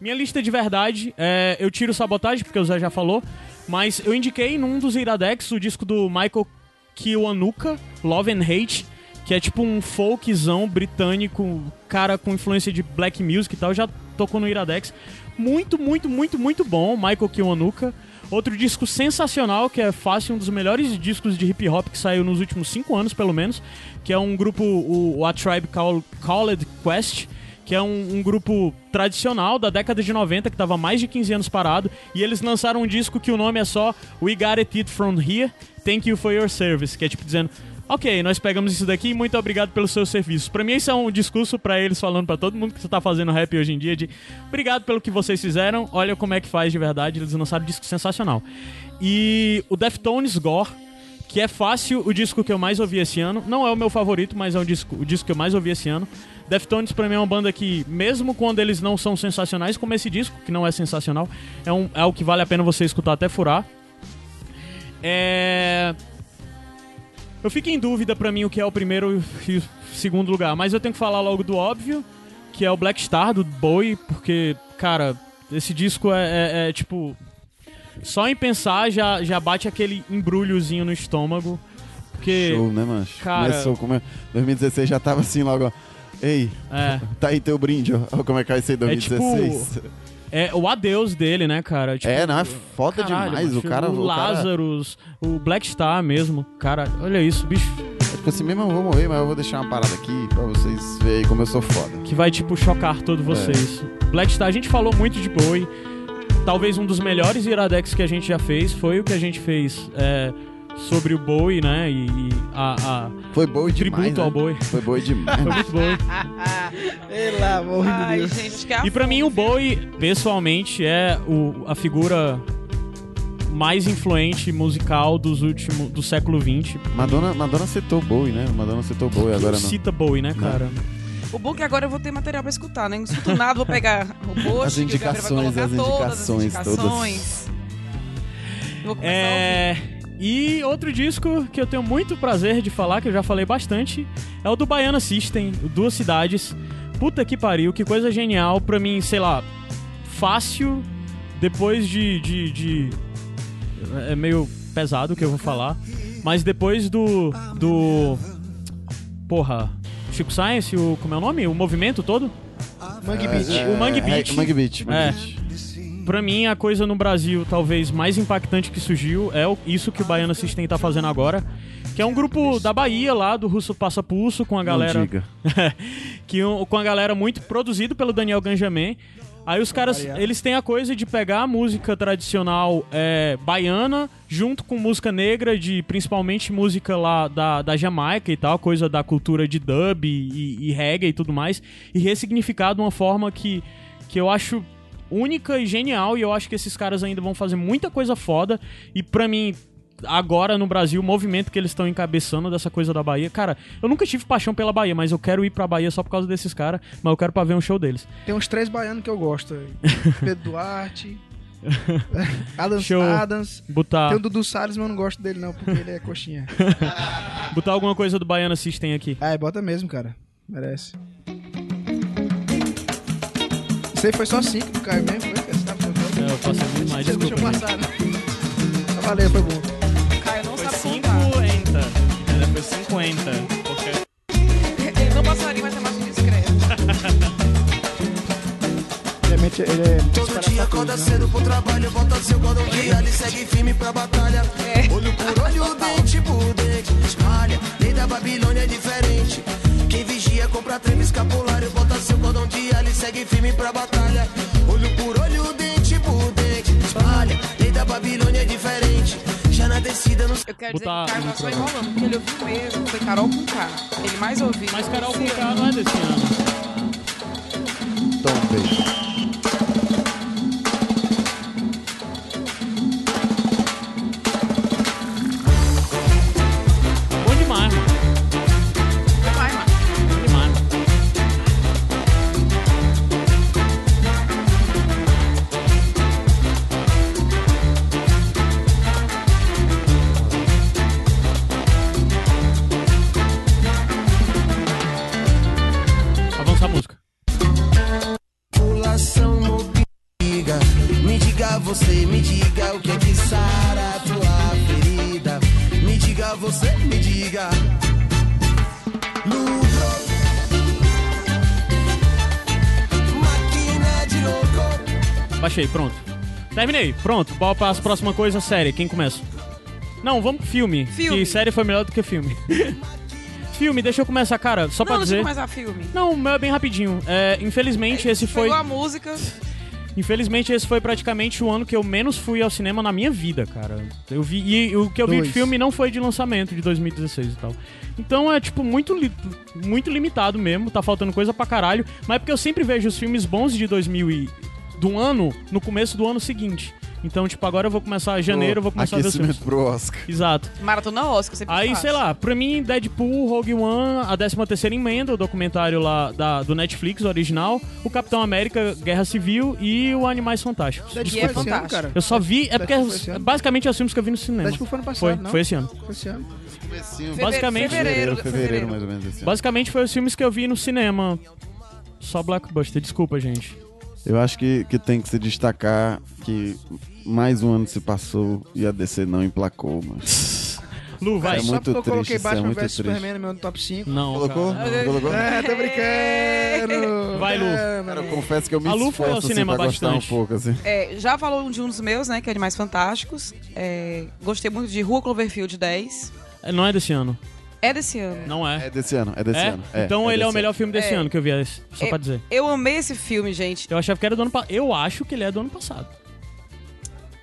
Minha lista de verdade, é, eu tiro sabotagem, porque o Zé já falou, mas eu indiquei num dos Iradex o disco do Michael Kiwanuka, Love and Hate, que é tipo um folkzão britânico, cara com influência de black music e tal, já tocou no Iradex. Muito, muito, muito, muito bom, Michael Kiwanuka. Outro disco sensacional, que é fácil, um dos melhores discos de hip hop que saiu nos últimos cinco anos, pelo menos, que é um grupo, o, o A Tribe Call- Called Quest, que é um, um grupo tradicional da década de 90, que estava mais de 15 anos parado, e eles lançaram um disco que o nome é só We Got It From Here, Thank You For Your Service, que é tipo dizendo, ok, nós pegamos isso daqui, muito obrigado pelos seus serviços. Pra mim isso é um discurso pra eles falando pra todo mundo que tá fazendo rap hoje em dia, de obrigado pelo que vocês fizeram, olha como é que faz de verdade, eles lançaram um disco sensacional. E o Deftones Gore, que é fácil o disco que eu mais ouvi esse ano. Não é o meu favorito, mas é o disco, o disco que eu mais ouvi esse ano. Deftones pra mim é uma banda que, mesmo quando eles não são sensacionais, como esse disco, que não é sensacional, é, um, é o que vale a pena você escutar até furar. É... Eu fico em dúvida pra mim o que é o primeiro e o segundo lugar, mas eu tenho que falar logo do óbvio, que é o Black Star, do Bowie, porque, cara, esse disco é, é- é, tipo. Só em pensar já, já bate aquele embrulhozinho no estômago. Porque. Show, né, mancho? Cara- Começou, como é- 2016 já tava assim logo, ó. Ei, É. <laughs> tá aí teu brinde, ó. Como é que vai ser É 2016. tipo. É o adeus dele, né, cara? Tipo, É, não, é foda demais, o cara- O o cara- Lazarus, o Black Star mesmo. Cara, olha isso, bicho. Tipo assim, mesmo eu vou morrer, mas eu vou deixar uma parada aqui pra vocês verem como eu sou foda. Que vai, tipo, chocar todos vocês. Black Star, a gente falou muito de Bowie. talvez um dos melhores iradex que a gente já fez foi o que a gente fez é, sobre o Bowie, né? E, e a, a- Foi Bowie tributo demais, né? ao Bowie. Foi Bowie demais. Foi muito Bowie. <laughs> Pelo amor de Ai, Deus. gente, é E pra mim o Bowie, pessoalmente, é o- a figura mais influente musical dos últimos do século XX. Madonna, Madonna citou Bowie, né? Madonna citou Bowie agora não. Cita Bowie, né, cara? O bom é que agora eu vou ter material pra escutar, né? Não escuto nada, vou pegar o post, As que o Gabriel vai indicações, colocar as todas as indicações, indicações. Eu Vou começar a É. E outro disco que eu tenho muito prazer de falar, que eu já falei bastante, é o do Baiana System, o Duas Cidades. Puta que pariu, que coisa genial. Pra mim, sei lá, fácil, depois de. de, de- é meio pesado o que eu vou falar. Mas depois do. do. Porra. Chico Science, o. Como é o nome? O movimento todo? Mangue. O Mangue É, Beach. Mangue Beach, Mangue É. Beach. Pra mim, a coisa no Brasil talvez mais impactante que surgiu é isso que o Baiano System tá fazendo agora. Que é um grupo da Bahia lá, do Russo Passa Pulso, com a galera. diga. <laughs> que um- com a galera muito produzido pelo Daniel Ganjamin. Aí os caras, eles têm a coisa de pegar a música tradicional é, baiana junto com música negra, de principalmente música lá da, da Jamaica e tal, coisa da cultura de dub e, e reggae e tudo mais, e ressignificar de uma forma que, que eu acho única e genial, e eu acho que esses caras ainda vão fazer muita coisa foda, e pra mim, agora no Brasil, o movimento que eles estão encabeçando dessa coisa da Bahia, cara, eu nunca tive paixão pela Bahia, mas eu quero ir pra Bahia só por causa desses caras, mas eu quero pra ver um show deles. Tem uns três baianos que eu gosto. aí. <laughs> Pedro Duarte. <laughs> Adams, Show. Adams. Botar- Tem o Dudu Salles, mas eu não gosto dele não, porque ele é coxinha. <laughs> Botar alguma coisa do Baiana System aqui. Ah, bota mesmo, cara. Merece. Aí foi só cinco do Caio mesmo, foi? Você tava? É, eu passei muito mais, Deixa eu desculpa, passar, né? Tá valeu, foi bom. Caio não Foi sabe 50. contar. É, Foi 50. Porque... Ele não passaria, mas é mais discreto. Realmente ele é. Todo dia acorda cedo pro trabalho, bota seu cordão de alho e segue firme pra batalha. Olho por olho, dente por dente, espalha. Lei da Babilônia é diferente. Vigia compra treme escapulário, bota seu cordão de alho e segue firme pra batalha. Olho por olho, dente por dente, espalha. Lei da Babilônia é diferente. Já na descida nos. Eu quero dizer que o tá só enrolando, porque ele ouviu mesmo, foi Carol com K. Ele mais ouviu. Mas Carol com K não é desse ano. Tom Baby. Baixei, pronto. Terminei, pronto. Bora para as próxima coisa, série. Quem começa? Não, vamos pro filme. Filme. Que série foi melhor do que filme. <laughs> filme, deixa eu começar, cara. Só pra não, deixa dizer. eu começar filme. Não, o meu é bem rapidinho. É, infelizmente, esse foi. Pegou a música. Infelizmente, esse foi praticamente o ano que eu menos fui ao cinema na minha vida, cara. Eu vi. E o que eu vi de Dois. filme não foi de lançamento de 2016 e tal. Então é, tipo, muito, li- muito limitado mesmo. Tá faltando coisa pra caralho. Mas é porque eu sempre vejo os filmes bons de 2000 e. do ano no começo do ano seguinte. Então, tipo, agora eu vou começar janeiro, eu vou começar a ver os filmes. Pro Oscar. Exato. Maratona Oscar, sempre Aí, faço. sei lá, pra mim, Deadpool, Rogue One, a 13 terceira emenda, o documentário lá da, do Netflix, o original, o Capitão América, Guerra Civil e o Animais Fantásticos. Deadpool Desculpa. foi esse ano, cara. Eu só vi, é porque Deadpool ano. basicamente é os filmes que eu vi no cinema. Deadpool foi ano passado, Foi, não? foi esse ano. Foi esse ano. Basicamente, Fevereiro, fevereiro, mais ou menos esse ano. basicamente foi os filmes que eu vi no cinema. Só Blackbuster, desculpa, gente. Eu acho que, que tem que se destacar que mais um ano se passou e a DC não emplacou, mas. <laughs> Lu, vai. É Só muito porque eu triste, coloquei é Batman muito vs triste. Superman no meu top 5. Não, Colocou? cara. Não colocou? É, tô brincando. <laughs> Vai, Lu. É, Cara, eu confesso que eu me A Lu foi ao assim, cinema pra gostar um bastante. pouco, assim. É, já falou de um dos meus, né? Que é Animais Fantásticos. É, gostei muito de Rua Cloverfield 10. É, Não é desse ano. É desse ano. Não é. É desse ano, é desse É? ano. É, então é ele é o desse melhor ano. filme desse É. ano que eu vi, esse, só É. pra dizer. Eu amei esse filme, gente. Eu achava que era do ano passado. Eu acho que ele é do ano passado.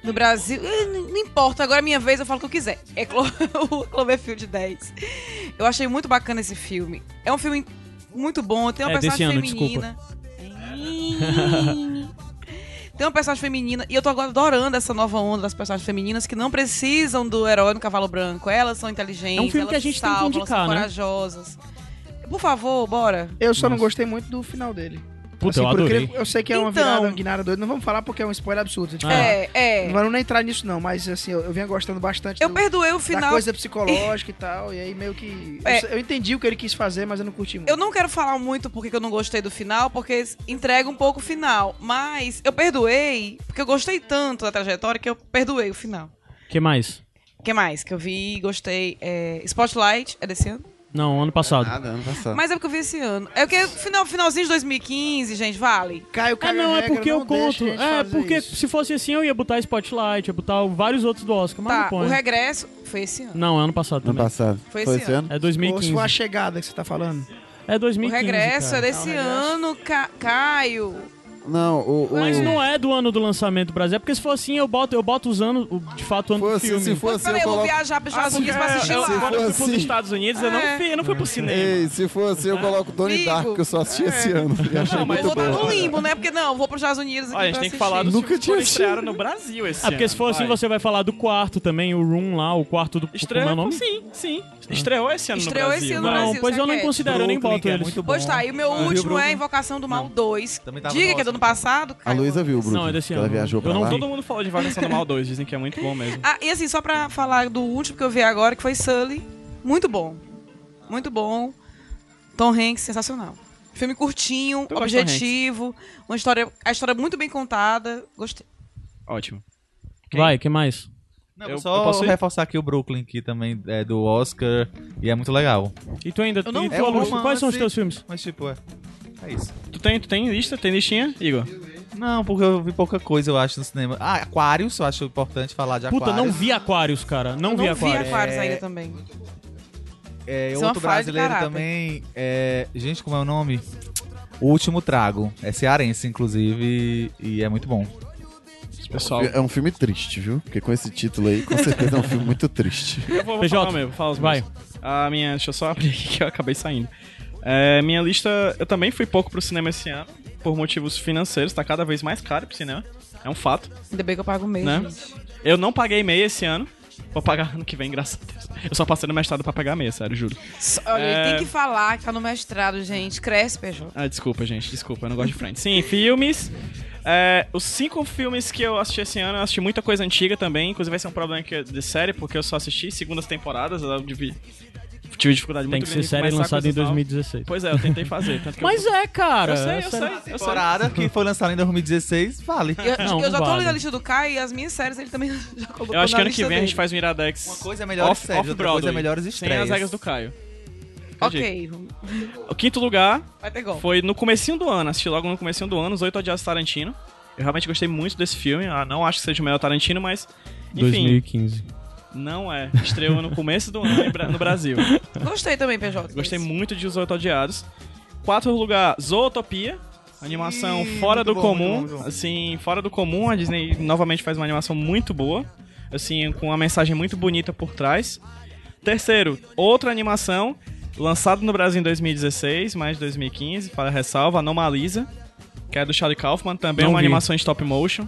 No Brasil, eh, n- não importa, agora é minha vez, eu falo o que eu quiser. É Clo <laughs> o Cloverfield 10. Eu achei muito bacana esse filme. É um filme muito bom, tem uma É, desse personagem ano, feminina. Tem uma personagem feminina, e eu tô agora adorando essa nova onda das personagens femininas que não precisam do herói no cavalo branco. Elas são inteligentes, É um filme elas que a gente tem que salvam, indicar, elas são né? corajosas. Por favor, bora. Eu só não gostei muito do final dele. Puta, eu por adorei. eu sei que é uma Então- virada, uma guinada doida. Não vamos falar porque é um spoiler absurdo. Tipo, É, é. Não vamos nem entrar nisso, não. Mas, assim, eu, eu venho gostando bastante Eu do- perdoei o da final. coisa psicológica e tal. E aí, meio que... eu É. sei- Eu, entendi o que ele quis fazer, mas eu não curti muito. Eu não quero falar muito porque que eu não gostei do final, porque entrega um pouco o final. Mas eu perdoei, porque eu gostei tanto da trajetória que eu perdoei o final. que mais? O que mais que eu vi e gostei? É, Spotlight, é desse ano? Não, ano passado. Nada, ano passado. Mas é porque eu vi esse ano. É porque final, finalzinho de 2015, gente, vale. Caio, Ah, não, é porque eu conto. É, porque se fosse assim eu ia botar Spotlight, ia botar vários outros do Oscar, mas Tá, não põe. o regresso foi esse ano. Não, é ano passado Ano também. passado. Foi esse ano. É Ou 2015. se for a chegada que você tá falando. É O 2015. regresso cara. é desse ano, Ca- Caio. Não, o. o- Mas não é do ano do lançamento do Brasil, é porque se for assim, eu boto, eu boto os anos, de fato, o ano do Fosse- filme. se fosse, Peraí, eu eu vou coloco. viajar para os Estados Ah, Unidos pra assistir eu, lá. quando eu fui fosse- pros Estados Unidos, eu, não É. fui, eu não fui pro cinema. Ei, se for assim, eu coloco Donnie Amigo. Dark, que eu só assisti esse ano. E achei Não, mas muito Vou estar no limbo, né? Porque não, vou para os Estados Unidos aqui Olha, a gente tem que falar dos Nunca filmes que estrearam no Brasil esse Ah, porque se for assim, ano. você vai falar do quarto também, o Room lá, o quarto do. Estreou, é nome? sim, sim. Estreou esse ano Estreou no esse Brasil. ano no Não, Brasil, pois eu é? considero, eu nem boto é eles. Pois tá, e o meu último é? Invocação do Mal 2. Também tava Diga que é do. Ano passado. A. Luísa viu o Bruno. Não, é desse Ela ano. viajou pra Eu não lá. Todo mundo falou de Invocação do Mal 2, dizem que é muito bom mesmo. <laughs> Ah, e assim, só pra falar do último que eu vi agora, que foi Sully. Muito bom. Muito bom. Tom Hanks, sensacional. Filme curtinho, Eu objetivo, uma história, a história muito bem contada. Gostei. Ótimo. Vai, que mais? Não, Eu- só eu posso reforçar aqui o Brooklyn, que também é do Oscar e é muito legal. E tu ainda. Eu não e vi. tu, É romance. quais são os teus filmes? Mas, tipo, é. É isso. Tu tem, tu tem lista? Tem listinha, Igor? Não, porque eu vi pouca coisa, eu acho, no cinema. Ah, Aquários, eu acho importante falar de Puta, Aquários. não vi Aquários, cara. Não, Eu vi não vi Aquários. Aquários É- ainda também. É, Isso é uma outro falha de brasileiro caráter. também. É, gente, como é o nome? O Último Trago. É cearense, inclusive, e é muito bom. Pessoal. É um filme triste, viu? Porque com esse título aí, com certeza é um filme muito triste. <laughs> Eu vou, vou PJ, falar mesmo, vou falar os vai. meus. A minha, deixa eu só abrir aqui que eu acabei saindo. É, minha lista, eu também fui pouco pro cinema esse ano, por motivos financeiros, tá cada vez mais caro pro cinema. É um fato, Ainda bem que eu pago meio, né? Eu não paguei meia esse ano. Vou pagar ano que vem, graças a Deus. Eu só passei no mestrado pra pegar meia, sério, juro. Olha, É. ele tem que falar que tá no mestrado, gente. Cresce, PJ. Ah, desculpa, gente, desculpa, eu não gosto de Friends. Sim, filmes. É, os cinco filmes que eu assisti esse ano, eu assisti muita coisa antiga também. Inclusive, vai ser um problema de série, porque eu só assisti segundas temporadas. Eu tive, tive dificuldade Tem muito que grande ser em série começar lançada em coisas novas. 2016. Pois é, eu tentei fazer. Tanto que Mas eu... é, cara. Eu sei, eu sei, eu sei. Temporada que foi lançada em 2016, vale. Eu, Não, eu já tô vale. lendo a lista do Caio e as minhas séries ele também <laughs> já colocou Eu acho na que ano que vem a gente dele. faz um Iradex. Uma coisa é melhores off, séries, off outra coisa é melhores Sem as estreias. regras do Caio. Ok, O quinto lugar foi no comecinho do ano. Assisti logo no comecinho do ano, Os Oito Odiados Tarantino. Eu realmente gostei muito desse filme. Ah, não acho que seja o melhor Tarantino, mas... Enfim, 2015. Não é. Estreou no começo do ano no Brasil. Gostei também, PJ. Gostei muito de Os Oito Odiados. Quarto lugar, Zootopia. Animação Ih, fora do bom, comum. muito bom, muito bom. Assim, fora do comum. A Disney novamente faz uma animação muito boa. Assim, com uma mensagem muito bonita por trás. Terceiro, outra animação. Lançado no Brasil em 2016, mais 2015, para ressalva, Anomalisa. Que é do Charlie Kaufman. Também é Não uma vi. animação em stop motion.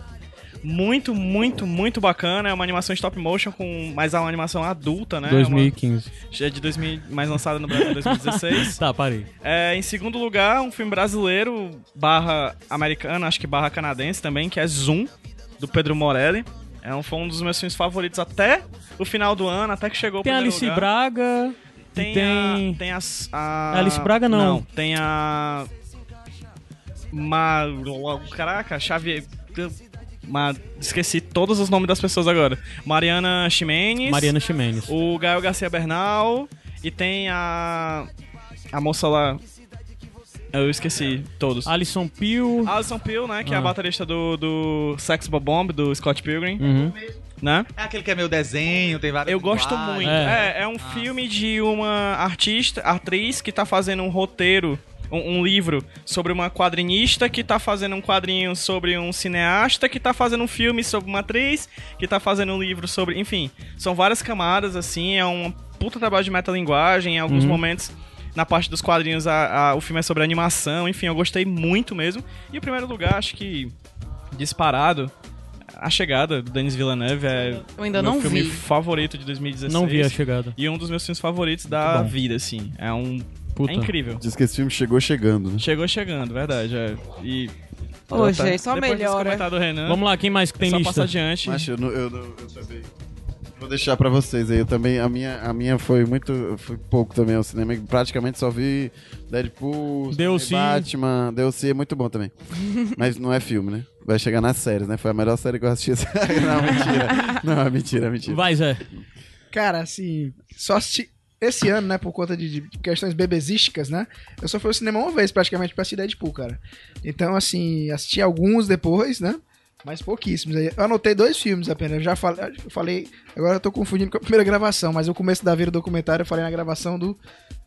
Muito, muito, muito bacana. É uma animação stop motion, com mais uma animação adulta, né? É uma- 2015. já é de 2000, mais lançada no Brasil em 2016. <laughs> Tá, parei. É, em segundo lugar, um filme brasileiro, barra americano, acho que barra canadense também, que é Zoom, do Pedro Morelli. É um, foi um dos meus filmes favoritos até o final do ano, até que chegou o Tem primeiro Alice lugar. Braga. Tem, tem- a, tem as, a... Alice Braga, não. Não, tem a... Ma... Caraca, Xavier... Ma... Esqueci todos os nomes das pessoas agora. Mariana Ximenes. Mariana Ximenes. O Gael Garcia Bernal. E tem a. A moça lá. Eu esqueci todos. Alison Peel. Alison Peel, né? Que é a Ah. baterista do, do Sex Bomb, do Scott Pilgrim. Uhum. Né? É aquele que é meu desenho, tem várias Eu gosto muito. É, é um filme de uma artista, atriz, que tá fazendo um roteiro, um, um livro sobre uma quadrinista que tá fazendo um quadrinho sobre um cineasta que tá fazendo um filme sobre uma atriz que tá fazendo um livro sobre. Enfim, são várias camadas, assim, é um puta trabalho de metalinguagem, em alguns Uhum. momentos. Na parte dos quadrinhos, a, a- o filme é sobre animação, enfim, eu gostei muito mesmo. E em primeiro lugar, acho que disparado, A Chegada, do Denis Villeneuve, é Eu ainda meu não filme vi. favorito de 2016. Não vi A Chegada. E um dos meus filmes favoritos da bom. vida, assim. É um... Puta. É incrível. Diz que esse filme chegou chegando, né? Chegou chegando, verdade. É. E. Ô, Tá- gente, só depois desse melhora. comentário do Renan, Vamos lá, quem mais que tem só lista? passa adiante. Mas eu, não- eu, não- eu também. Vou deixar pra vocês aí. Eu também, a minha, a minha foi muito. Foi pouco também ao cinema. Praticamente só vi Deadpool, DLC. Batman. DLC é muito bom também. <laughs> Mas não é filme, né? Vai chegar nas séries, né? Foi a melhor série que eu assisti. <laughs> não, mentira. Não, é mentira, é mentira. Vai, Zé. Cara, assim, só assisti esse ano, né, por conta de, de questões bebezísticas, né? Eu só fui ao cinema uma vez, praticamente, pra assistir Deadpool, cara. Então, assim, assisti alguns depois, né? Mas pouquíssimos. Eu anotei dois filmes apenas. Eu já falei, eu falei. Agora eu tô confundindo com a primeira gravação, mas o começo da vida do documentário eu falei na gravação do,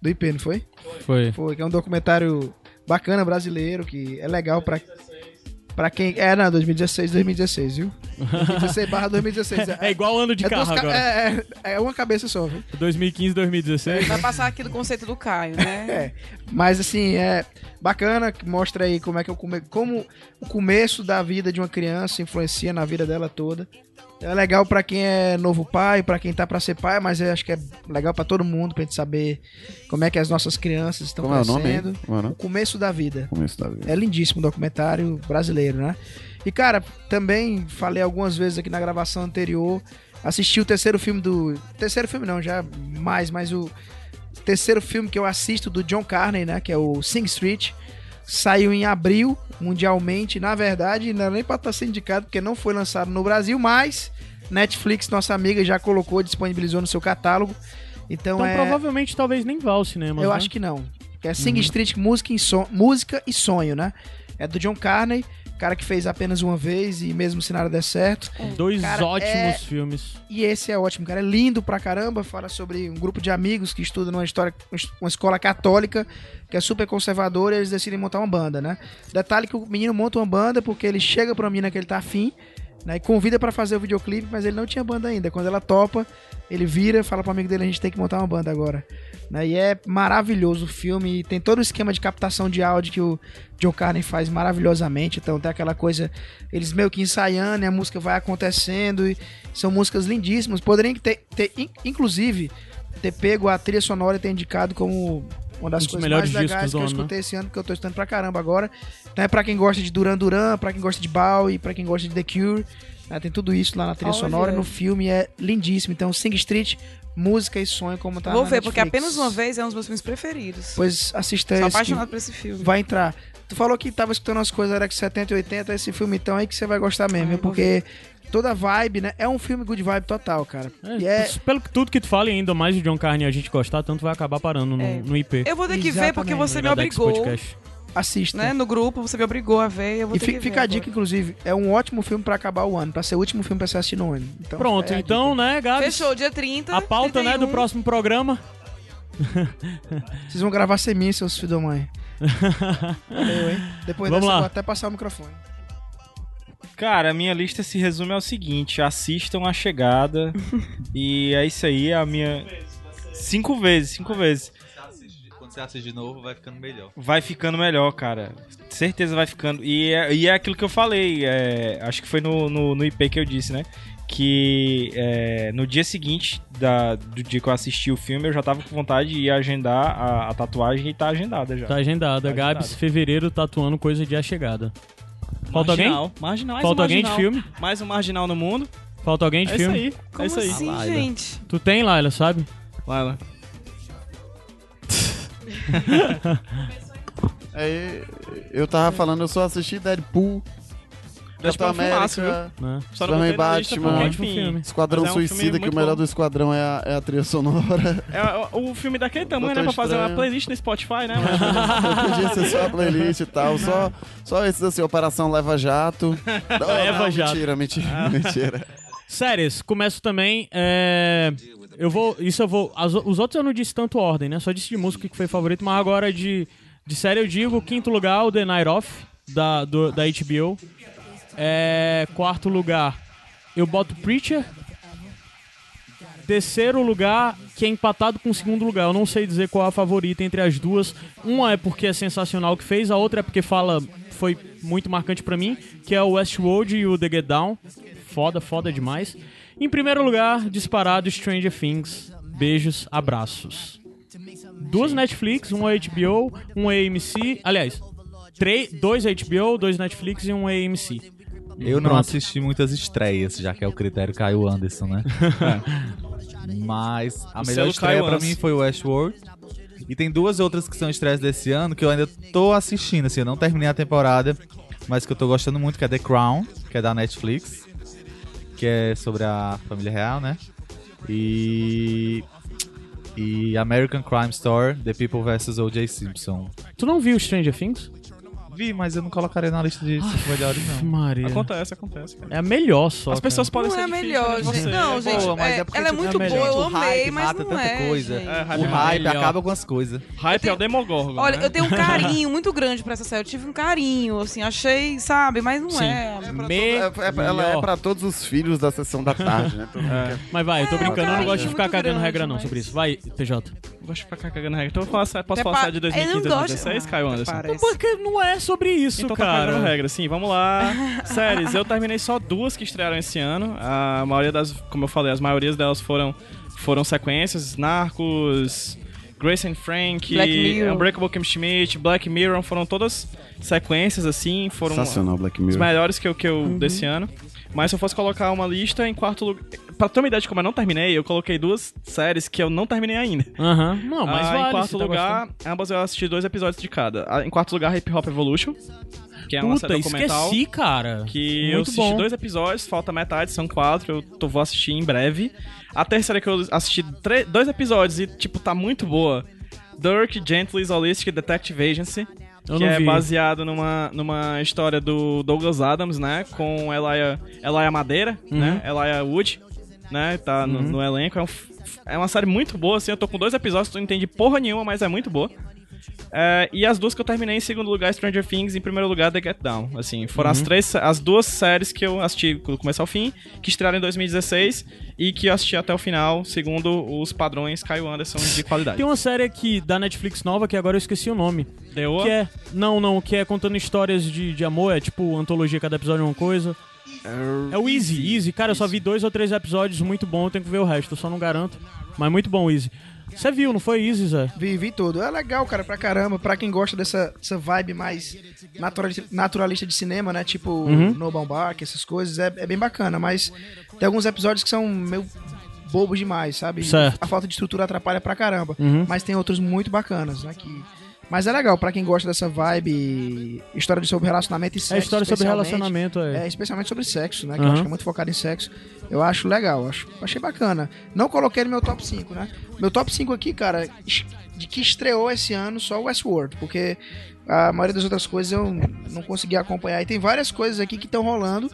do IP, não foi? Foi. Foi, que é um documentário bacana brasileiro, que é legal pra. Pra quem. É, não, 2016, 2016, viu? 2016 barra 2016. <laughs> É igual ano de É carro ca- agora. É, é, é uma cabeça só, viu? 2015, 2016. Vai passar aqui do conceito do Caio, né? <laughs> É, mas assim, é bacana que mostra aí como é que eu come... como o começo da vida de uma criança influencia na vida dela toda. É legal pra quem é novo pai, pra quem tá pra ser pai, mas eu acho que é legal pra todo mundo pra gente saber como é que as nossas crianças estão Como é o nome aí? crescendo. É o nome? O começo da vida. Começo da vida. É lindíssimo o documentário brasileiro, né? E, cara, também falei algumas vezes aqui na gravação anterior, assisti o terceiro filme do... Terceiro filme não, já mais, mas o terceiro filme que eu assisto do John Carney, né? Que é o Sing Street. Saiu em abril, mundialmente. Na verdade, não era nem pra estar sendo indicado, porque não foi lançado no Brasil, mas Netflix, nossa amiga, já colocou, disponibilizou no seu catálogo. Então, Então é... provavelmente talvez nem vá ao cinema. Eu né? acho que não. É Sing Uhum. Street música, e Son- música e Sonho, né? É do John Carney, cara que fez apenas uma vez e mesmo se nada der certo. Dois Cara, ótimos é- filmes. E esse é ótimo, cara. É lindo pra caramba. Fala sobre um grupo de amigos que estudam numa história, uma escola católica que é super conservadora e eles decidem montar uma banda, né? Detalhe que o menino monta uma banda porque ele chega pra menina que ele tá afim, né? E convida pra fazer o videoclipe, mas ele não tinha banda ainda. Quando ela topa, ele vira, fala pro amigo dele, a gente tem que montar uma banda agora. Né? E é maravilhoso o filme, tem todo o esquema de captação de áudio que o John Carney faz maravilhosamente. Então tem aquela coisa, eles meio que ensaiando, a música vai acontecendo, e são músicas lindíssimas. Poderiam ter, ter in- inclusive, ter pego a trilha sonora e ter indicado como uma das Um coisas melhores mais legais que eu ano, né? escutei esse ano, que eu tô estudando pra caramba agora. Então é pra quem gosta de Duran Duran, pra quem gosta de Bowie, pra quem gosta de The Cure. né? Tem tudo isso lá na trilha Olha. sonora. No filme é lindíssimo. Então, Sing Street, música e sonho, como tá Vou na ver, porque Netflix. apenas uma vez é um dos meus filmes preferidos. Pois assista Sou esse. apaixonado por esse filme. Vai entrar. Tu falou que tava escutando umas coisas era que 70 e 80, esse filme então aí que você vai gostar mesmo, Ai, porque toda a vibe, né? É um filme good vibe total, cara. É, E é Pelo que tudo que tu fala, e ainda mais de John Carney a gente gostar, tanto vai acabar parando no, É. no IP. Eu vou ter que ver porque você me obrigou. Podcast. assista. Né? No grupo, você me obrigou a ver. Eu vou E ter fi- que fica ver a dica, inclusive, é um ótimo filme pra acabar o ano, pra ser o último filme pra você assistir no ano. Então, Pronto, é então, né, Gabs? Fechou, dia 30. A pauta, né, do 31. próximo programa. Vocês vão gravar sem mim, seus filhos da mãe. <laughs> Valeu, hein? Depois Vamos dessa, lá. eu vou até passar o microfone. Cara, a minha lista se resume ao seguinte: assistam a chegada. <laughs> e é isso aí, a minha. Cinco vezes, cinco vezes. Quando você assiste de novo, vai ficando melhor. Vai ficando melhor, cara. Certeza vai ficando. E é, e é aquilo que eu falei. é, acho que foi no, no, no IP que eu disse, né? Que é, no dia seguinte da, do dia que eu assisti o filme, eu já tava com vontade de ir agendar a, a tatuagem e tá agendada já. Tá agendada. Tá Gabs, agendada. fevereiro, tatuando coisa de A Chegada. Falta Marginal, alguém? Marginal, mais Falta um alguém de marginal. filme? Mais um marginal no mundo. Falta alguém de é filme? Isso aí. Como é isso aí. assim, Laila. gente? Tu tem, Laila, sabe? Laila. <laughs> Aí, eu tava falando, eu só assisti Deadpool. É um Capitão filmaço, América, Né? Superman lista Batman, Ótimo enfim, filme. Esquadrão é um Suicida, que o melhor bom. do Esquadrão é a, é a trilha sonora. É o, o filme daquele tamanho, né? Pra fazer uma playlist no Spotify, né? <laughs> Podia ser só a playlist e tal, só, só esses assim, Operação Leva Jato. <laughs> Não, Leva não, Jato. Mentira, mentira, Ah. mentira. Séries, começo também. É... Eu vou. Isso eu vou. as- os outros eu não disse tanto ordem, né? Só disse de música que foi favorito, mas agora de, De série eu digo, quinto lugar, o The Night Off, da, do- da HBO. É, quarto lugar, eu boto Preacher. Terceiro lugar, que é empatado com o segundo lugar. Eu não sei dizer qual é a favorita entre as duas. Uma é porque é sensacional o que fez, a outra é porque fala foi muito marcante pra mim, que é o Westworld e o The Get Down. Foda, foda demais. Em primeiro lugar, disparado Stranger Things. Beijos, abraços. Duas Netflix, um HBO, um AMC. Aliás, três, dois HBO, dois Netflix e um AMC. Eu não Pronto. assisti muitas estreias, já que é o critério Caio Anderson, né? <laughs> Mas a O melhor estreia Anderson. mim foi o Westworld. E tem duas outras que são estreias desse ano que eu ainda tô assistindo, assim, eu não terminei a temporada, mas que eu tô gostando muito, que é The Crown, que é da Netflix, que é sobre a família real, né? E e American Crime Story, The People vs. O.J. Simpson. Tu não viu Stranger Things? Vi, mas eu não colocaria na lista de cinco melhores, não. Maria. Acontece, acontece. cara. É a melhor só. As pessoas cara. podem Não ser é diferentes melhor, gente. você. Não, gente. Pô, mas é- é porque, ela é muito é boa, eu amei, hype mas mata não tanta é. coisa. gente. É, O hype melhor. acaba com as coisas. Hype é o Demogorgon. Olha, né? eu tenho um <laughs> carinho muito grande pra essa série. Eu tive um carinho, assim, achei, sabe? Mas não Sim. é. É- é- ela é pra todos os filhos da sessão da tarde, né? <laughs> Mas vai, eu tô É, brincando, eu não gosto de ficar cagando regra não sobre isso. Vai, PJ. Gosto de ficar cagando regra. Então eu vou falar, sério- posso Até falar pa- sério de 2015 eu não gosto- 2016, Ah, Caio Anderson? parece. Porque não é sobre isso, Então tá cara. cagando regra, sim, vamos lá. <laughs> Séries, eu terminei só duas que estrearam esse ano. A maioria das, como eu falei, as maiorias delas foram, foram sequências. Narcos, Grace and Frank. Unbreakable Kim Schmidt, Black Mirror, foram todas sequências assim, foram Sensacional, Black os Mirror. melhores que eu, que eu desse ano. Mas se eu fosse colocar uma lista em quarto lugar. Pra ter uma ideia de como eu não terminei, eu coloquei duas séries que eu não terminei ainda. Aham. Não, mas Ah, vale, Em quarto tá lugar, ambas eu assisti dois episódios de cada. Ah, Em quarto lugar, Hip Hop Evolution. Que é uma Puta, série documental. esqueci, cara. Que eu Muito assisti bom. dois episódios, falta metade, são quatro, eu tô, vou assistir em breve. A terceira que eu assisti dois episódios e, tipo, tá muito boa. Dirk Gently's Holistic Detective Agency. Eu que é vi. baseado numa, numa história do Douglas Adams, né? Com Elia, Elia Madeira, Uhum. né? Elia Wood, né? Tá no, no elenco. É, um é uma série muito boa, assim. Eu tô com dois episódios, não entendi porra nenhuma, mas é muito boa. É, e as duas que eu terminei em segundo lugar, Stranger Things, em primeiro lugar, The Get Down. Assim, foram as Uhum. três, as duas séries que eu assisti do começo ao fim, que estrearam em 2016 e que eu assisti até o final, segundo os padrões Caio Anderson de qualidade. Tem uma série aqui da Netflix nova que agora eu esqueci o nome. Deu? Que é. Não, não, que é contando histórias de, de amor, é tipo antologia, cada episódio é uma coisa. É o Easy, Easy. Cara, eu só vi dois ou três episódios, muito bom, eu tenho que ver o resto, eu só não garanto. Mas muito bom, Easy. Você viu, não foi Easy, Zé? Vi, vi tudo. É legal, cara, pra caramba. Pra quem gosta dessa, dessa vibe mais naturalista, naturalista de cinema, né? Tipo Uhum. No Baumbach, essas coisas. É, é bem bacana, mas tem alguns episódios que são meio bobos demais, sabe? Certo. A falta de estrutura atrapalha pra caramba. Uhum. Mas tem outros muito bacanas, né? Que... Mas é legal, pra quem gosta dessa vibe, história sobre relacionamento e sexo. É história sobre relacionamento, é. É, especialmente sobre sexo, né? Que eu Uhum. acho que é muito focado em sexo. Eu acho legal, acho, achei bacana. Não coloquei no meu top 5, né? Meu top 5 aqui, cara, de que estreou esse ano só o Westworld, porque a maioria das outras coisas eu não consegui acompanhar. E tem várias coisas aqui que estão rolando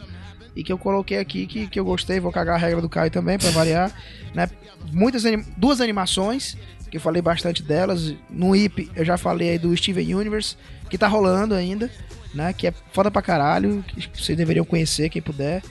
e que eu coloquei aqui que, que eu gostei. Vou cagar a regra do Caio também, pra variar. Né? Muitas anim- duas animações, que eu falei bastante delas. No IP eu já falei aí do Steven Universe, que tá rolando ainda, né? Que é foda pra caralho, que vocês deveriam conhecer, quem puder.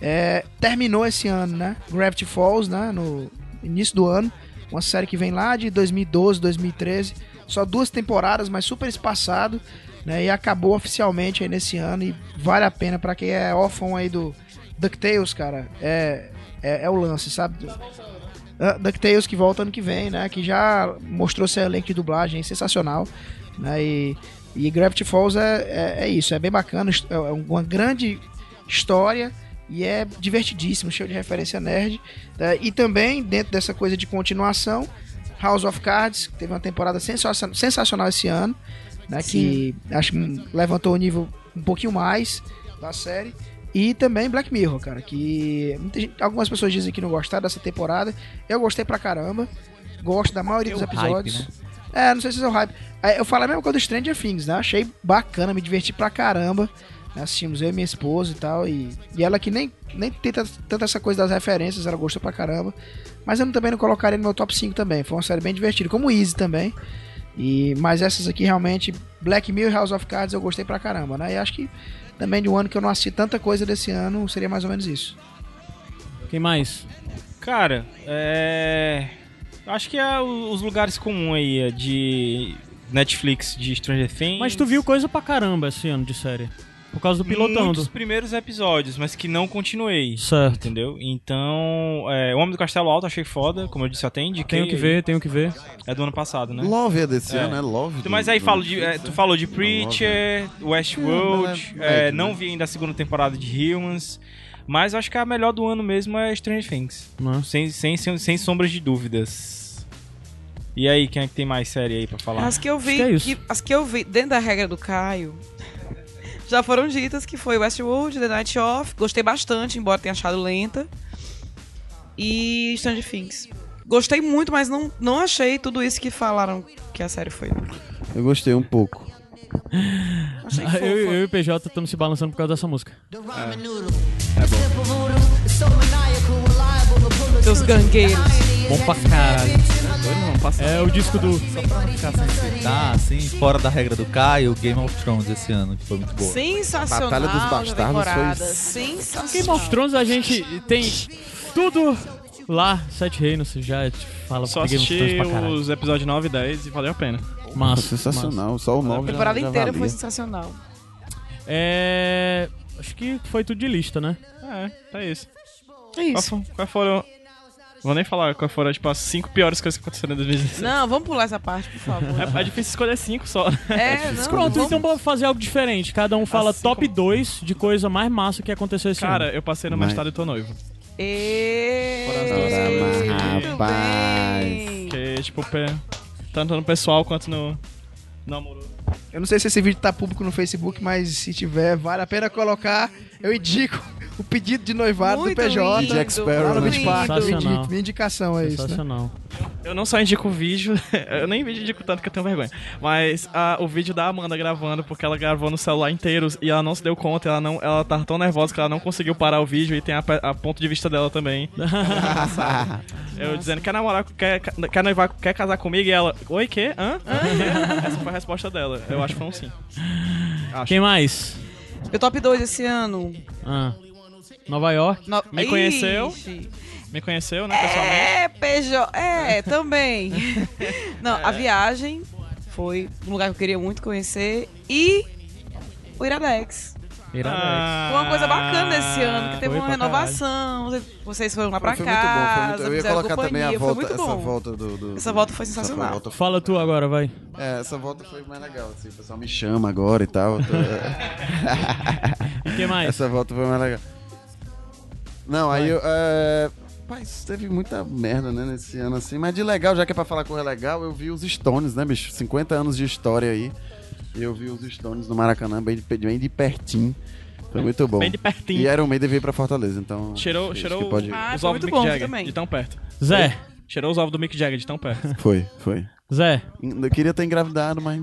É, terminou esse ano, né? Gravity Falls, né? No início do ano. Uma série que vem lá de 2012, 2013. Só duas temporadas, mas super espaçado. Né? E acabou oficialmente aí nesse ano. E vale a pena pra quem é órfão aí do DuckTales, cara. É, é, é o lance, sabe? DuckTales que volta ano que vem, né? Que já mostrou seu elenco de dublagem sensacional. Né? E, e Gravity Falls é, é, é isso, é bem bacana. É uma grande história e é divertidíssimo, cheio de referência nerd. né? E também, dentro dessa coisa de continuação, House of Cards, que teve uma temporada sensacion- sensacional esse ano, né? Que acho que levantou o nível um pouquinho mais da série. E também Black Mirror, cara, que gente- algumas pessoas dizem que não gostaram dessa temporada. Eu gostei pra caramba. Gosto da maioria É dos o hype, episódios. né? É, não sei se é o hype. É, Eu falei a mesma coisa do Stranger Things, né? Achei bacana, me diverti pra caramba. né? Assistimos eu e minha esposa e tal. E, e ela que nem, nem tem tanto essa coisa das referências, ela gostou pra caramba. Mas eu também não colocaria no meu top 5 também. Foi uma série bem divertida. Como Easy também. E, mas essas aqui realmente, Black Mirror e House of Cards eu gostei pra caramba, né? E acho que também de um ano que eu não assisti tanta coisa desse ano, seria mais ou menos isso. Quem mais? Cara, é. Acho que é os lugares comuns aí é de Netflix de Stranger Things. Mas tu viu coisa pra caramba esse ano de série. Por causa do pilotando. Muitos primeiros episódios, mas que não continuei. Certo. Entendeu? Então, é, O Homem do Castelo Alto achei foda, como eu disse, até indiquei. Tenho que ver, tenho que ver. É do ano passado, né? Love é desse ano, né? Love do- Mas aí do falo de, é, tu né? falou de Não, Preacher, Não, Westworld, é é, médio, não né? vi ainda a segunda temporada de Humans, mas eu acho que a melhor do ano mesmo é Stranger Things. Sem, sem, sem, sem sombras de dúvidas. E aí, quem é que tem mais série aí pra falar? As que eu vi, é que- as que eu vi dentro da regra do Caio, já foram ditas que foi Westworld, The Night Off, gostei bastante, embora tenha achado lenta. E Stranger Things. Gostei muito, mas não, não achei tudo isso que falaram que a série foi. Eu gostei um pouco. Achei eu, eu e o PJ estamos se balançando por causa dessa música. Seus gangueiros. Bom pra caralho. É o disco do. Só pra não ficar sem citar, assim, fora da regra do Caio, Game of Thrones esse ano, que foi muito boa. Sensacional. Batalha dos já Bastardos foi- Sensacional. Game of Thrones a gente tem tudo lá, Sete Reinos, já te fala Só porque Game of assisti Thrones pra caralho. os episódios 9 e 10 e valeu a pena. Massa, Sensacional, só o A 9 já, temporada já inteira valia. foi sensacional. É. Acho que foi tudo de lista, né? É, tá isso. É isso. Qual foram. Vou nem falar qual foram, tipo, as 5 piores coisas que aconteceram em 2016. Não, vamos pular essa parte, por favor. É, é difícil escolher 5 só. É, não, Pronto, vamos- então bora fazer algo diferente. Cada um fala Assim top 2 de coisa mais massa que aconteceu esse Cara, ano. eu passei no Mas- mestrado e tô noivo. E... Rapaz. Que, tipo, tanto no pessoal quanto no, no amoroso. Eu não sei se esse vídeo tá público no Facebook, mas se tiver, vale a pena colocar. Eu indico o pedido de noivado Muito do PJ. lindo, Jack Sparrow, lá no né? Beach Park. Minha indicação é isso. Né? Sensacional. Eu não só indico o vídeo, <laughs> eu nem vídeo indico tanto que eu tenho vergonha, mas ah, o vídeo da Amanda gravando, porque ela gravou no celular inteiro e ela não se deu conta, ela não, ela tava tão nervosa que ela não conseguiu parar o vídeo e tem a, a ponto de vista dela também. <laughs> eu dizendo, quer namorar, quer, quer noivar, quer casar comigo? E ela, oi, quê? Hã? <laughs> Essa foi a resposta dela. Eu acho que foi um sim. Acho. Quem mais? Meu top 2 esse ano. Ah. Nova York. No- Me conheceu? Ixi. Me conheceu, né, pessoalmente? É, PJ. É, <laughs> também. Não, a viagem foi um lugar que eu queria muito conhecer. E o Iradex. Iradex. Foi uma coisa bacana esse ano, que teve Foi uma renovação. vocês- Vocês foram lá pra Foi muito bom, foi casa, muito... Eu ia colocar também a companhia, volta, foi essa volta do, do- Essa volta foi essa sensacional. volta- Fala tu agora, vai. É, essa volta foi mais legal, assim, o pessoal me chama agora e tal. eu tô- <laughs> Quem mais? Essa volta foi mais legal. Não, aí eu. É... Mas teve muita merda, né, nesse ano assim. Mas de legal, já que é pra falar coisa legal, eu vi os Stones, né, bicho? 50 anos de história aí. E eu vi os Stones no Maracanã bem de, bem de pertinho. Foi muito bom. Bem de pertinho. E era o meio de vir pra Fortaleza, então. Cheirou, cheirou pode... Ah, os foi ovos do muito Mick bom Jagger também. de tão perto. Zé. Cheirou os ovos do Mick Jagger de tão perto. Foi, foi. Zé. Eu queria ter engravidado, mas.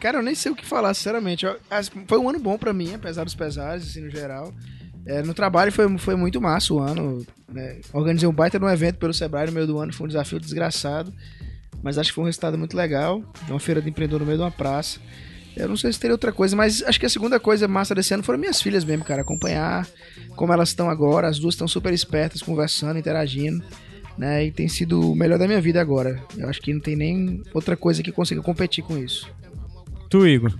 Cara, eu nem sei o que falar, sinceramente. Eu- Foi um ano bom pra mim, apesar dos pesares, assim, no geral. É, no trabalho foi, foi muito massa o ano. né? Organizei um baita de um evento pelo Sebrae no meio do ano, foi um desafio desgraçado. Mas acho que foi um resultado muito legal. Uma feira de empreendedor no meio de uma praça. Eu não sei se teria outra coisa, mas acho que a segunda coisa massa desse ano foram minhas filhas mesmo, cara. Acompanhar como elas estão agora. As duas estão super espertas, conversando, interagindo. Né? E tem sido o melhor da minha vida agora. Eu acho que não tem nem outra coisa que consiga competir com isso. Tu, Igor.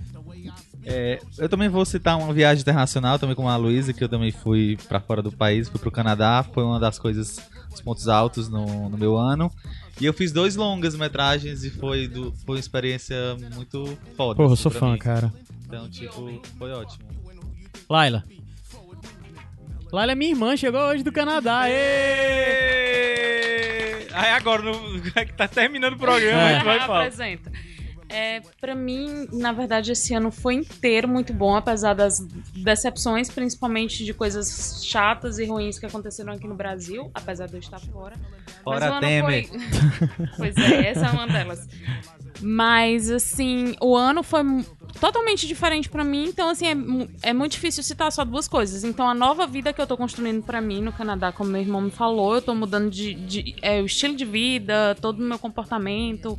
É, eu também vou citar uma viagem internacional, também com a Luísa, que eu também fui pra fora do país, fui pro Canadá, foi uma das coisas, dos pontos altos no, no meu ano. E eu fiz dois longas metragens e foi, do, foi uma experiência muito foda. Porra, eu assim, sou fã, mim. cara. Então, tipo, foi ótimo. Laila. Laila é minha irmã, chegou hoje do Canadá. Ê! Aí agora, no, <laughs> que tá terminando o programa, É. a gente vai falar. Apresenta. É, pra mim, na verdade, esse ano foi inteiro muito bom, apesar das decepções, principalmente de coisas chatas e ruins que aconteceram aqui no Brasil, apesar de eu estar fora. Mas Fora o ano Temer. foi- <laughs> pois é, essa é uma delas. Mas, assim, o ano foi totalmente diferente pra mim, então, assim, é, é muito difícil citar só duas coisas. Então, a nova vida que eu tô construindo pra mim no Canadá, como meu irmão me falou, eu tô mudando de, de- é, o estilo de vida, todo o meu comportamento.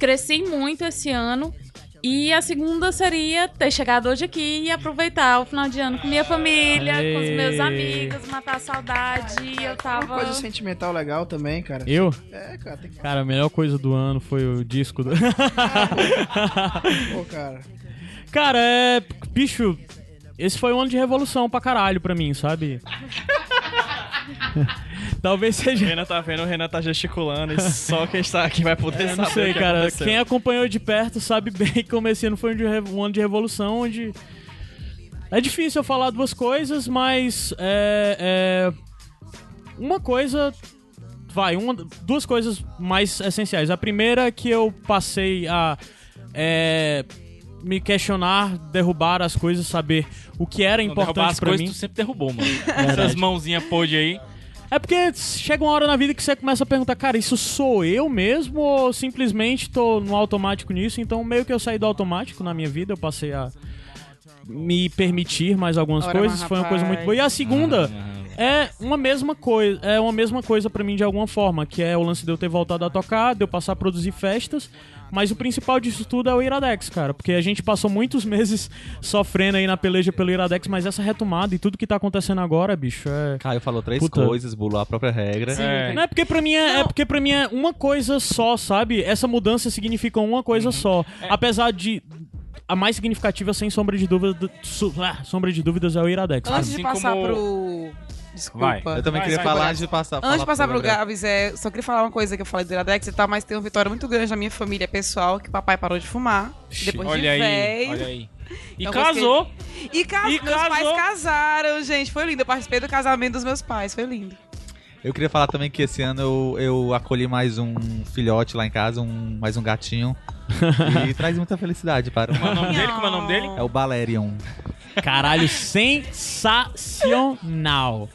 Cresci muito esse ano. E a segunda seria ter chegado hoje aqui e aproveitar o final de ano com minha família, com os meus Aê. amigos, matar a saudade. Eu tava. Uma coisa sentimental legal também, cara. Eu? É, cara, tem que Cara, a melhor coisa do ano foi o disco do. <laughs> Pô, cara. Cara, é. Bicho, esse foi um ano de revolução pra caralho pra mim, sabe? <laughs> Talvez seja. O Renan tá vendo, o Renan tá gesticulando e só quem está aqui vai poder É, saber. não sei, que cara. aconteceu. Quem acompanhou de perto sabe bem <laughs> como esse ano foi um, um ano de revolução, onde. É difícil eu falar duas coisas, mas. É. é, Uma coisa. Vai, uma, duas coisas mais essenciais. A primeira é que eu passei a. é, me questionar, derrubar as coisas, saber o que era Não, importante coisas, mim. tu sempre derrubou, mano. <laughs> Verdade. Essas mãozinhas podre aí. É porque chega uma hora na vida que você começa a perguntar, cara, isso sou eu mesmo ou simplesmente tô no automático nisso? Então meio que eu saí do automático na minha vida, eu passei a me permitir mais algumas Ora, coisas, foi uma coisa muito boa. E a segunda é uma mesma coisa, é uma mesma coisa pra mim de alguma forma, que é o lance de eu ter voltado a tocar, de eu passar a produzir festas, mas o principal disso tudo é o Iradex, cara, porque a gente passou muitos <laughs> meses sofrendo aí na peleja pelo Iradex, mas essa retomada e tudo que tá acontecendo agora, bicho, é Caio falou três Puta. coisas, bulou a própria regra. Não é porque pra mim é, é porque para mim é uma coisa só, sabe? Essa mudança significa uma coisa só. Apesar de a mais significativa, sem sombra de dúvida, su- ah, sombra de dúvidas é o Iradex. Antes de passar pro. Desculpa. Vai. Eu também queria falar antes de passar- Antes falar de passar pro. Gabs, é, só queria falar uma coisa que eu falei do Iradex e tal, mas tem uma vitória muito grande na minha família pessoal, que o papai parou de fumar. Depois de olha aí, velho. olha aí. E Então, casou. E, cas... E meus casou. pais casaram, gente. Foi lindo. Eu participei do casamento dos meus pais. Foi lindo. Eu queria falar também que esse ano eu, eu acolhi mais um filhote lá em casa, um, mais um gatinho. <laughs> e traz muita felicidade para Como é o nome dele? Como é o nome dele? É o Balerion. Caralho, sensacional.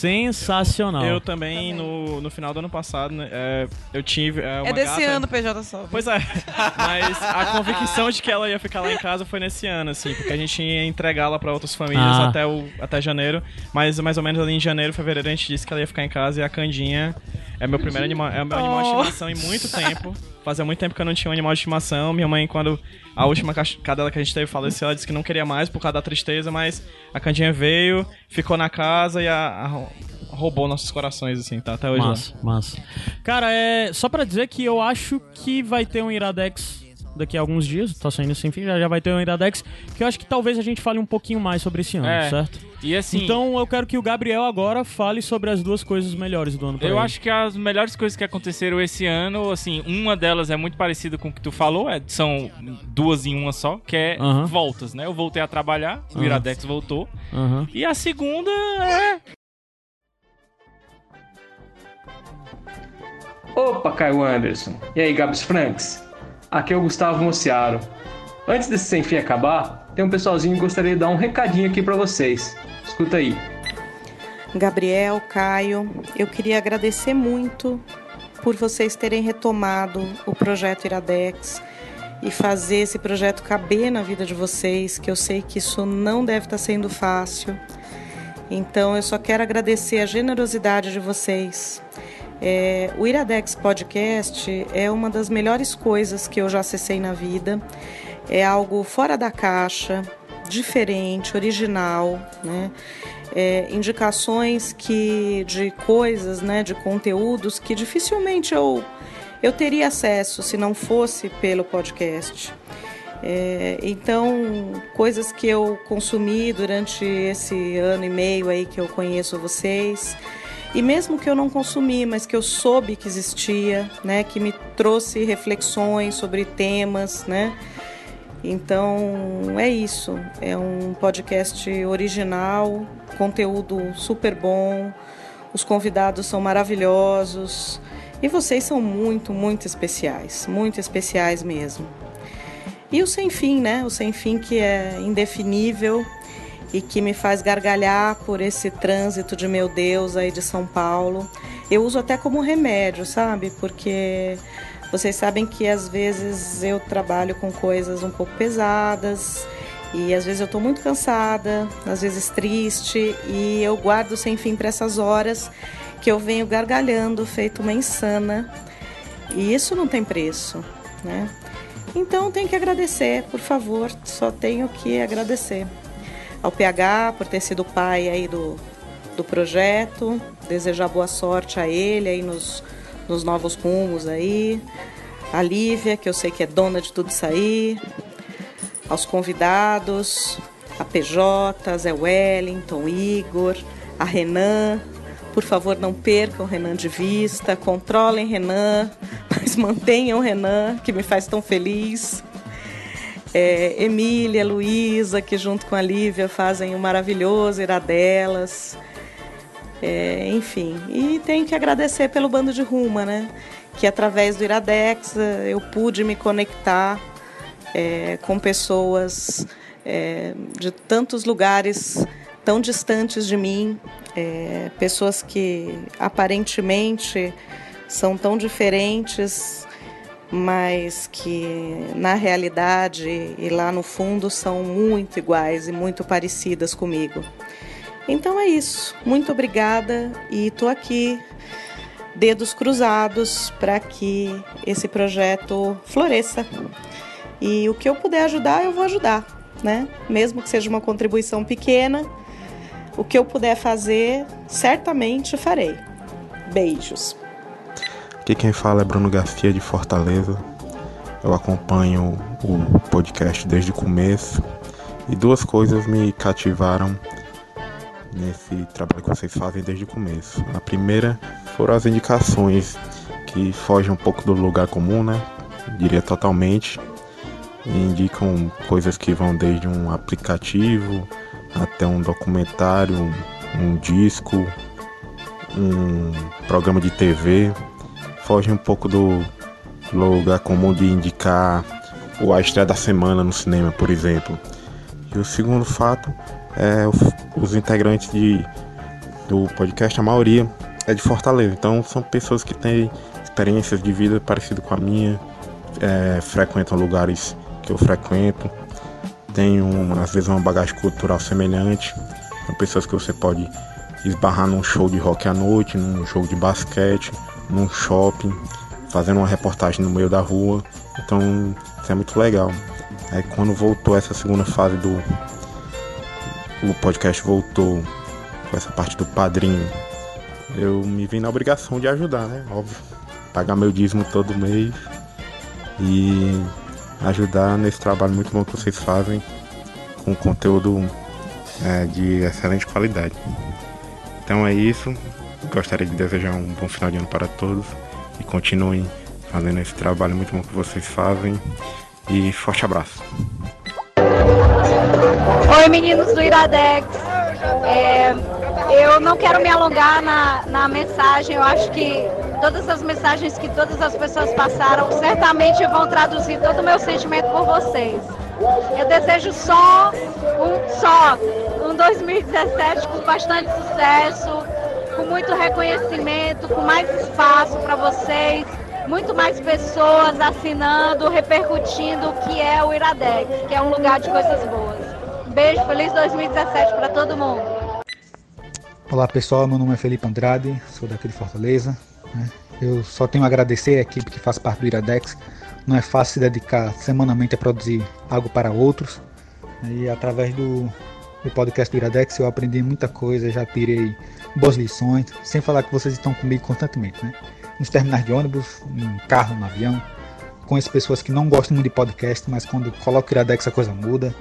Sensacional. Eu também, no, no final do ano passado, né, é, eu tive é, uma é desse gata- ano, PJ só. Pois é, <laughs> mas a convicção de que ela ia ficar lá em casa foi nesse ano, assim, porque a gente ia entregá-la pra outras famílias Ah. até, o, até janeiro, mas mais ou menos ali em janeiro, fevereiro, a gente disse que ela ia ficar em casa e a Candinha é meu primeiro animal, é meu animal de Oh. estimação em muito tempo. Fazia muito tempo que eu não tinha um animal de estimação. Minha mãe, quando a última cadela que a gente teve faleceu, ela disse que não queria mais por causa da tristeza, mas a Candinha veio, ficou na casa e a, a- roubou nossos corações, assim, tá até hoje Massa, massa. Cara, é só pra dizer que eu acho que vai ter um Iradex daqui a alguns dias, tá saindo sem fim, já, já vai ter um Iradex, que eu acho que talvez a gente fale um pouquinho mais sobre esse ano, É. certo? E assim- Então eu quero que o Gabriel agora fale sobre as duas coisas melhores do ano pra Eu ele. acho que as melhores coisas que aconteceram esse ano, assim, uma delas é muito parecida com o que tu falou, é, são duas em uma só, que é Aham. voltas, né? Eu voltei a trabalhar, o Aham. Iradex voltou. Aham. E a segunda é. Opa, Caio Anderson. E aí, Gabs Franks? Aqui é o Gustavo Mociaro. Antes desse sem fim acabar, tem um pessoalzinho que gostaria de dar um recadinho aqui pra vocês. Escuta aí. Gabriel, Caio, eu queria agradecer muito por vocês terem retomado o projeto Iradex e fazer esse projeto caber na vida de vocês, que eu sei que isso não deve estar sendo fácil. Então eu só quero agradecer a generosidade de vocês. É, o Iradex Podcast é uma das melhores coisas que eu já acessei na vida. É algo fora da caixa, diferente, original, né? É, indicações que de coisas, né, de conteúdos que dificilmente eu eu teria acesso se não fosse pelo podcast. É, então, coisas que eu consumi durante esse ano e meio aí que eu conheço vocês, e mesmo que eu não consumi, mas que eu soube que existia, né, que me trouxe reflexões sobre temas, né? Então, é isso. É um podcast original, conteúdo super bom. Os convidados são maravilhosos e vocês são muito, muito especiais, muito especiais mesmo. E o Sem Fim, né? O Sem Fim que é indefinível e que me faz gargalhar por esse trânsito de meu Deus aí de São Paulo. Eu uso até como remédio, sabe? Porque vocês sabem que às vezes eu trabalho com coisas um pouco pesadas e às vezes eu estou muito cansada, às vezes triste e eu guardo sem fim para essas horas que eu venho gargalhando, feito uma insana. E isso não tem preço. né? Então tenho que agradecer, por favor, só tenho que agradecer ao PH por ter sido pai aí do, do projeto, desejar boa sorte a ele aí nos, nos novos rumos aí, a Lívia, que eu sei que é dona de tudo isso aí, aos convidados, a PJ, Zé Wellington, Igor, a Renan. Por favor, não percam o Renan de vista, controlem Renan, <laughs> mas mantenham Renan, que me faz tão feliz. É, Emília, Luísa, que junto com a Lívia fazem um maravilhoso Iradelas. É, enfim, e tenho que agradecer pelo Bando de Ruma, né? Que através do Iradex eh, eu pude me conectar é, com pessoas é, de tantos lugares tão distantes de mim, pessoas que aparentemente são tão diferentes, mas que na realidade e lá no fundo são muito iguais e muito parecidas comigo. Então é isso. Muito obrigada e estou aqui, dedos cruzados, para que esse projeto floresça. E o que eu puder ajudar, eu vou ajudar, né? Mesmo que seja uma contribuição pequena, o que eu puder fazer, certamente farei. Beijos. Aqui quem fala é Bruno Garcia de Fortaleza. Eu acompanho o podcast desde o começo e duas coisas me cativaram nesse trabalho que vocês fazem desde o começo. A primeira foram as indicações que fogem um pouco do lugar comum, né? Diria totalmente. E indicam coisas que vão desde um aplicativo até um documentário, um disco, um programa de TV. Foge um pouco do lugar comum de indicar o a estreia da semana no cinema, por exemplo. E o segundo fato é o- os integrantes de, do podcast, a maioria é de Fortaleza. Então são pessoas que têm experiências de vida parecidas com a minha, é, frequentam lugares que eu frequento, têm um, às vezes uma bagagem cultural semelhante. São pessoas que você pode esbarrar num show de rock à noite, num jogo de basquete, num shopping, fazendo uma reportagem no meio da rua. Então isso é muito legal. Aí quando voltou essa segunda fase do. O podcast voltou com essa parte do padrinho. Eu me vi na obrigação de ajudar, né? Óbvio. Pagar meu dízimo todo mês e ajudar nesse trabalho muito bom que vocês fazem com conteúdo é, de excelente qualidade. Então é isso. Gostaria de desejar um bom final de ano para todos e continuem fazendo esse trabalho muito bom que vocês fazem. E forte abraço. Oi, meninos do Iradex. É, eu não quero me alongar na, na mensagem. Eu acho que todas as mensagens que todas as pessoas passaram certamente vão traduzir todo o meu sentimento por vocês. Eu desejo só um só um 2017 com bastante sucesso, com muito reconhecimento, com mais espaço para vocês, muito mais pessoas assinando, repercutindo o que é o Iradex, que é um lugar de coisas boas. Beijo, feliz 2017 para todo mundo. Olá pessoal, meu nome é Felipe Andrade, sou daqui de Fortaleza. né? Eu só tenho a agradecer a equipe que faz parte do Iradex. Não é fácil se dedicar semanalmente a produzir algo para outros. E através do, do podcast do Iradex eu aprendi muita coisa, já tirei boas lições, sem falar que vocês estão comigo constantemente, né? Nos terminais de ônibus, em carro, no avião. Conheço pessoas que não gostam muito de podcast, mas quando coloco o Iradex a coisa muda.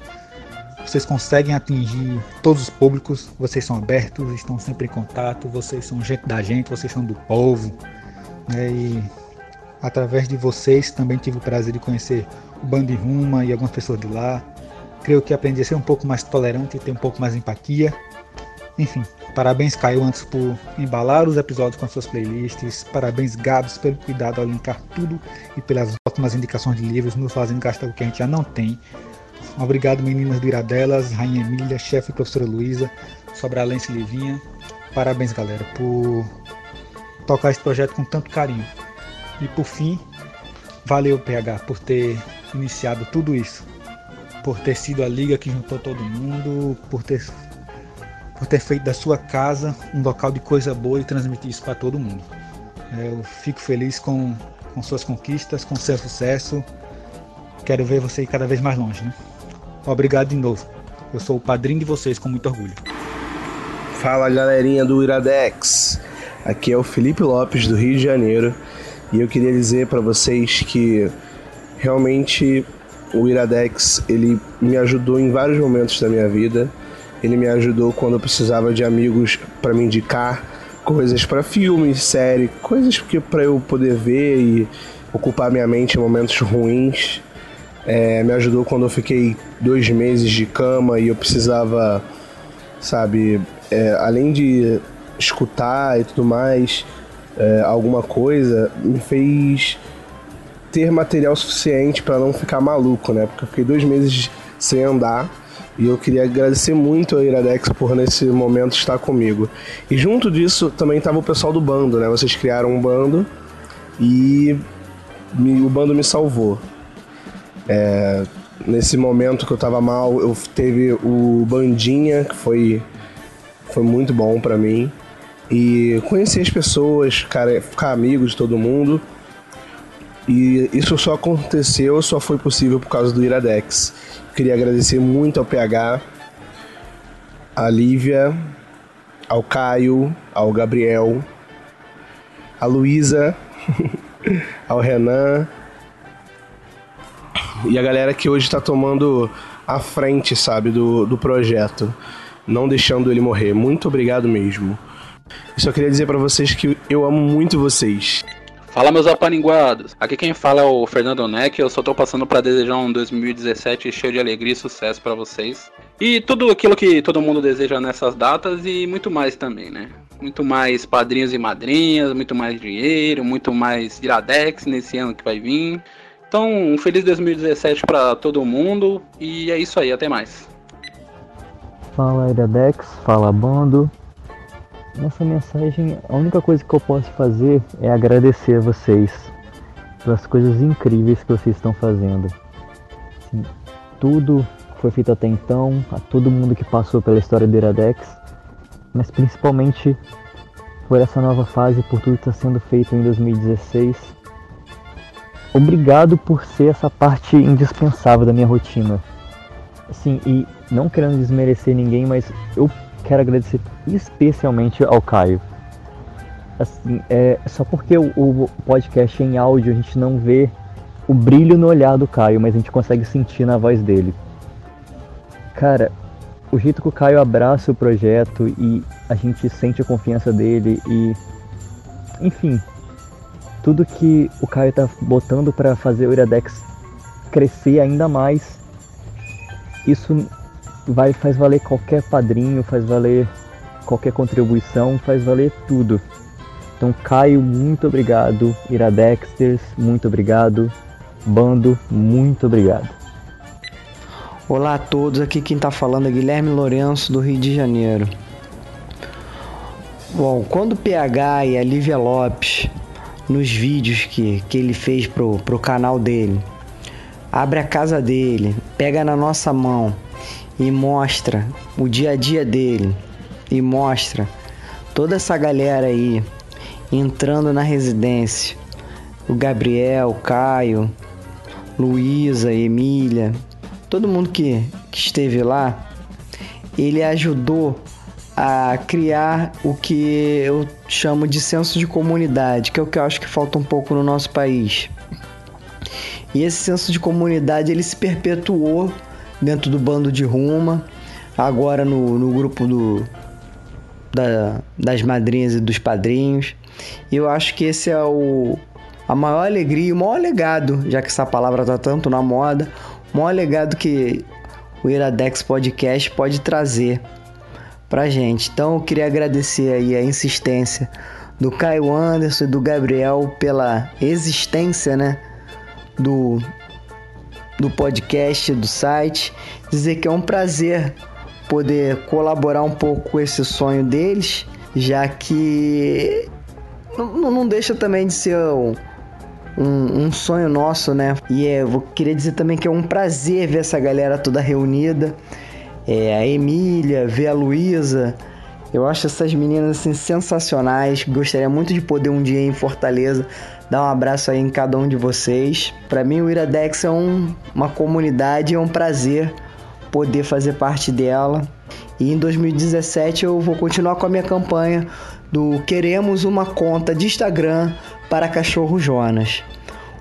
Vocês conseguem atingir todos os públicos, vocês são abertos, estão sempre em contato, vocês são gente da gente, vocês são do povo. né? E através de vocês também tive o prazer de conhecer o Band Ruma e algumas pessoas de lá. Creio que aprendi a ser um pouco mais tolerante e ter um pouco mais empatia. Enfim, parabéns Caio antes por embalar os episódios com as suas playlists. Parabéns Gabs pelo cuidado ao linkar tudo e pelas ótimas indicações de livros, nos fazendo gastar o que a gente já não tem. Obrigado meninas do Iradelas, Rainha Emília, chefe professora Luísa, Sobralense Livinha. Parabéns galera por tocar esse projeto com tanto carinho. E por fim, valeu PH por ter iniciado tudo isso. Por ter sido a liga que juntou todo mundo, por ter por ter feito da sua casa um local de coisa boa e transmitir isso para todo mundo. É, Eu fico feliz com com suas conquistas, com seu sucesso. Quero ver você ir cada vez mais longe, né? Obrigado de novo. Eu sou o padrinho de vocês com muito orgulho. Fala galerinha do Iradex, aqui é o Felipe Lopes do Rio de Janeiro e eu queria dizer para vocês que realmente o Iradex ele me ajudou em vários momentos da minha vida. Ele me ajudou quando eu precisava de amigos para me indicar coisas para filmes, série, coisas que para eu poder ver e ocupar minha mente em momentos ruins. É, me ajudou quando eu fiquei dois meses de cama e eu precisava, sabe, é, além de escutar e tudo mais, é, alguma coisa, me fez ter material suficiente para não ficar maluco, né? Porque eu fiquei dois meses sem andar e eu queria agradecer muito a Iradex por nesse momento estar comigo. E junto disso também estava o pessoal do bando, né? Vocês criaram um bando e me- o bando me salvou. É, nesse momento que eu tava mal, eu teve o Bandinha, que foi, foi muito bom pra mim. E conhecer as pessoas, cara, ficar amigo de todo mundo. E isso só aconteceu, só foi possível por causa do Iradex. Queria agradecer muito ao PH, à Lívia, ao Caio, ao Gabriel, à Luísa, <laughs> ao Renan, e a galera que hoje tá tomando a frente, sabe, do, do projeto, não deixando ele morrer. Muito obrigado mesmo. Só queria dizer pra vocês que eu amo muito vocês. Fala meus apaninguados, aqui quem fala é o Fernando Neck, eu só tô passando pra desejar um 2017 cheio de alegria e sucesso pra vocês. E tudo aquilo que todo mundo deseja nessas datas e muito mais também, né? Muito mais padrinhos e madrinhas, muito mais dinheiro, muito mais Iradex nesse ano que vai vir. Então, um feliz 2017 pra todo mundo e é isso aí, até mais. Fala Iradex, fala bando. Nessa mensagem, a única coisa que eu posso fazer é agradecer a vocês pelas coisas incríveis que vocês estão fazendo. Assim, tudo que foi feito até então, a todo mundo que passou pela história do Iradex, mas principalmente por essa nova fase, por tudo que está sendo feito em 2016. Obrigado por ser essa parte indispensável da minha rotina. Assim, e não querendo desmerecer ninguém, mas eu quero agradecer especialmente ao Caio. Assim, é, só porque o, o podcast é em áudio a gente não vê o brilho no olhar do Caio, mas a gente consegue sentir na voz dele. Cara, o jeito que o Caio abraça o projeto e a gente sente a confiança dele e. Enfim, tudo que o Caio tá botando para fazer o Iradex crescer ainda mais, isso vai faz valer qualquer padrinho, faz valer qualquer contribuição, faz valer tudo. Então, Caio, muito obrigado. Iradexters, muito obrigado. Bando, muito obrigado. Olá a todos, aqui quem tá falando é Guilherme Lourenço do Rio de Janeiro. Bom, quando o PH e a Lívia Lopes, nos vídeos que, que ele fez pro, pro canal dele, abre a casa dele, pega na nossa mão e mostra o dia a dia dele e mostra toda essa galera aí entrando na residência. O Gabriel, o Caio, Luísa, Emília, todo mundo que, que esteve lá, ele ajudou a criar o que eu chamo de senso de comunidade, que é o que eu acho que falta um pouco no nosso país. E esse senso de comunidade ele se perpetuou dentro do bando de Ruma, agora no, no grupo do, da- das madrinhas e dos padrinhos. E eu acho que esse é o, a maior alegria, o maior legado, já que essa palavra tá tanto na moda, o maior legado que o Iradex Podcast pode trazer pra gente. Então eu queria agradecer aí a insistência do Caio Anderson e do Gabriel pela existência, né, do do podcast, do site, dizer que é um prazer poder colaborar um pouco com esse sonho deles, já que não, não deixa também de ser um, um, um sonho nosso, né? E é, eu queria dizer também que é um prazer ver essa galera toda reunida. É, a Emília, ver a Luísa, Eu acho essas meninas assim sensacionais. Gostaria muito de poder um dia em Fortaleza dar um abraço aí em cada um de vocês. Para mim o Iradex é um, uma comunidade, é um prazer poder fazer parte dela. E em 2017 eu vou continuar com a minha campanha do Queremos uma conta de Instagram para Cachorro Jonas.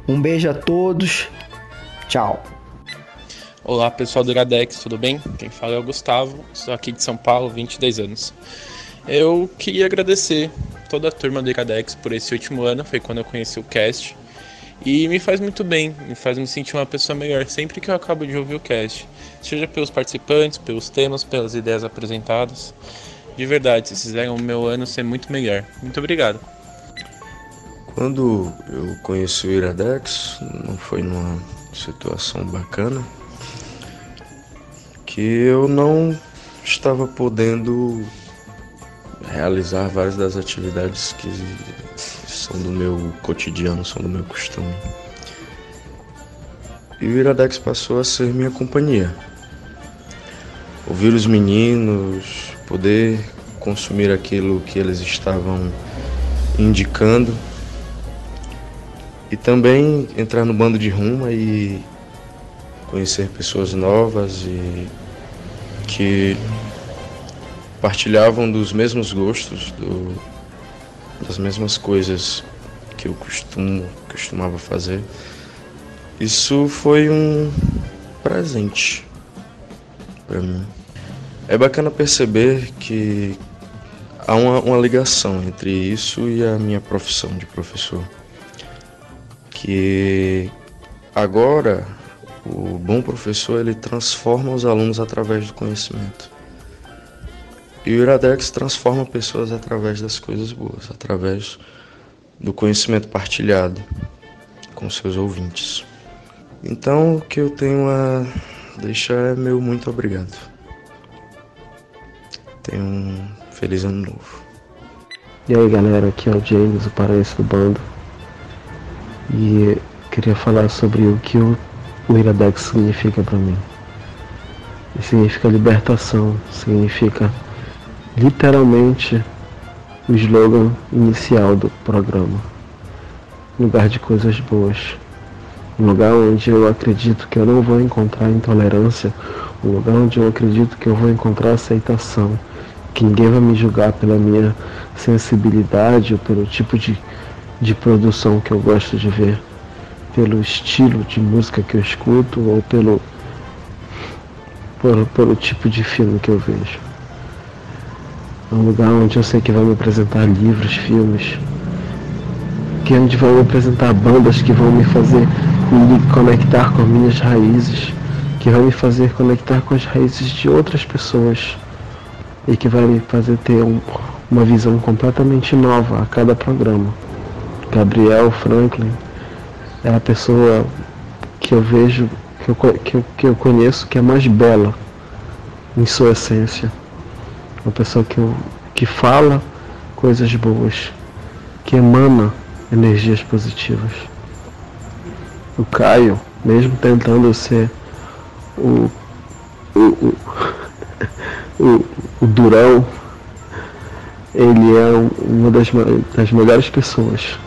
Um beijo a todos. Tchau. Olá pessoal do Iradex, tudo bem? Quem fala é o Gustavo, sou aqui de São Paulo, 22 anos. Eu queria agradecer toda a turma do Iradex por esse último ano, foi quando eu conheci o cast. E me faz muito bem, me faz me sentir uma pessoa melhor sempre que eu acabo de ouvir o cast. Seja pelos participantes, pelos temas, pelas ideias apresentadas. De verdade, vocês fizeram o meu ano ser muito melhor. Muito obrigado. Quando eu conheci o Iradex, não foi numa situação bacana, que eu não estava podendo realizar várias das atividades que são do meu cotidiano, são do meu costume. E o Iradex passou a ser minha companhia. Ouvir os meninos, poder consumir aquilo que eles estavam indicando e também entrar no bando de Ruma e conhecer pessoas novas e que partilhavam dos mesmos gostos, do, das mesmas coisas que eu costumo, costumava fazer. Isso foi um presente para mim. É bacana perceber que há uma, uma ligação entre isso e a minha profissão de professor. Que agora o bom professor ele transforma os alunos através do conhecimento. E o Iradex transforma pessoas através das coisas boas, através do conhecimento partilhado com seus ouvintes. Então, o que eu tenho a deixar é meu muito obrigado. Tenha um feliz ano novo. E aí galera, aqui é o James, o paraense do bando. E queria falar sobre o que o, Iradex significa para mim. Significa libertação, significa literalmente o slogan inicial do programa. Lugar de coisas boas. Um lugar onde eu acredito que eu não vou encontrar intolerância. Um lugar onde eu acredito que eu vou encontrar aceitação. Que ninguém vai me julgar pela minha sensibilidade ou pelo tipo de, de produção que eu gosto de ver. Pelo estilo de música que eu escuto ou pelo, pelo, pelo tipo de filme que eu vejo. É um lugar onde eu sei que vai me apresentar livros, filmes, que onde vão me apresentar bandas que vão me fazer me conectar com minhas raízes, que vai me fazer conectar com as raízes de outras pessoas e que vai me fazer ter um, uma visão completamente nova a cada programa. Gabriel Franklin é a pessoa que eu vejo, que eu, que eu, que eu conheço que é mais bela em sua essência uma pessoa que, que fala coisas boas, que emana energias positivas. O Caio, mesmo tentando ser o, o, o, <laughs> o, o durão, ele é uma das, das melhores pessoas.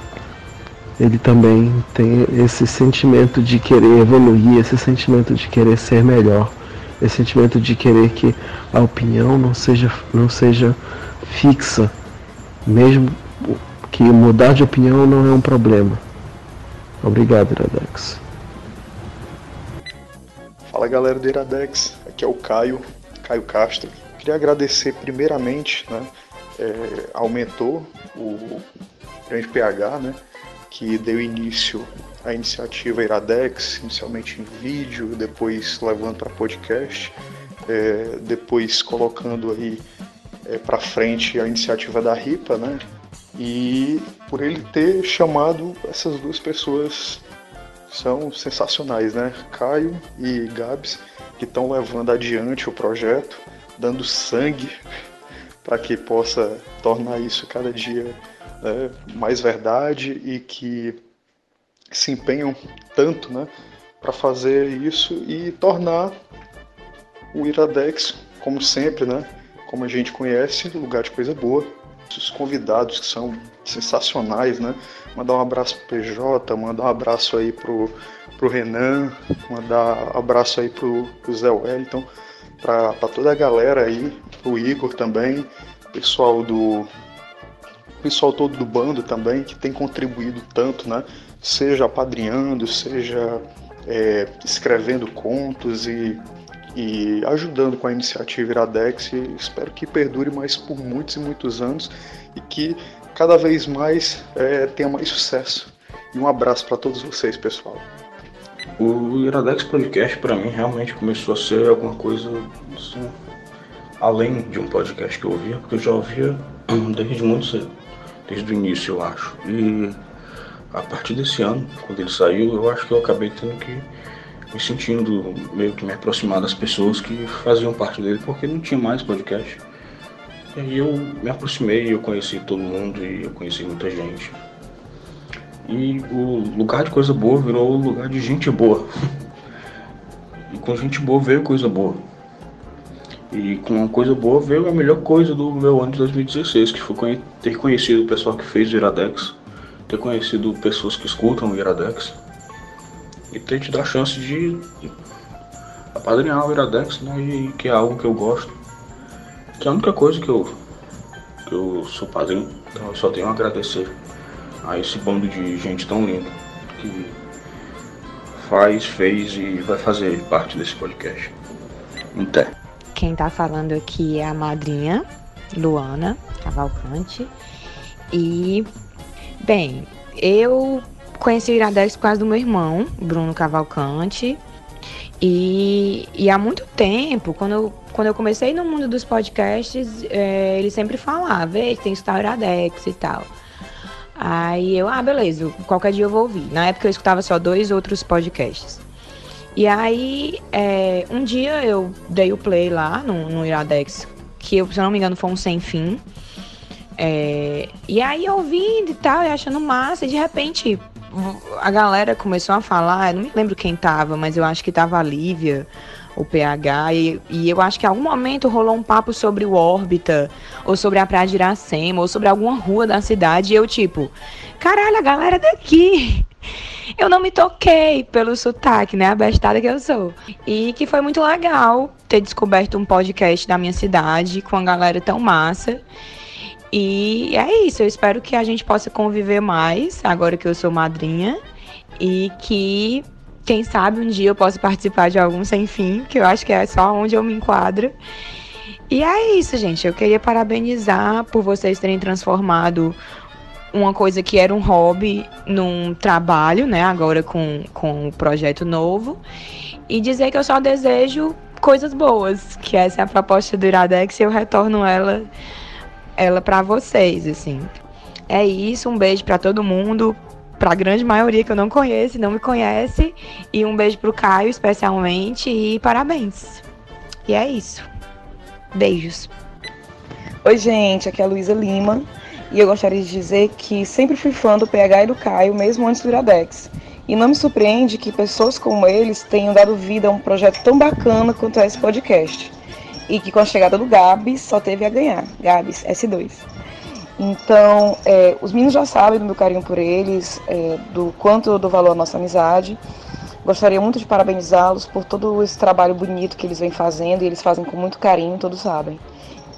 Ele também tem esse sentimento de querer evoluir, esse sentimento de querer ser melhor esse sentimento de querer que a opinião não seja, não seja fixa, mesmo que mudar de opinião não é um problema. Obrigado, Iradex. Fala galera do Iradex, aqui é o Caio, Caio Castro. Queria agradecer primeiramente né, é, ao mentor, o grande PH, né, que deu início a iniciativa Iradex, inicialmente em vídeo, depois levando para podcast, é, depois colocando aí é, para frente a iniciativa da RIPA, né? E por ele ter chamado essas duas pessoas são sensacionais, né? Caio e Gabs, que estão levando adiante o projeto, dando sangue <laughs> para que possa tornar isso cada dia né, mais verdade e que se empenham tanto né, para fazer isso e tornar o Iradex, como sempre, né, como a gente conhece, lugar de coisa boa. Os convidados que são sensacionais, né? Mandar um abraço pro PJ, mandar um abraço aí pro, pro Renan, mandar um abraço aí pro, pro Zé Wellington, pra toda a galera aí, pro Igor também, pessoal do. pessoal todo do bando também, que tem contribuído tanto, né? Seja apadrinhando, seja é, escrevendo contos e, e ajudando com a iniciativa Iradex. E espero que perdure mais por muitos e muitos anos e que cada vez mais é, tenha mais sucesso. E um abraço para todos vocês, pessoal. O Iradex Podcast para mim realmente começou a ser alguma coisa assim, além de um podcast que eu ouvia, porque eu já ouvia desde muito cedo, desde o início eu acho. E a partir desse ano, quando ele saiu, eu acho que eu acabei tendo que me sentindo meio que me aproximar das pessoas que faziam parte dele, porque não tinha mais podcast. E aí eu me aproximei, eu conheci todo mundo e eu conheci muita gente. E o lugar de coisa boa virou lugar de gente boa. E com gente boa veio coisa boa. E com coisa boa veio a melhor coisa do meu ano de 2016, que foi ter conhecido o pessoal que fez o Iradex, ter conhecido pessoas que escutam o Iradex e ter tido a chance de apadrinhar o Iradex, né? E que é algo que eu gosto. Que é a única coisa que eu, que eu sou padrinho, então eu só tenho a agradecer a esse bando de gente tão linda que faz, fez e vai fazer parte desse podcast. Até. Quem tá falando aqui é a madrinha, Luana Cavalcante. E, bem, eu conheci o Iradex por causa do meu irmão, Bruno Cavalcante. E, e há muito tempo, quando eu, quando eu comecei no mundo dos podcasts, é, ele sempre falava, tem que escutar o Iradex e tal. Aí eu, ah, beleza, qualquer dia eu vou ouvir. Na época eu escutava só dois outros podcasts. E aí, é, um dia eu dei o play lá no, no Iradex, que eu, se eu não me engano foi um sem fim. É, e aí ouvindo e tal, e achando massa, e de repente a galera começou a falar, eu não me lembro quem tava, mas eu acho que tava a Lívia, o PH, e, e eu acho que em algum momento rolou um papo sobre o órbita, ou sobre a Praia de Iracema, ou sobre alguma rua da cidade, e eu tipo, caralho, a galera daqui. Eu não me toquei pelo sotaque, né? A bestada que eu sou. E que foi muito legal ter descoberto um podcast da minha cidade com a galera tão massa. E é isso, eu espero que a gente possa conviver mais, agora que eu sou madrinha, e que quem sabe um dia eu possa participar de algum sem fim, que eu acho que é só onde eu me enquadro. E é isso, gente. Eu queria parabenizar por vocês terem transformado uma coisa que era um hobby num trabalho, né? Agora com, com o projeto novo. E dizer que eu só desejo coisas boas, que essa é a proposta do Iradex e eu retorno ela ela para vocês, assim. É isso, um beijo para todo mundo, para a grande maioria que eu não conheço, não me conhece, e um beijo pro Caio especialmente e parabéns. E é isso. Beijos. Oi, gente, aqui é a Luísa Lima e eu gostaria de dizer que sempre fui fã do PH e do Caio, mesmo antes do Iradex. E não me surpreende que pessoas como eles tenham dado vida a um projeto tão bacana quanto esse podcast. E que com a chegada do Gabs só teve a ganhar. Gabs, S2. Então, é, os meninos já sabem do meu carinho por eles, é, do quanto eu dou valor à nossa amizade. Gostaria muito de parabenizá-los por todo esse trabalho bonito que eles vêm fazendo e eles fazem com muito carinho, todos sabem.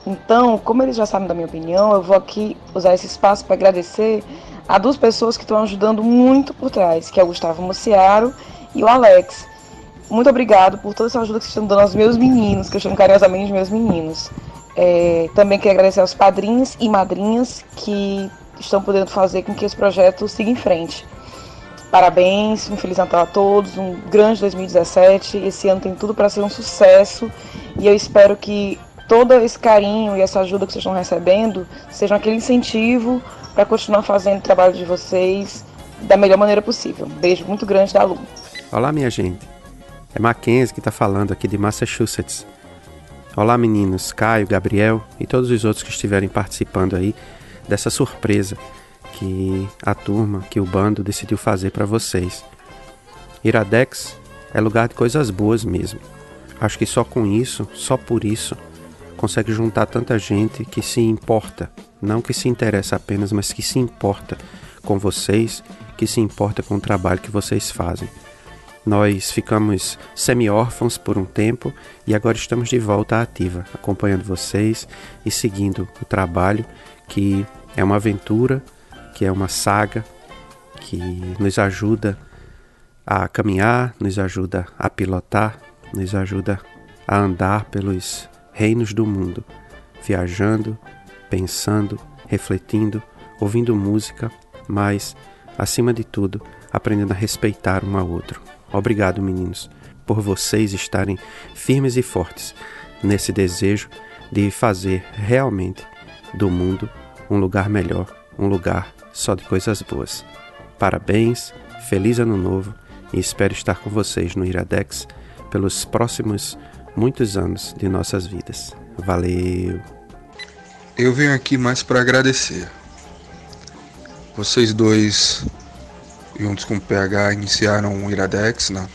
Então, como eles já sabem da minha opinião, eu vou aqui usar esse espaço para agradecer a duas pessoas que estão ajudando muito por trás, que é o Gustavo Mociaro e o Alex. Muito obrigado por toda essa ajuda que vocês estão dando aos meus meninos, que eu chamo carinhosamente de meus meninos. É, também quero agradecer aos padrinhos e madrinhas que estão podendo fazer com que esse projeto siga em frente. Parabéns, um Feliz Natal a todos, um grande 2017. Esse ano tem tudo para ser um sucesso e eu espero que todo esse carinho e essa ajuda que vocês estão recebendo sejam aquele incentivo para continuar fazendo o trabalho de vocês da melhor maneira possível. Um beijo muito grande da Lu. Olá, minha gente. É Mackenzie que está falando aqui de Massachusetts. Olá, meninos, Caio, Gabriel e todos os outros que estiverem participando aí dessa surpresa que a turma, que o bando decidiu fazer para vocês. Iradex é lugar de coisas boas mesmo. Acho que só com isso, só por isso, consegue juntar tanta gente que se importa, não que se interessa apenas, mas que se importa com vocês, que se importa com o trabalho que vocês fazem. Nós ficamos semi-órfãos por um tempo e agora estamos de volta à ativa, acompanhando vocês e seguindo o trabalho que é uma aventura, que é uma saga, que nos ajuda a caminhar, nos ajuda a pilotar, nos ajuda a andar pelos reinos do mundo, viajando, pensando, refletindo, ouvindo música, mas, acima de tudo, aprendendo a respeitar um ao outro. Obrigado, meninos, por vocês estarem firmes e fortes nesse desejo de fazer realmente do mundo um lugar melhor, um lugar só de coisas boas. Parabéns, feliz ano novo e espero estar com vocês no Iradex pelos próximos muitos anos de nossas vidas. Valeu! Eu venho aqui mais para agradecer. Vocês dois, juntos com o PH, iniciaram o Iradex, né?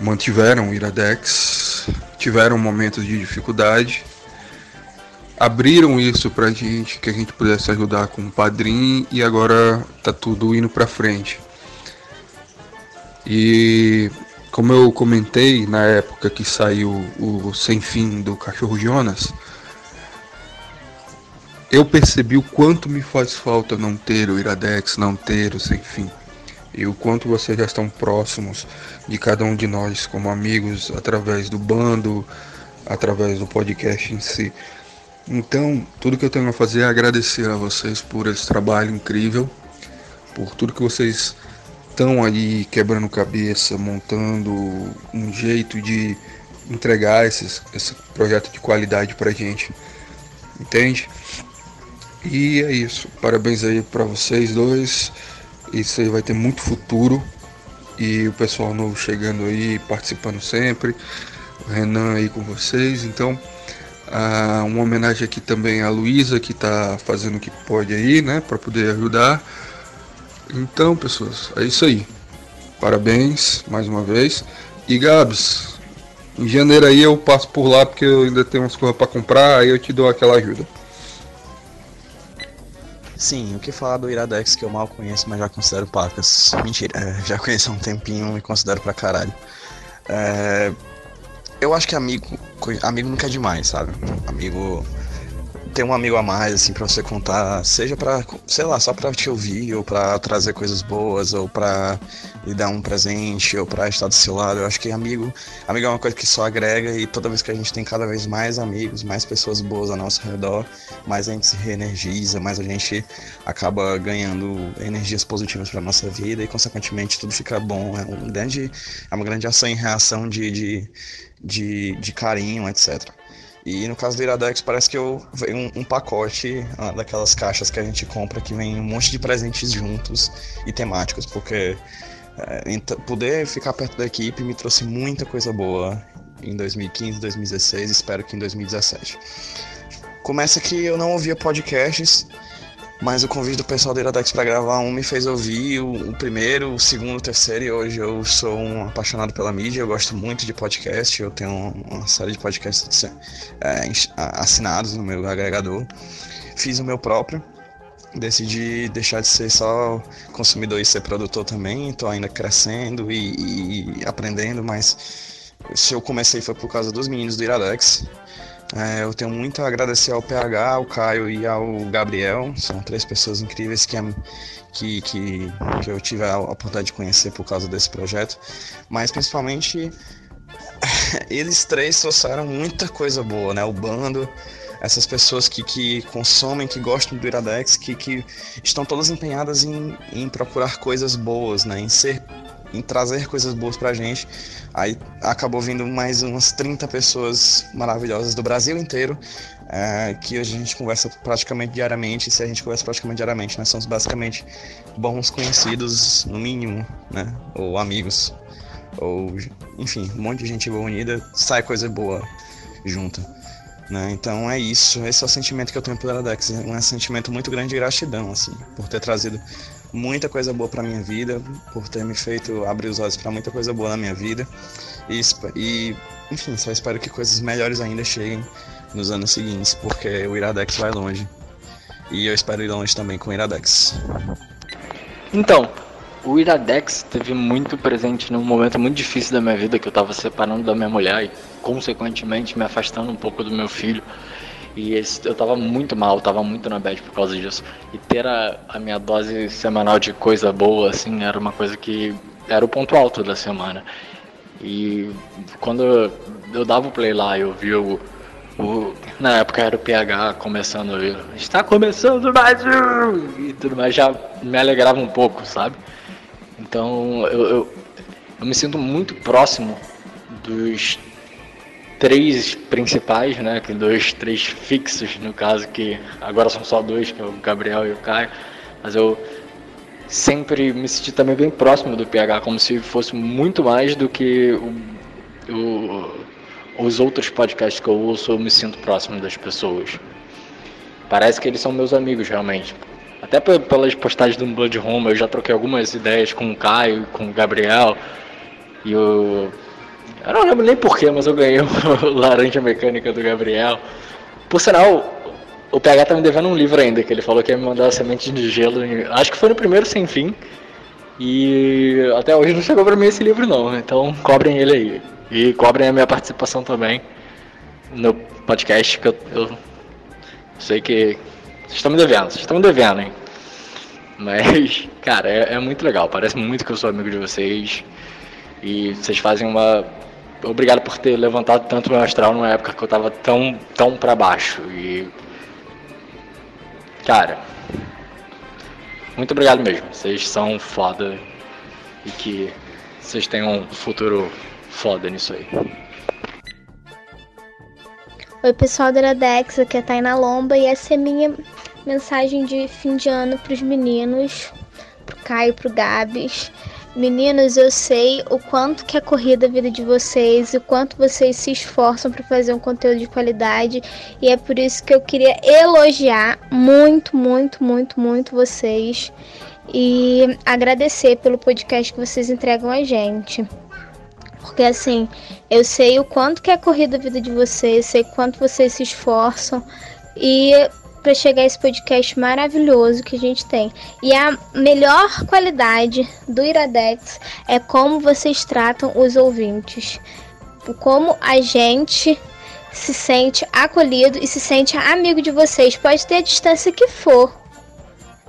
mantiveram o Iradex, tiveram momentos de dificuldade, abriram isso pra gente, que a gente pudesse ajudar com o padrinho e agora tá tudo indo pra frente. E como eu comentei na época que saiu o Sem Fim do Cachorro Jonas, eu percebi o quanto me faz falta não ter o Iradex, não ter o Sem Fim. E o quanto vocês já estão próximos de cada um de nós como amigos através do bando, através do podcast em si. Então, tudo que eu tenho a fazer é agradecer a vocês por esse trabalho incrível, por tudo que vocês estão aí quebrando cabeça, montando um jeito de entregar esses, esse projeto de qualidade pra gente. Entende? E é isso. Parabéns aí para vocês dois. Isso aí vai ter muito futuro. E o pessoal novo chegando aí, participando sempre. O Renan aí com vocês. Então, ah, uma homenagem aqui também à Luísa, que está fazendo o que pode aí, né? Para poder ajudar. Então, pessoas, é isso aí. Parabéns mais uma vez. E Gabs, em janeiro aí eu passo por lá porque eu ainda tenho umas coisas para comprar, aí eu te dou aquela ajuda. Sim, o que falar do Iradex que eu mal conheço, mas já considero pacas. Mentira, é, já conheço há um tempinho e considero pra caralho. É, eu acho que amigo, amigo nunca é demais, sabe? Amigo ter um amigo a mais, assim, pra você contar, seja pra, sei lá, só pra te ouvir, ou pra trazer coisas boas, ou pra lhe dar um presente, ou pra estar do seu lado. Eu acho que amigo, amigo é uma coisa que só agrega, e toda vez que a gente tem cada vez mais amigos, mais pessoas boas ao nosso redor, mais a gente se reenergiza, mais a gente acaba ganhando energias positivas pra nossa vida, e consequentemente tudo fica bom. É, um grande, é uma grande ação em reação de, de, de, de carinho, etc. E no caso do Iradex, parece que eu veio um, um pacote ah, daquelas caixas que a gente compra que vem um monte de presentes juntos e temáticos, porque é, poder ficar perto da equipe me trouxe muita coisa boa em 2015, 2016, espero que em 2017. Começa que eu não ouvia podcasts, mas o convite do pessoal do Iradex para gravar um me fez ouvir o, o, primeiro, o segundo, o terceiro, e hoje eu sou um apaixonado pela mídia, eu gosto muito de podcast, eu tenho uma série de podcasts é, assinados no meu agregador. Fiz o meu próprio, decidi deixar de ser só consumidor e ser produtor também, estou ainda crescendo e, e aprendendo, mas se eu comecei foi por causa dos meninos do Iradex, é, eu tenho muito a agradecer ao PH, ao Caio e ao Gabriel. São três pessoas incríveis que, que, que, que eu tive a oportunidade de conhecer por causa desse projeto. Mas principalmente <laughs> eles três trouxeram muita coisa boa, né? O bando, essas pessoas que, que consomem, que gostam do Iradex, que, que estão todas empenhadas em, em procurar coisas boas, né? Em ser em trazer coisas boas pra gente. Aí acabou vindo mais umas 30 pessoas maravilhosas do Brasil inteiro, é, que a gente conversa praticamente diariamente. Se a gente conversa praticamente diariamente, nós somos basicamente bons conhecidos, no mínimo, né? Ou amigos. Ou, enfim, um monte de gente boa unida, sai coisa boa junto. Né? Então é isso, esse é o sentimento que eu tenho pelo Iradex, é um sentimento muito grande de gratidão, assim, por ter trazido muita coisa boa para minha vida, por ter me feito abrir os olhos para muita coisa boa na minha vida. E, e, enfim, só espero que coisas melhores ainda cheguem nos anos seguintes, porque o Iradex vai longe. E eu espero ir longe também com o Iradex. Então, o Iradex teve muito presente num momento muito difícil da minha vida, que eu tava separando da minha mulher e, consequentemente, me afastando um pouco do meu filho. E esse, eu tava muito mal, tava muito na bad por causa disso. E ter a, a minha dose semanal de coisa boa, assim, era uma coisa que era o ponto alto da semana. E quando eu, dava o play lá, eu vi o, o, na época era o PH começando, eu, está começando mais um! E tudo mais, já me alegrava um pouco, sabe? Então eu, eu, eu me sinto muito próximo dos três principais, né? Que dois, três fixos no caso, que agora são só dois, que é o Gabriel e o Caio. Mas eu sempre me senti também bem próximo do PH, como se fosse muito mais do que o, o, os outros podcasts que eu ouço, eu me sinto próximo das pessoas. Parece que eles são meus amigos realmente. Até pelas postagens do Blood Home, eu já troquei algumas ideias com o Caio, com o Gabriel. E o. Eu não lembro nem porquê, mas eu ganhei <laughs> o Laranja Mecânica do Gabriel. Por sinal, o PH tá me devendo um livro ainda, que ele falou que ia me mandar a semente de gelo. Acho que foi no primeiro sem fim. E até hoje não chegou pra mim esse livro não. Então cobrem ele aí. E cobrem a minha participação também no podcast, que eu, eu sei que. Vocês estão me devendo, vocês estão me devendo, hein? Mas, <laughs> cara, é, é muito legal. Parece muito que eu sou amigo de vocês. E vocês fazem uma. Obrigado por ter levantado tanto meu astral numa época que eu tava tão, tão pra baixo. E Cara, muito obrigado mesmo. Vocês são foda e que vocês tenham um futuro foda nisso aí. Oi, pessoal da Iradex, aqui é a Taina Lomba e essa é minha mensagem de fim de ano para os meninos, pro Caio, pro Gabs. Meninos, eu sei o quanto que é corrida a vida de vocês, o quanto vocês se esforçam para fazer um conteúdo de qualidade, e é por isso que eu queria elogiar muito, muito, muito, muito vocês e agradecer pelo podcast que vocês entregam a gente. Porque assim, eu sei o quanto que é corrida a vida de vocês, sei quanto vocês se esforçam e para chegar a esse podcast maravilhoso que a gente tem. E a melhor qualidade do Iradex é como vocês tratam os ouvintes. Como a gente se sente acolhido e se sente amigo de vocês. Pode ter a distância que for.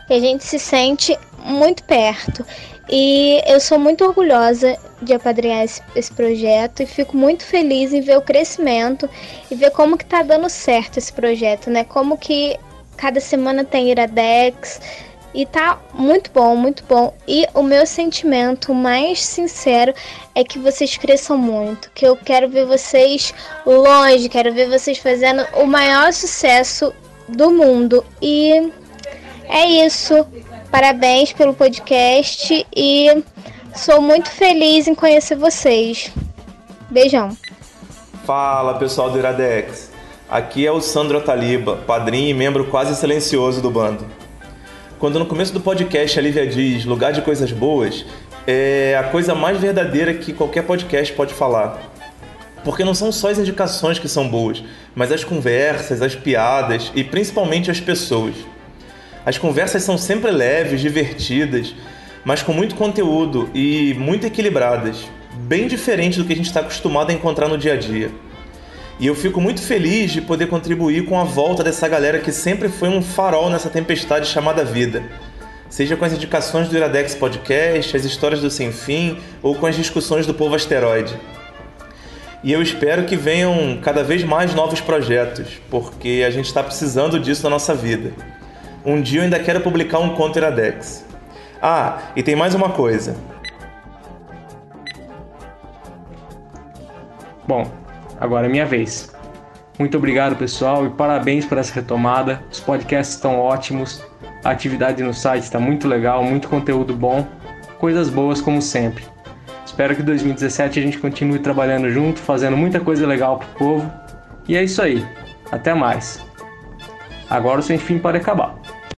Que a gente se sente muito perto. E eu sou muito orgulhosa de apadrinhar esse, esse, projeto e fico muito feliz em ver o crescimento e ver como que tá dando certo esse projeto, né? Como que cada semana tem Iradex e tá muito bom, muito bom. E o meu sentimento mais sincero é que vocês cresçam muito, que eu quero ver vocês longe, quero ver vocês fazendo o maior sucesso do mundo. E é isso. Parabéns pelo podcast e sou muito feliz em conhecer vocês. Beijão. Fala pessoal do Iradex. Aqui é o Sandro Taliba, padrinho e membro quase silencioso do bando. Quando no começo do podcast a Lívia diz lugar de coisas boas, é a coisa mais verdadeira que qualquer podcast pode falar. Porque não são só as indicações que são boas, mas as conversas, as piadas e principalmente as pessoas. As conversas são sempre leves, divertidas, mas com muito conteúdo e muito equilibradas, bem diferente do que a gente está acostumado a encontrar no dia a dia. E eu fico muito feliz de poder contribuir com a volta dessa galera que sempre foi um farol nessa tempestade chamada vida. Seja com as indicações do Iradex Podcast, as histórias do Sem Fim ou com as discussões do Povo Asteroide. E eu espero que venham cada vez mais novos projetos, porque a gente está precisando disso na nossa vida. Um dia eu ainda quero publicar um conto. Ah, e tem mais uma coisa. Bom, agora é minha vez. Muito obrigado, pessoal, e parabéns por essa retomada. Os podcasts estão ótimos, a atividade no site está muito legal, muito conteúdo bom, coisas boas como sempre. Espero que 2017 a gente continue trabalhando junto, fazendo muita coisa legal pro povo. E é isso aí. Até mais. Agora o sem fim pode acabar.